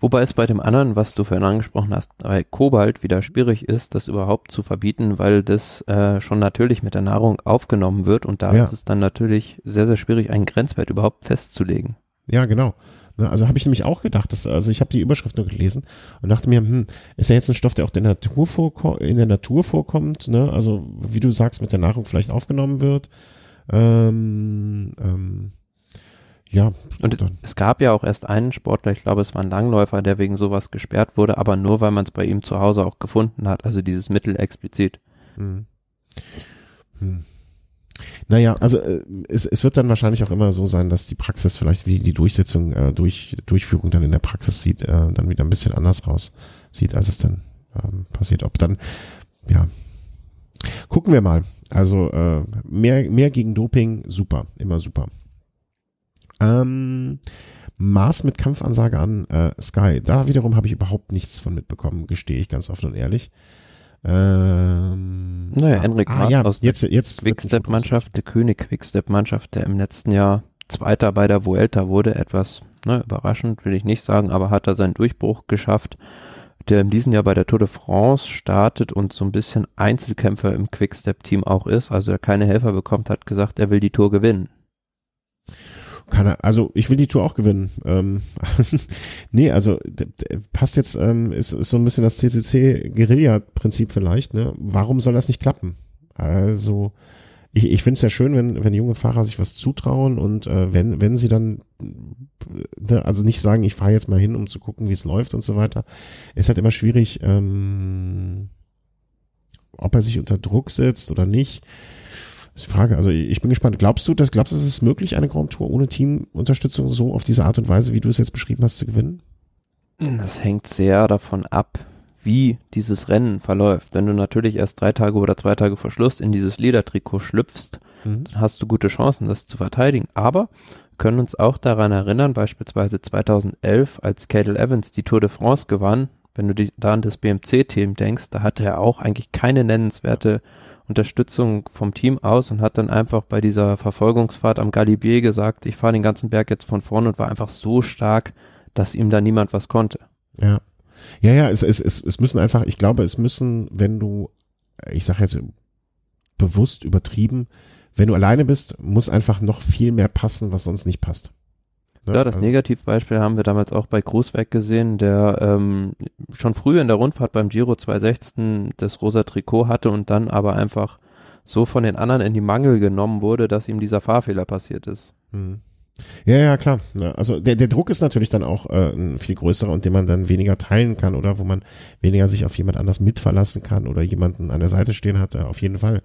Wobei es bei dem anderen, was du vorhin angesprochen hast, bei Kobalt wieder schwierig ist, das überhaupt zu verbieten, weil das äh, schon natürlich mit der Nahrung aufgenommen wird und da ja. ist es dann natürlich sehr sehr schwierig, einen Grenzwert überhaupt festzulegen. Ja, genau. Ne, also habe ich nämlich auch gedacht, dass, also ich habe die Überschrift nur gelesen und dachte mir, hm, ist ja jetzt ein Stoff, der auch in der Natur, in der Natur vorkommt, ne? Also wie du sagst, mit der Nahrung vielleicht aufgenommen wird. Ähm, ähm, ja. Und dann. es gab ja auch erst einen Sportler, ich glaube, es war ein Langläufer, der wegen sowas gesperrt wurde, aber nur weil man es bei ihm zu Hause auch gefunden hat, also dieses Mittel explizit. Hm. Hm. Naja, also äh, es, es wird dann wahrscheinlich auch immer so sein, dass die Praxis vielleicht wie die Durchsetzung, äh, durch, Durchführung dann in der Praxis sieht, äh, dann wieder ein bisschen anders raus sieht, als es dann ähm, passiert. Ob dann, ja, gucken wir mal. Also äh, mehr, mehr gegen Doping, super, immer super. Ähm, Mars mit Kampfansage an äh, Sky. Da wiederum habe ich überhaupt nichts von mitbekommen, gestehe ich ganz offen und ehrlich. Ähm, naja, Enric ah, ja, aus jetzt, jetzt Quickstep-Mannschaft, der König Quickstep-Mannschaft, der im letzten Jahr Zweiter bei der Vuelta wurde, etwas ne, überraschend, will ich nicht sagen, aber hat er seinen Durchbruch geschafft, der in diesem Jahr bei der Tour de France startet und so ein bisschen Einzelkämpfer im Quickstep-Team auch ist, also er keine Helfer bekommt, hat gesagt, er will die Tour gewinnen. Kann er, also ich will die Tour auch gewinnen. Ähm, <laughs> nee, also passt jetzt, ähm, ist, ist so ein bisschen das CCC-Guerilla-Prinzip vielleicht. Ne? Warum soll das nicht klappen? Also ich, ich finde es ja schön, wenn, wenn junge Fahrer sich was zutrauen und äh, wenn, wenn sie dann, ne, also nicht sagen, ich fahre jetzt mal hin, um zu gucken, wie es läuft und so weiter, ist halt immer schwierig, ähm, ob er sich unter Druck setzt oder nicht. Das ist die Frage. Also ich bin gespannt. Glaubst du, dass glaubst du, es ist möglich, eine Grand Tour ohne Teamunterstützung so auf diese Art und Weise, wie du es jetzt beschrieben hast, zu gewinnen? Das hängt sehr davon ab, wie dieses Rennen verläuft. Wenn du natürlich erst drei Tage oder zwei Tage vor Schluss in dieses Ledertrikot schlüpfst, mhm. dann hast du gute Chancen, das zu verteidigen. Aber können uns auch daran erinnern, beispielsweise 2011, als Cadel Evans die Tour de France gewann, wenn du die, da an das BMC-Team denkst, da hatte er auch eigentlich keine nennenswerte Unterstützung vom Team aus und hat dann einfach bei dieser Verfolgungsfahrt am Galibier gesagt, ich fahre den ganzen Berg jetzt von vorne und war einfach so stark, dass ihm da niemand was konnte. Ja. Ja, ja, es, es, es, es müssen einfach, ich glaube, es müssen, wenn du, ich sage jetzt bewusst übertrieben, wenn du alleine bist, muss einfach noch viel mehr passen, was sonst nicht passt. Ne? Ja, das also Negativbeispiel haben wir damals auch bei Grußweg gesehen, der ähm, schon früh in der Rundfahrt beim Giro 216 das rosa Trikot hatte und dann aber einfach so von den anderen in die Mangel genommen wurde, dass ihm dieser Fahrfehler passiert ist. Mhm. Ja, ja, klar. Also der, der Druck ist natürlich dann auch äh, ein viel größerer und den man dann weniger teilen kann oder wo man weniger sich auf jemand anders mitverlassen kann oder jemanden an der Seite stehen hat, äh, auf jeden Fall.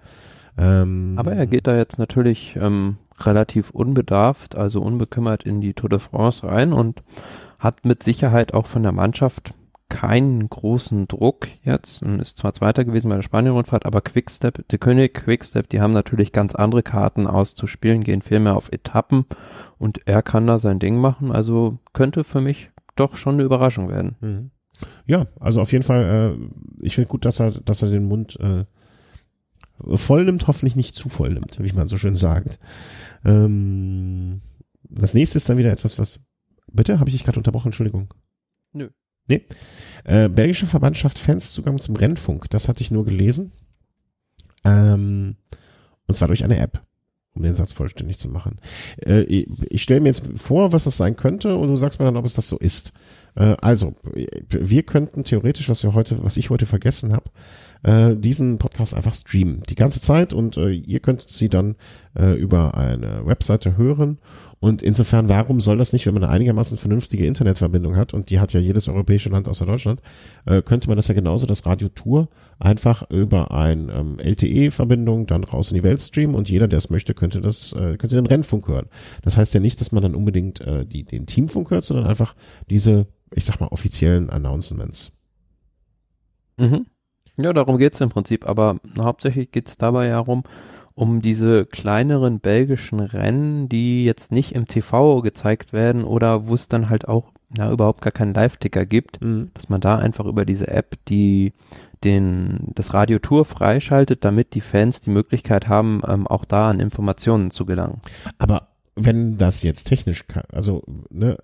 Ähm, Aber er geht da jetzt natürlich ähm, relativ unbedarft, also unbekümmert in die Tour de France rein und hat mit Sicherheit auch von der Mannschaft keinen großen Druck jetzt und ist zwar Zweiter gewesen bei der Spanien-Rundfahrt, aber Quickstep, der König Quickstep, die haben natürlich ganz andere Karten auszuspielen, gehen viel mehr auf Etappen und er kann da sein Ding machen, also könnte für mich doch schon eine Überraschung werden. Mhm. Ja, also auf jeden Fall, äh, ich finde gut, dass er, dass er den Mund äh, voll nimmt, hoffentlich nicht zu voll nimmt, wie man so schön sagt. Ähm, Das nächste ist dann wieder etwas, was. Bitte, habe ich dich gerade unterbrochen? Entschuldigung. Nö. Nee. Äh, Belgische Verband schafft Fans Zugang zum Rennfunk. Das hatte ich nur gelesen. Ähm, und zwar durch eine App, um den Satz vollständig zu machen. Äh, ich ich stelle mir jetzt vor, was das sein könnte, und du sagst mir dann, ob es das so ist. Äh, also, wir könnten theoretisch, was wir heute, was ich heute vergessen habe, äh, diesen Podcast einfach streamen. Die ganze Zeit und äh, ihr könntet sie dann äh, über eine Webseite hören. Und insofern, warum soll das nicht, wenn man eine einigermaßen vernünftige Internetverbindung hat, und die hat ja jedes europäische Land außer Deutschland, äh, könnte man das ja genauso, das Radio Tour, einfach über ein ähm, LTE-Verbindung dann raus in die Welt streamen und jeder, der es möchte, könnte das, äh, könnte den Rennfunk hören. Das heißt ja nicht, dass man dann unbedingt äh, die, den Teamfunk hört, sondern einfach diese, ich sag mal, offiziellen Announcements. Mhm. Ja, darum geht's im Prinzip, aber hauptsächlich geht's dabei ja darum, um diese kleineren belgischen Rennen, die jetzt nicht im TV gezeigt werden oder wo es dann halt auch na, überhaupt gar keinen Live-Ticker gibt, Mhm. dass man da einfach über diese App die den das Radio Tour freischaltet, damit die Fans die Möglichkeit haben, ähm, auch da an Informationen zu gelangen. Aber wenn das jetzt technisch, ka- also ne,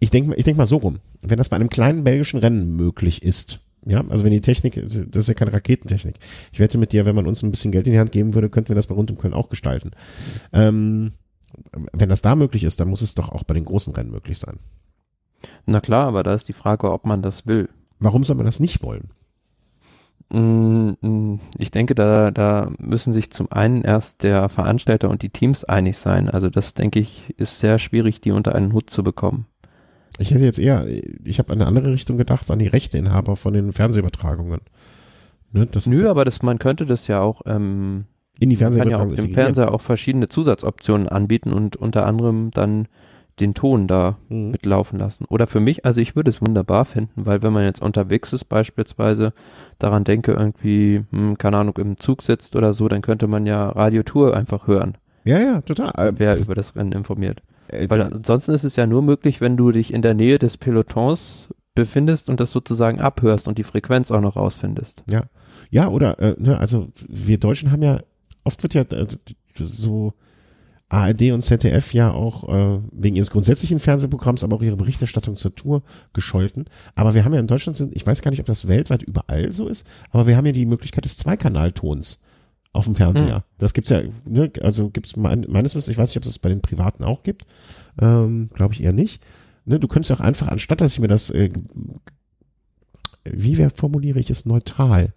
ich denke ich denk mal so rum, wenn das bei einem kleinen belgischen Rennen möglich ist, ja, also wenn die Technik, das ist ja keine Raketentechnik. Ich wette mit dir, wenn man uns ein bisschen Geld in die Hand geben würde, könnten wir das bei rund um Köln auch gestalten. Ähm, wenn das da möglich ist, dann muss es doch auch bei den großen Rennen möglich sein. Na klar, aber da ist die Frage, ob man das will. Warum soll man das nicht wollen? Mm, mm, Ich denke, da, da müssen sich zum einen erst der Veranstalter und die Teams einig sein. Also das, denke ich, ist sehr schwierig, die unter einen Hut zu bekommen. Ich hätte jetzt eher, ich habe an eine andere Richtung gedacht, an die Rechteinhaber von den Fernsehübertragungen. Ne, das Nö, aber das, man könnte das ja auch, ähm, in die man kann ja Fernsehübertragung auf dem. Fernseher auch verschiedene Zusatzoptionen anbieten und unter anderem dann den Ton da Mhm. mitlaufen lassen. Oder für mich, also ich würde es wunderbar finden, weil wenn man jetzt unterwegs ist beispielsweise, daran denke irgendwie, hm, keine Ahnung, im Zug sitzt oder so, dann könnte man ja Radiotour einfach hören, Ja, ja, total. wer über das Rennen informiert. Äh, Weil ansonsten ist es ja nur möglich, wenn du dich in der Nähe des Pelotons befindest und das sozusagen abhörst und die Frequenz auch noch rausfindest. Ja, oder, äh, ne, also wir Deutschen haben ja, oft wird ja äh, so ARD und ZDF ja auch äh, wegen ihres grundsätzlichen Fernsehprogramms, aber auch ihre Berichterstattung zur Tour gescholten. Aber wir haben ja in Deutschland, sind, ich weiß gar nicht, ob das weltweit überall so ist, aber wir haben ja die Möglichkeit des Zweikanaltons auf dem Fernseher. Hm. Das gibt's ja, ne, also gibt's mein, meines Wissens, ich weiß nicht, ob es das bei den Privaten auch gibt, ähm, glaube ich eher nicht. Ne, du könntest auch einfach, anstatt dass ich mir das, äh, wie wer formuliere ich es neutral,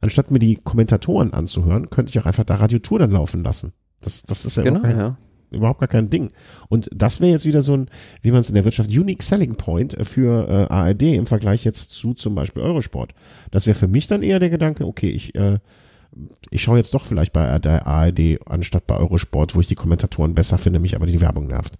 anstatt mir die Kommentatoren anzuhören, könnte ich auch einfach da Radiotour dann laufen lassen. Das, das ist ja, Genau, überhaupt, kein, ja. überhaupt gar kein Ding. Und das wäre jetzt wieder so ein, wie man es in der Wirtschaft, Unique Selling Point für äh, ARD im Vergleich jetzt zu zum Beispiel Eurosport. Das wäre für mich dann eher der Gedanke, okay, ich, äh, ich schaue jetzt doch vielleicht bei der ARD anstatt bei Eurosport, wo ich die Kommentatoren besser finde, mich aber die Werbung nervt.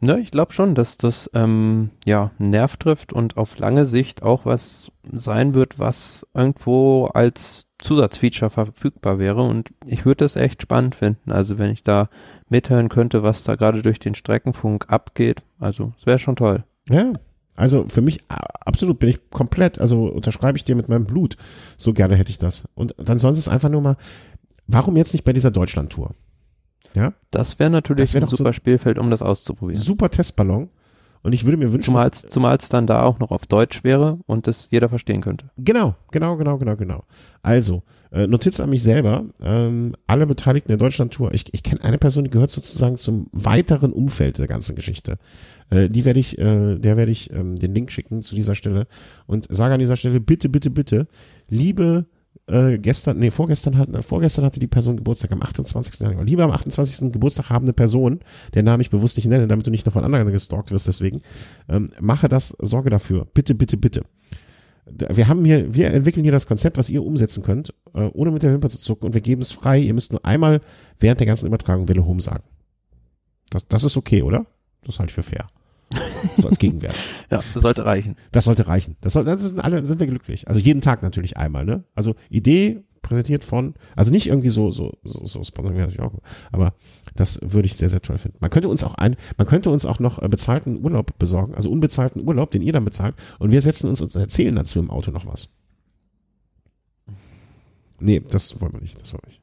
Ne, ich glaube schon, dass das ähm, ja Nerv trifft und auf lange Sicht auch was sein wird, was irgendwo als Zusatzfeature verfügbar wäre. Und ich würde das echt spannend finden. Also wenn ich da mithören könnte, was da gerade durch den Streckenfunk abgeht, also es wäre schon toll. Ja, also für mich absolut bin ich komplett, also unterschreibe ich dir mit meinem Blut. So gerne hätte ich das. Und dann sonst ist einfach nur mal, warum jetzt nicht bei dieser Deutschland-Tour? Ja, Das wäre natürlich Das wär ein doch so- super Spielfeld, um das auszuprobieren. super Testballon. Und ich würde mir wünschen, zumal es dann da auch noch auf Deutsch wäre und das jeder verstehen könnte. Genau, genau, genau, genau, genau. Also, äh, Notiz an mich selber, ähm, alle Beteiligten der Deutschland-Tour, ich, ich kenne eine Person, die gehört sozusagen zum weiteren Umfeld der ganzen Geschichte. Äh, die werde ich, äh, der werde ich ähm, den Link schicken zu dieser Stelle und sage an dieser Stelle, bitte, bitte, bitte, liebe äh, gestern, nee, vorgestern hat, vorgestern hatte die Person Geburtstag am 28. Januar. Lieber am 28. Geburtstag habende Person, der Name ich bewusst nicht nenne, damit du nicht noch von anderen gestalkt wirst, deswegen, ähm, mache das, sorge dafür. Bitte, bitte, bitte wir haben hier, wir entwickeln hier das Konzept, was ihr umsetzen könnt, äh, ohne mit der Wimper zu zucken und wir geben es frei. Ihr müsst nur einmal während der ganzen Übertragung Wille Home sagen. Das, das ist okay, oder? Das halte ich für fair. <laughs> So als Gegenwert. Ja, das sollte reichen. Das sollte reichen. Das, soll, das sind alle, sind wir glücklich. Also jeden Tag natürlich einmal, ne? Also Idee präsentiert von, also nicht irgendwie so, so, so, so Sponsoring wäre natürlich auch, aber das würde ich sehr, sehr toll finden. Man könnte uns auch ein, man könnte uns auch noch äh, bezahlten Urlaub besorgen, also unbezahlten Urlaub, den ihr dann bezahlt, und wir setzen uns und erzählen dazu im Auto noch was. Nee, das wollen wir nicht, das wollen wir nicht.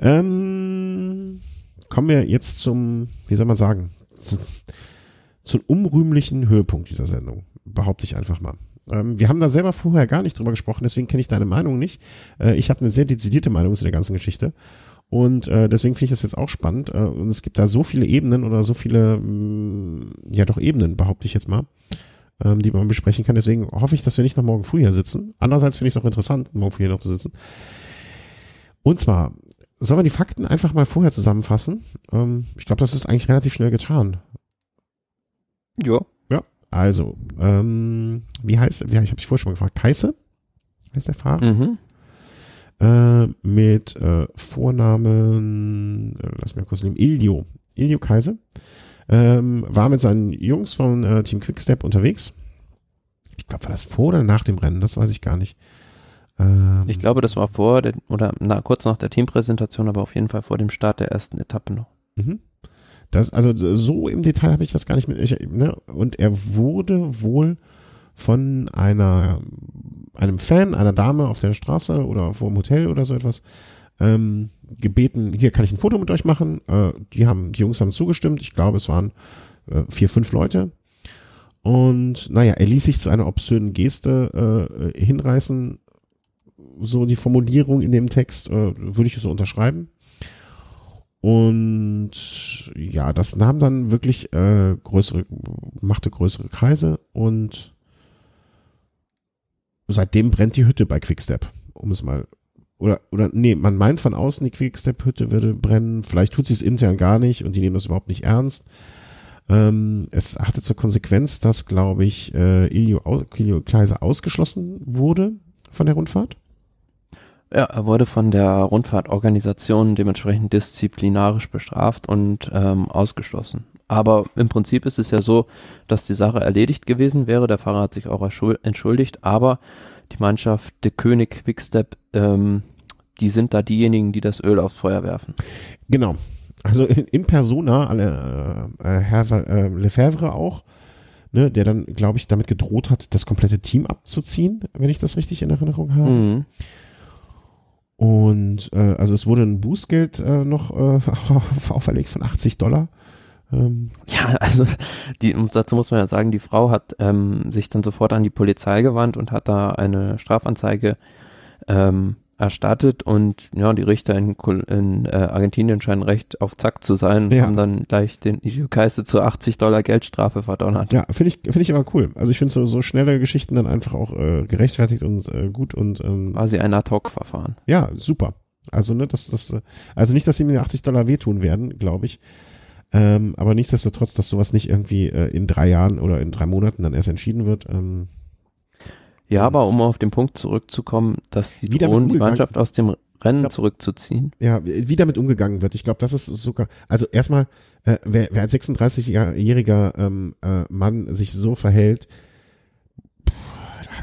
Ähm, kommen wir jetzt zum, wie soll man sagen, zu, zum unrühmlichen Höhepunkt dieser Sendung, behaupte ich einfach mal. Ähm, wir haben da selber vorher gar nicht drüber gesprochen, deswegen kenne ich deine Meinung nicht. Äh, ich habe eine sehr dezidierte Meinung zu der ganzen Geschichte. Und äh, deswegen finde ich das jetzt auch spannend. Äh, und es gibt da so viele Ebenen oder so viele, mh, mm, ja doch Ebenen, behaupte ich jetzt mal, ähm, die man besprechen kann. Deswegen hoffe ich, dass wir nicht noch morgen früh hier sitzen. Andererseits finde ich es auch interessant, morgen früh hier noch zu sitzen. Und zwar, sollen wir die Fakten einfach mal vorher zusammenfassen? Ähm, ich glaube, das ist eigentlich relativ schnell getan. Ja. Ja, also, ähm, wie heißt, wie, ich habe dich vorher schon mal gefragt, Kaiße heißt der Fahrer? Mhm. Äh, mit äh, Vornamen, äh, lass mich kurz nehmen, Ilio. Ilio Kaiser. Ähm, war mit seinen Jungs von äh, Team Quickstep unterwegs. Ich glaube, war das vor oder nach dem Rennen? Das weiß ich gar nicht. Ähm, ich glaube, das war vor der, oder na, kurz nach der Teampräsentation, aber auf jeden Fall vor dem Start der ersten Etappe noch. Mhm. Das, also so im Detail habe ich das gar nicht mit. Ich, ne? Und er wurde wohl von einer einem Fan, einer Dame auf der Straße oder vor dem Hotel oder so etwas ähm, gebeten, hier kann ich ein Foto mit euch machen. Äh, die haben, die Jungs haben zugestimmt. Ich glaube, es waren äh, vier, fünf Leute. Und naja, er ließ sich zu einer obszönen Geste äh, hinreißen. So die Formulierung in dem Text äh, würde ich so unterschreiben. Und ja, das nahm dann wirklich äh, größere, machte größere Kreise und seitdem brennt die Hütte bei Quickstep, um es mal oder oder nee, man meint von außen die Quickstep Hütte würde brennen, vielleicht tut sie es intern gar nicht und die nehmen das überhaupt nicht ernst. Ähm, es hatte zur Konsequenz, dass glaube ich äh, Ilio, Ilio Kleiser ausgeschlossen wurde von der Rundfahrt. Ja, er wurde von der Rundfahrtorganisation dementsprechend disziplinarisch bestraft und ähm, ausgeschlossen. Aber im Prinzip ist es ja so, dass die Sache erledigt gewesen wäre. Der Fahrer hat sich auch entschuldigt, aber die Mannschaft De König Quickstep, ähm, die sind da diejenigen, die das Öl aufs Feuer werfen. Genau. Also in, in Persona, äh, äh, Herr äh, Lefebvre auch, ne, der dann, glaube ich, damit gedroht hat, das komplette Team abzuziehen, wenn ich das richtig in Erinnerung habe. Mhm. Und äh, also es wurde ein Bußgeld äh, noch äh, <laughs> auferlegt von 80 Dollar. Ähm. Ja, also die, dazu muss man ja sagen, die Frau hat ähm, sich dann sofort an die Polizei gewandt und hat da eine Strafanzeige ähm, erstattet und ja, die Richter in, in äh, Argentinien scheinen recht auf Zack zu sein ja. haben dann gleich den Ijukaise zu 80 Dollar Geldstrafe verdonnert. Ja, finde ich, finde ich aber cool. Also ich finde so, so schnelle Geschichten dann einfach auch äh, gerechtfertigt und äh, gut und ähm, quasi ein Ad-Hoc-Verfahren. Ja, super. Also ne, das, das, also nicht, dass sie mir 80 Dollar wehtun werden, glaube ich. Ähm, aber nichtsdestotrotz, dass sowas nicht irgendwie äh, in drei Jahren oder in drei Monaten dann erst entschieden wird. Ähm, ja, aber um auf den Punkt zurückzukommen, dass die drohen, die Mannschaft aus dem Rennen glaub, zurückzuziehen. Ja, wie damit umgegangen wird. Ich glaube, das ist sogar, also erstmal, äh, wer, wer als 36-jähriger ähm, äh, Mann sich so verhält,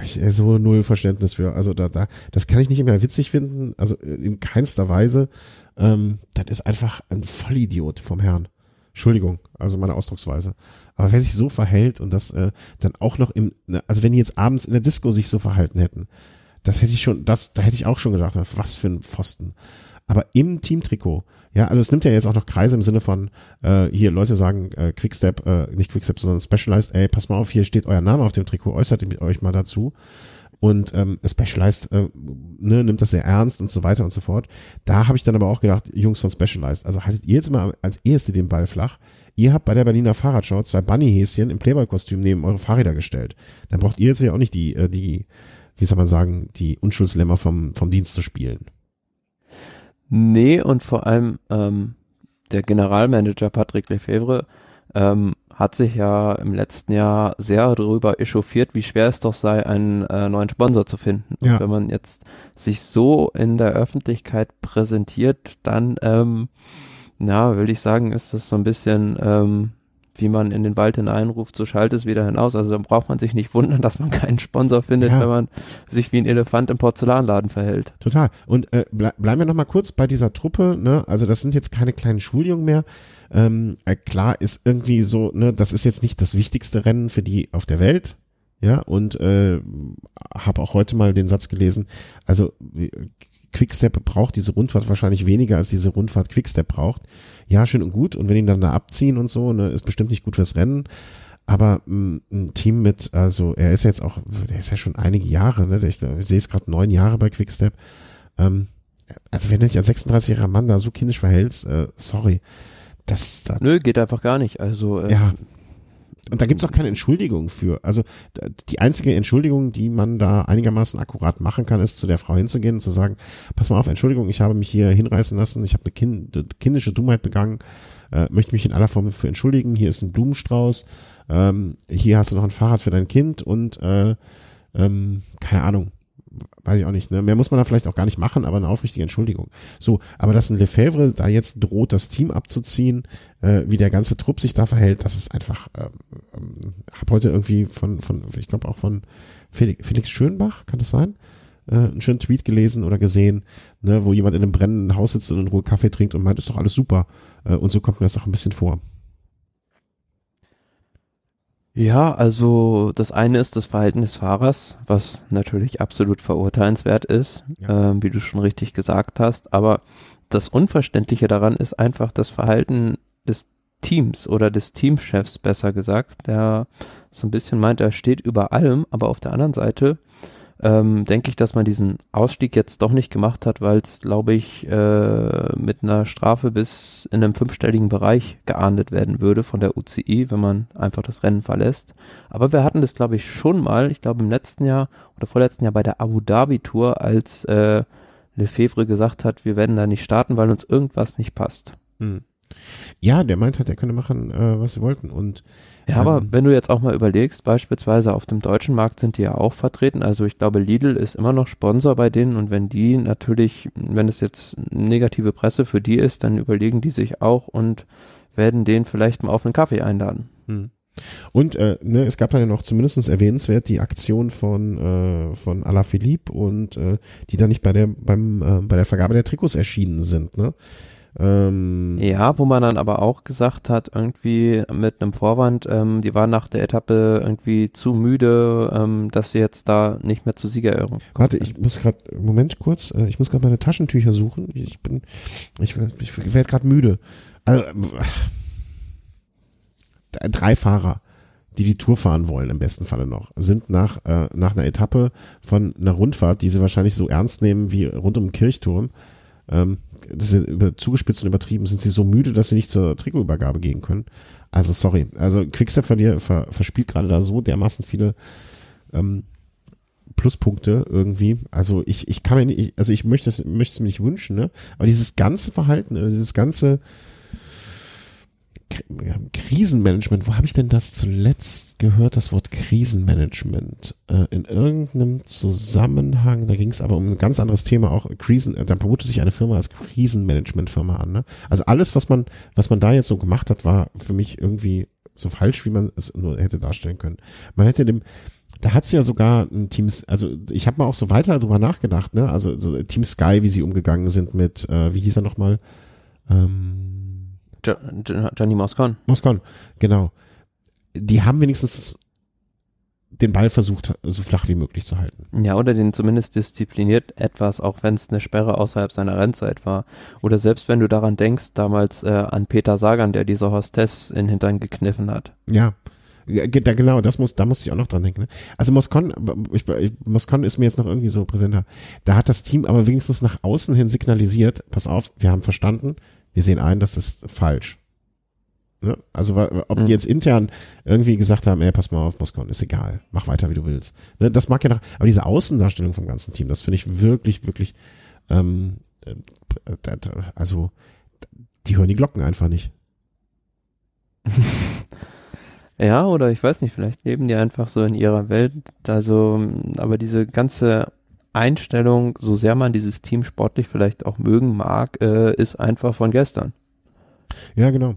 ich so null Verständnis für. Also da, da, das kann ich nicht mehr witzig finden, also in keinster Weise. Ähm, das ist einfach ein Vollidiot vom Herrn. Entschuldigung, also meine Ausdrucksweise. Aber wer sich so verhält und das äh, dann auch noch im, ne, also wenn die jetzt abends in der Disco sich so verhalten hätten, das hätte ich schon, das, da hätte ich auch schon gedacht, was für ein Pfosten. Aber im Teamtrikot, ja, also es nimmt ja jetzt auch noch Kreise im Sinne von, äh, hier Leute sagen, äh, Quickstep, äh, nicht Quickstep, sondern Specialized, ey, pass mal auf, hier steht euer Name auf dem Trikot, äußert euch mal dazu und ähm, Specialized äh, ne, nimmt das sehr ernst und so weiter und so fort. Da habe ich dann aber auch gedacht, Jungs von Specialized, also haltet ihr jetzt mal als erste den Ball flach. Ihr habt bei der Berliner Fahrradschau zwei Bunnyhäschen im Playboy-Kostüm neben eure Fahrräder gestellt. Dann braucht ihr jetzt ja auch nicht die, äh, die, wie soll man sagen, die Unschuldslämmer vom, vom Dienst zu spielen. Nee, und vor allem ähm, der Generalmanager Patrick Lefebvre ähm, hat sich ja im letzten Jahr sehr darüber echauffiert, wie schwer es doch sei, einen äh, neuen Sponsor zu finden. Ja. Und wenn man jetzt sich so in der Öffentlichkeit präsentiert, dann, ähm, ja, würde ich sagen, ist das so ein bisschen, ähm, wie man in den Wald hineinruft, so schaltet es wieder hinaus. Also da braucht man sich nicht wundern, <laughs> dass man keinen Sponsor findet, ja. wenn man sich wie ein Elefant im Porzellanladen verhält. Total. Und äh, ble bleiben wir nochmal kurz bei dieser Truppe. Ne? Also das sind jetzt keine kleinen Schuljungen mehr. Ähm, äh, klar ist irgendwie so, ne, das ist jetzt nicht das wichtigste Rennen für die auf der Welt. Ja, und äh, habe auch heute mal den Satz gelesen, also Quickstep braucht diese Rundfahrt wahrscheinlich weniger, als diese Rundfahrt Quickstep braucht. Ja, schön und gut. Und wenn ihn dann da abziehen und so, ne, ist bestimmt nicht gut fürs Rennen. Aber mh, ein Team mit, also er ist jetzt auch, der ist ja schon einige Jahre, ne? Ich, ich sehe es gerade neun Jahre bei Quickstep. Ähm, also wenn du dich als 36-jähriger Mann da so kindisch verhältst, äh, sorry. Das, das, Nö, geht einfach gar nicht. Also äh, ja. Und da gibt's auch keine Entschuldigung für. Also die einzige Entschuldigung, die man da einigermaßen akkurat machen kann, ist zu der Frau hinzugehen und zu sagen, pass mal auf, Entschuldigung, ich habe mich hier hinreißen lassen, ich habe eine kind, kindische Dummheit begangen, äh, möchte mich in aller Form für entschuldigen, hier ist ein Blumenstrauß, ähm, hier hast du noch ein Fahrrad für dein Kind und äh, ähm, keine Ahnung, weiß ich auch nicht, ne? Mehr muss man da vielleicht auch gar nicht machen, aber eine aufrichtige Entschuldigung. So, aber dass ein Lefebvre da jetzt droht, das Team abzuziehen, äh, wie der ganze Trupp sich da verhält, das ist einfach, ähm, ähm, hab heute irgendwie von, von, ich glaube auch von Felix, Felix Schönbach, kann das sein? Äh, einen schönen Tweet gelesen oder gesehen, ne, wo jemand in einem brennenden Haus sitzt und in Ruhe Kaffee trinkt und meint, ist doch alles super. Äh, und so kommt mir das auch ein bisschen vor. Ja, also das eine ist das Verhalten des Fahrers, was natürlich absolut verurteilenswert ist, ja. ähm, wie du schon richtig gesagt hast. Aber das Unverständliche daran ist einfach das Verhalten des Teams oder des Teamchefs, besser gesagt, der so ein bisschen meint, er steht über allem, aber auf der anderen Seite ähm, denke ich, dass man diesen Ausstieg jetzt doch nicht gemacht hat, weil es, glaube ich, äh, mit einer Strafe bis in einem fünfstelligen Bereich geahndet werden würde von der UCI, wenn man einfach das Rennen verlässt. Aber wir hatten das, glaube ich, schon mal, ich glaube im letzten Jahr oder vorletzten Jahr bei der Abu Dhabi Tour, als äh, Lefebvre gesagt hat, wir werden da nicht starten, weil uns irgendwas nicht passt. Hm. Ja, der meint hat, er könne machen, äh, was sie wollten und ja, aber ähm, wenn du jetzt auch mal überlegst, beispielsweise auf dem deutschen Markt sind die ja auch vertreten. Also ich glaube, Lidl ist immer noch Sponsor bei denen und wenn die natürlich, wenn es jetzt negative Presse für die ist, dann überlegen die sich auch und werden den vielleicht mal auf einen Kaffee einladen. Hm. Und äh, ne, es gab dann ja noch zumindest erwähnenswert die Aktion von äh, von Alaphilippe und äh, die dann nicht bei der beim äh, bei der Vergabe der Trikots erschienen sind. Ne? Ähm, ja, wo man dann aber auch gesagt hat, irgendwie mit einem Vorwand, ähm, die waren nach der Etappe irgendwie zu müde, ähm, dass sie jetzt da nicht mehr zur Siegerehrung kommen. Warte, ich muss gerade, Moment kurz, äh, ich muss gerade meine Taschentücher suchen. Ich bin, ich, ich werde gerade müde. Also, äh, drei Fahrer, die die Tour fahren wollen, im besten Falle noch, sind nach, äh, nach einer Etappe von einer Rundfahrt, die sie wahrscheinlich so ernst nehmen wie rund um den Kirchturm, ähm, das ist über, zugespitzt und übertrieben, sind sie so müde, dass sie nicht zur Trikotübergabe gehen können. Also sorry, also Quickstep ver, verspielt gerade da so dermaßen viele ähm, Pluspunkte irgendwie. Also ich, ich kann mir nicht, also ich möchte es, möchte es mir nicht wünschen, ne? Aber dieses ganze Verhalten, dieses ganze Krisenmanagement, wo habe ich denn das zuletzt gehört, das Wort Krisenmanagement? Äh, in irgendeinem Zusammenhang, da ging es aber um ein ganz anderes Thema, auch Krisen, äh, da vermutet sich eine Firma als Krisenmanagementfirma an. Ne? Also alles, was man, was man da jetzt so gemacht hat, war für mich irgendwie so falsch, wie man es nur hätte darstellen können. Man hätte dem, da hat es ja sogar ein Teams, also ich habe mal auch so weiter drüber nachgedacht, ne? Also so Team Sky, wie sie umgegangen sind mit, äh, wie hieß er nochmal? Ähm, Gianni Moscon. Moscon, genau. Die haben wenigstens den Ball versucht, so flach wie möglich zu halten. Ja, oder den zumindest diszipliniert etwas, auch wenn es eine Sperre außerhalb seiner Rennzeit war. Oder selbst wenn du daran denkst, damals äh, an Peter Sagan, der diese Hostess in den Hintern gekniffen hat. Ja. Ja, genau, das muss, da muss ich auch noch dran denken. Ne? Also Moscon, ich, ich, Moscon ist mir jetzt noch irgendwie so präsenter. Da hat das Team aber wenigstens nach außen hin signalisiert, pass auf, wir haben verstanden, wir sehen ein, das ist falsch. Ne? Also ob mhm. die jetzt intern irgendwie gesagt haben, ey, pass mal auf, Moskau, ist egal, mach weiter, wie du willst. Ne? Das mag ja noch, aber diese Außendarstellung vom ganzen Team, das finde ich wirklich, wirklich, ähm, äh, also die hören die Glocken einfach nicht. <laughs> ja, oder ich weiß nicht, vielleicht leben die einfach so in ihrer Welt. Also, aber diese ganze Einstellung, so sehr man dieses Team sportlich vielleicht auch mögen mag, äh, ist einfach von gestern. Ja, genau.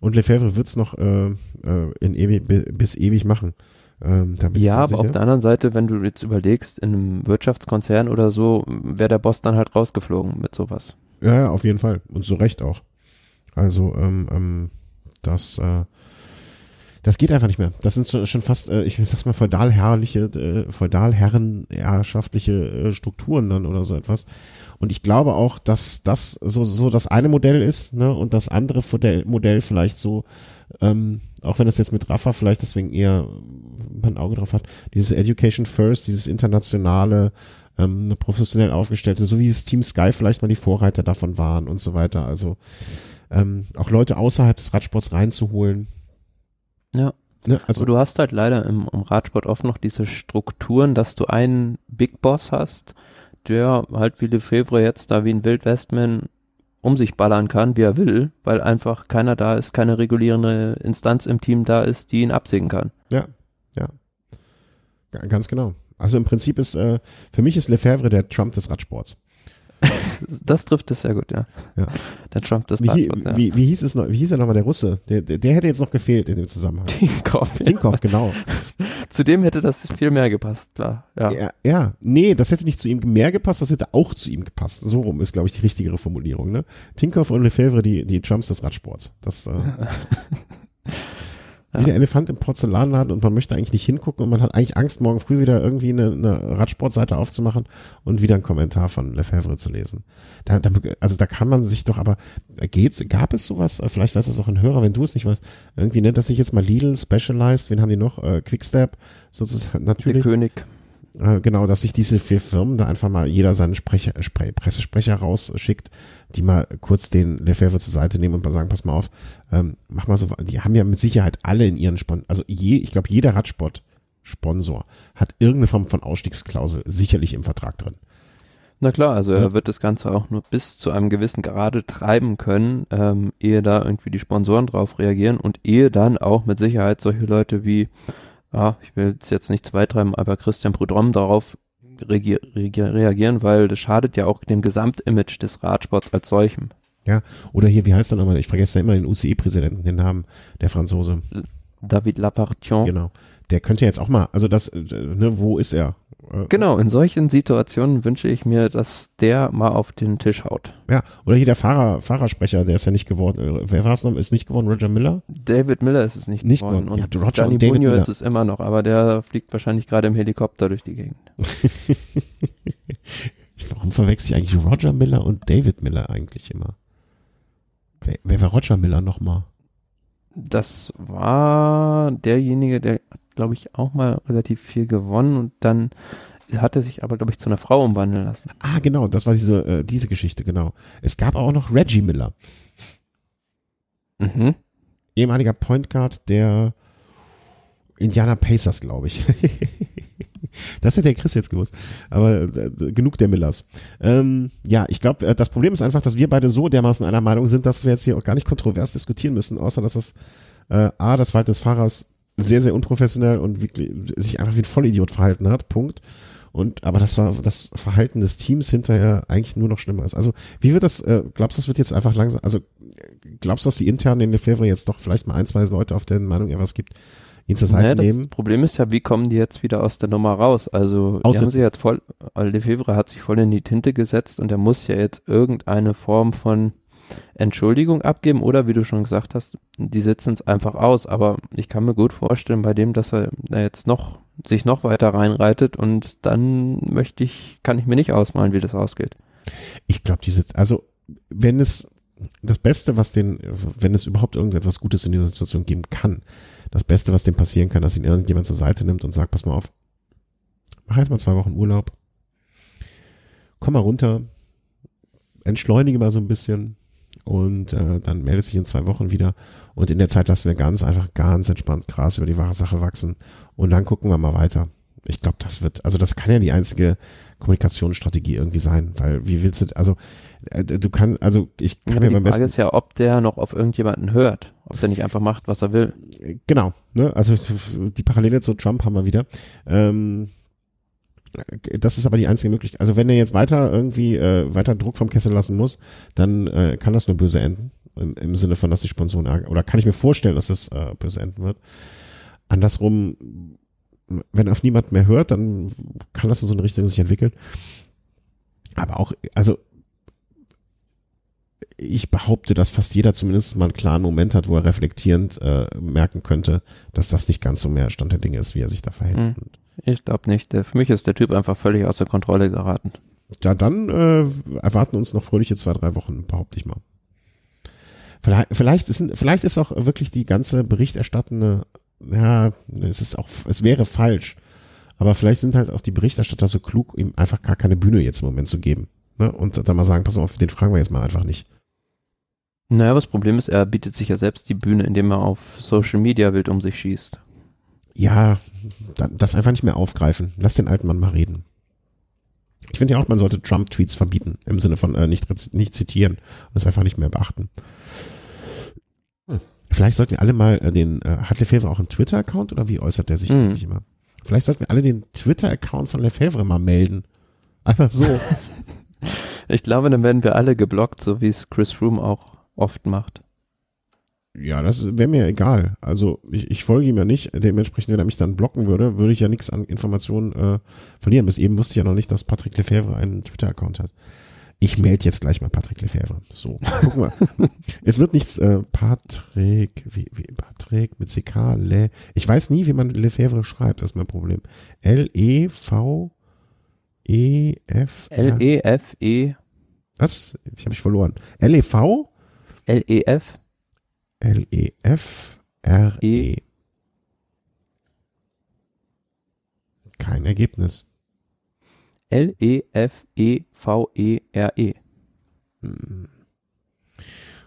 Und Lefebvre wird es noch äh, äh, in ewig, bis ewig machen. Ähm, ja, aber sicher. auf der anderen Seite, wenn du jetzt überlegst, in einem Wirtschaftskonzern oder so, wäre der Boss dann halt rausgeflogen mit sowas. Ja, ja, auf jeden Fall. Und so recht auch. Also, ähm, ähm, das, äh, Das geht einfach nicht mehr. Das sind schon, fast, äh, ich sag's mal, feudalherrliche, äh, feudalherrenerschaftliche äh, Strukturen dann oder so etwas. Und ich glaube auch, dass das so, so das eine Modell ist, ne, und das andere Modell, vielleicht so, ähm, auch wenn das jetzt mit Rafa vielleicht deswegen eher ein Auge drauf hat, dieses Education First, dieses internationale, ähm, professionell aufgestellte, so wie das Team Sky vielleicht mal die Vorreiter davon waren und so weiter. Also ähm, auch Leute außerhalb des Radsports reinzuholen. Ja. Ne, also Aber du hast halt leider im, im Radsport oft noch diese Strukturen, dass du einen Big Boss hast, der halt wie Lefebvre jetzt da wie ein Wildwestman um sich ballern kann, wie er will, weil einfach keiner da ist, keine regulierende Instanz im Team da ist, die ihn absägen kann. Ja, ja. Ganz genau. Also im Prinzip ist, äh, für mich ist Lefebvre der Trump des Radsports. <laughs> das trifft es sehr gut, ja. ja. Der Trump des wie, Radsports, ja. wie, wie hieß es noch, wie hieß er nochmal, der Russe? Der, der, der hätte jetzt noch gefehlt in dem Zusammenhang. Tinkoff. Tinkoff, genau. <laughs> zu dem hätte das viel mehr gepasst, klar. Ja. ja. Ja, nee, das hätte nicht zu ihm mehr gepasst, das hätte auch zu ihm gepasst. So rum ist, glaube ich, die richtigere Formulierung, ne? Tinkoff und Lefebvre, die, die Trumps des Radsports. Das, äh, <laughs> wie der Elefant im Porzellanladen und man möchte eigentlich nicht hingucken und man hat eigentlich Angst, morgen früh wieder irgendwie eine, eine Radsportseite aufzumachen und wieder einen Kommentar von Lefebvre zu lesen. Da, da, also da kann man sich doch aber, geht, gab es sowas, vielleicht weiß es auch ein Hörer, wenn du es nicht weißt, irgendwie, ne, dass sich jetzt mal Lidl, Specialized, wen haben die noch, äh, Quickstep, sozusagen, natürlich. Der König. Äh, genau, dass sich diese vier Firmen da einfach mal jeder seinen Sprecher, Spre Pressesprecher rausschickt, die mal kurz den Lefebvre zur Seite nehmen und mal sagen, pass mal auf, ähm, mach mal so, die haben ja mit Sicherheit alle in ihren Spon also je, ich glaube, jeder Radsport Sponsor hat irgendeine Form von Ausstiegsklausel sicherlich im Vertrag drin. Na klar, also er wird das Ganze auch nur bis zu einem gewissen Grade treiben können, ähm, ehe da irgendwie die Sponsoren drauf reagieren und ehe dann auch mit Sicherheit solche Leute wie ja, ich will jetzt nicht weit treiben, aber Christian Prudhomme darauf reagieren, weil das schadet ja auch dem Gesamtimage des Radsports als solchem. Ja, oder hier, wie heißt er nochmal? Ich vergesse ja immer den UCI-Präsidenten, den Namen, der Franzose. David Lapartion. Genau. Der könnte jetzt auch mal, also das, äh, ne, wo ist er? Äh, genau, in solchen Situationen wünsche ich mir, dass der mal auf den Tisch haut. Ja, oder hier der Fahrer, Fahrersprecher, der ist ja nicht geworden. Äh, wer war es noch? Ist nicht geworden? Roger Miller? David Miller ist es nicht, nicht geworden. geworden. Und ja, Roger Gianni und David Bunio ist es immer noch, aber der fliegt wahrscheinlich gerade im Helikopter durch die Gegend. <laughs> Warum verwechsel ich eigentlich Roger Miller und David Miller eigentlich immer? Wer, wer war Roger Miller nochmal? Das war derjenige, der glaube ich, auch mal relativ viel gewonnen und dann hat er sich aber, glaube ich, zu einer Frau umwandeln lassen. Ah, genau, das war diese, äh, diese Geschichte, genau. Es gab auch noch Reggie Miller. Mhm. Ehemaliger Point Guard der Indiana Pacers, glaube ich. <laughs> das hätte der Chris jetzt gewusst. Aber äh, genug der Millers. Ähm, ja, ich glaube, äh, das Problem ist einfach, dass wir beide so dermaßen einer Meinung sind, dass wir jetzt hier auch gar nicht kontrovers diskutieren müssen, außer dass das äh, A, das Verhalten des Fahrers sehr, sehr unprofessionell und wirklich, sich einfach wie ein Vollidiot verhalten hat. Punkt. Und aber das war das Verhalten des Teams hinterher eigentlich nur noch schlimmer ist. Also wie wird das? Äh, glaubst du, das wird jetzt einfach langsam? Also glaubst du, dass die internen in Lefebvre jetzt doch vielleicht mal ein, zwei Leute auf deren Meinung etwas gibt, ihn zur Seite naja, nehmen? Das Problem ist ja, wie kommen die jetzt wieder aus der Nummer raus? Also die haben sie jetzt voll. Lefebvre hat sich voll in die Tinte gesetzt und er muss ja jetzt irgendeine Form von Entschuldigung abgeben oder wie du schon gesagt hast, die sitzen es einfach aus. Aber ich kann mir gut vorstellen bei dem, dass er da jetzt noch sich noch weiter reinreitet und dann möchte ich, kann ich mir nicht ausmalen, wie das ausgeht. Ich glaube, diese, also wenn es das Beste, was den, wenn es überhaupt irgendetwas Gutes in dieser Situation geben kann, das Beste, was dem passieren kann, dass ihn irgendjemand zur Seite nimmt und sagt, pass mal auf, mach jetzt mal zwei Wochen Urlaub, komm mal runter, entschleunige mal so ein bisschen, und äh, dann meldet sich in zwei Wochen wieder und in der Zeit lassen wir ganz einfach ganz entspannt Gras über die wahre Sache wachsen und dann gucken wir mal weiter. Ich glaube, das wird, also das kann ja die einzige Kommunikationsstrategie irgendwie sein, weil wie willst du, also äh, du kannst, also ich kann ja, mir beim besten. Die Frage ist ja, ob der noch auf irgendjemanden hört, ob der nicht einfach macht, was er will. Genau, ne, also die Parallele zu Trump haben wir wieder. Ähm, das ist aber die einzige Möglichkeit. Also wenn er jetzt weiter irgendwie äh, weiter Druck vom Kessel lassen muss, dann äh, kann das nur böse enden. Im, Im, Sinne von, dass die Sponsoren ärgern. Oder kann ich mir vorstellen, dass das äh, böse enden wird. Andersrum, wenn auf niemand mehr hört, dann kann das in so eine Richtung sich entwickeln. Aber auch, also ich behaupte, dass fast jeder zumindest mal einen klaren Moment hat, wo er reflektierend äh, merken könnte, dass das nicht ganz so mehr Stand der Dinge ist, wie er sich da verhält. Hm. Ich glaube nicht. Für mich ist der Typ einfach völlig außer Kontrolle geraten. Ja, dann äh, erwarten uns noch fröhliche zwei, drei Wochen, behaupte ich mal. Vielleicht, vielleicht, ist, vielleicht ist auch wirklich die ganze berichterstattende, ja, es ist auch, es wäre falsch. Aber vielleicht sind halt auch die Berichterstatter so klug, ihm einfach gar keine Bühne jetzt im Moment zu geben. Ne? Und dann mal sagen, pass auf, den fragen wir jetzt mal einfach nicht. Naja, das Problem ist, er bietet sich ja selbst die Bühne, indem er auf Social Media wild um sich schießt. Ja, das einfach nicht mehr aufgreifen. Lass den alten Mann mal reden. Ich finde ja auch, man sollte Trump-Tweets verbieten, im Sinne von äh, nicht, nicht zitieren und das einfach nicht mehr beachten. Hm. Vielleicht sollten wir alle mal äh, den, äh, hat Lefebvre auch einen Twitter-Account oder wie äußert der sich mhm. immer? Vielleicht sollten wir alle den Twitter-Account von Lefebvre mal melden. Einfach so. <laughs> ich glaube, dann werden wir alle geblockt, so wie es Chris Froome auch oft macht. Ja, das wäre mir egal. Also ich, ich folge ihm ja nicht. Dementsprechend, wenn er mich dann blocken würde, würde ich ja nichts an Informationen äh, verlieren. Bis eben wusste ich ja noch nicht, dass Patrick Lefebvre einen Twitter-Account hat. Ich melde jetzt gleich mal Patrick Lefebvre. So, gucken wir. <laughs> es wird nichts, äh, Patrick, wie, wie, Patrick mit CK, Le. Ich weiß nie, wie man Lefebvre schreibt, das ist mein Problem. L-E-V E-F. L-E-F-E. Was? Ich habe mich verloren. L-E-V? L-E-F. L-E-F-R-E. E. Kein Ergebnis. L-E-F-E-V-E-R-E. Hm.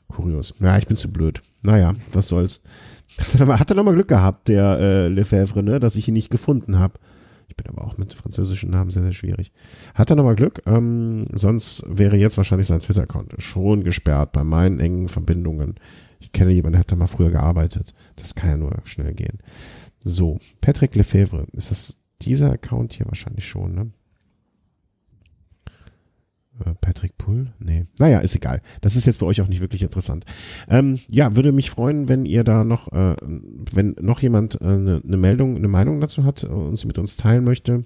Kurios. Ja, ich bin zu blöd. Naja, was soll's. Hat er nochmal Glück gehabt, der äh, Lefebvre, ne, dass ich ihn nicht gefunden habe. Ich bin aber auch mit französischen Namen sehr, sehr schwierig. Hat er nochmal Glück? Ähm, sonst wäre jetzt wahrscheinlich sein Twitter-Account schon gesperrt bei meinen engen Verbindungen. Kenne jemanden, der hat da mal früher gearbeitet. Das kann ja nur schnell gehen. So, Patrick Lefebvre. Ist das dieser Account hier wahrscheinlich schon, ne? Äh, Patrick Pull? Nee. Naja, ist egal. Das ist jetzt für euch auch nicht wirklich interessant. Ähm, ja, würde mich freuen, wenn ihr da noch, äh, wenn noch jemand eine äh, ne, ne Meldung, eine Meinung dazu hat und sie mit uns teilen möchte.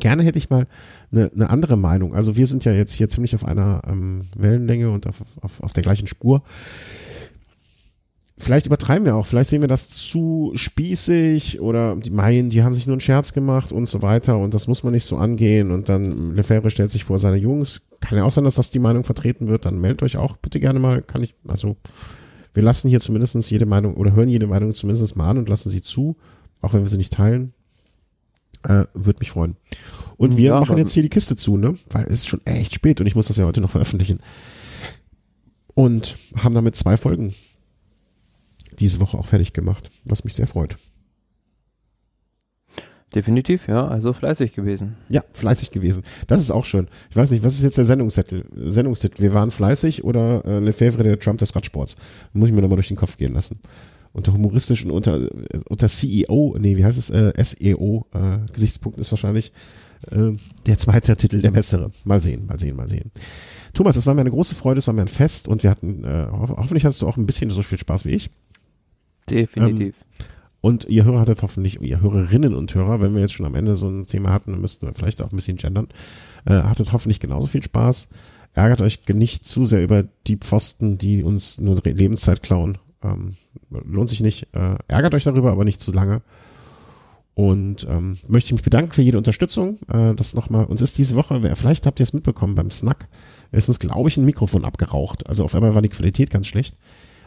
Gerne hätte ich mal eine, eine andere Meinung. Also wir sind ja jetzt hier ziemlich auf einer ähm, Wellenlänge und auf, auf, auf der gleichen Spur vielleicht übertreiben wir auch, vielleicht sehen wir das zu spießig oder die meinen, die haben sich nur einen Scherz gemacht und so weiter und das muss man nicht so angehen und dann Lefebvre stellt sich vor seine Jungs. Kann ja auch sein, dass das die Meinung vertreten wird, dann meldet euch auch bitte gerne mal, kann ich, also wir lassen hier zumindestens jede Meinung oder hören jede Meinung zumindest mal an und lassen sie zu, auch wenn wir sie nicht teilen. Äh, Würde mich freuen. Und wir ja, machen jetzt hier die Kiste zu, ne? Weil es ist schon echt spät und ich muss das ja heute noch veröffentlichen. Und haben damit zwei Folgen diese Woche auch fertig gemacht, was mich sehr freut. Definitiv, ja, also fleißig gewesen. Ja, fleißig gewesen. Das ist auch schön. Ich weiß nicht, was ist jetzt der Sendungstitel? Sendungstitel, wir waren fleißig oder äh, Lefebvre, der Trump des Radsports? Muss ich mir nochmal durch den Kopf gehen lassen. Unter humoristischen, unter, unter CEO, nee, wie heißt es, äh, SEO, äh, Gesichtspunkt ist wahrscheinlich äh, der zweite Titel der bessere. Mal sehen, mal sehen, mal sehen. Thomas, es war mir eine große Freude, es war mir ein Fest und wir hatten, äh, hoffentlich hattest du auch ein bisschen so viel Spaß wie ich. Definitiv. Ähm, und ihr Hörer hattet hoffentlich, ihr Hörerinnen und Hörer, wenn wir jetzt schon am Ende so ein Thema hatten, dann müssten wir vielleicht auch ein bisschen gendern, äh, hattet hoffentlich genauso viel Spaß. Ärgert euch nicht zu sehr über die Pfosten, die uns nur Lebenszeit klauen. Ähm, lohnt sich nicht. Äh, ärgert euch darüber, aber nicht zu lange. Und ähm, möchte ich mich bedanken für jede Unterstützung. Äh, das nochmal, uns ist diese Woche, vielleicht habt ihr es mitbekommen, beim Snack ist uns, glaube ich, ein Mikrofon abgeraucht. Also auf einmal war die Qualität ganz schlecht.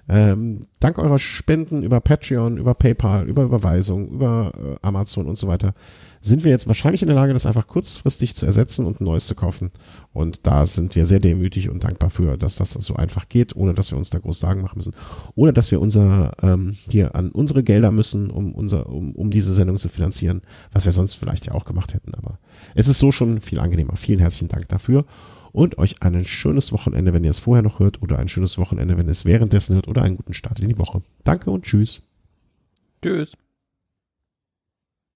Ähm, dank eurer Spenden über Patreon, über PayPal, über Überweisung, über äh, Amazon und so weiter sind wir jetzt wahrscheinlich in der Lage, das einfach kurzfristig zu ersetzen und ein neues zu kaufen. Und da sind wir sehr demütig und dankbar für, dass das so einfach geht, ohne dass wir uns da groß Sagen machen müssen. Ohne dass wir unser ähm, hier an unsere Gelder müssen, um unser, um, um diese Sendung zu finanzieren, was wir sonst vielleicht ja auch gemacht hätten. Aber es ist so schon viel angenehmer. Vielen herzlichen Dank dafür und euch ein schönes Wochenende, wenn ihr es vorher noch hört oder ein schönes Wochenende, wenn ihr es währenddessen hört oder einen guten Start in die Woche. Danke und tschüss. Tschüss.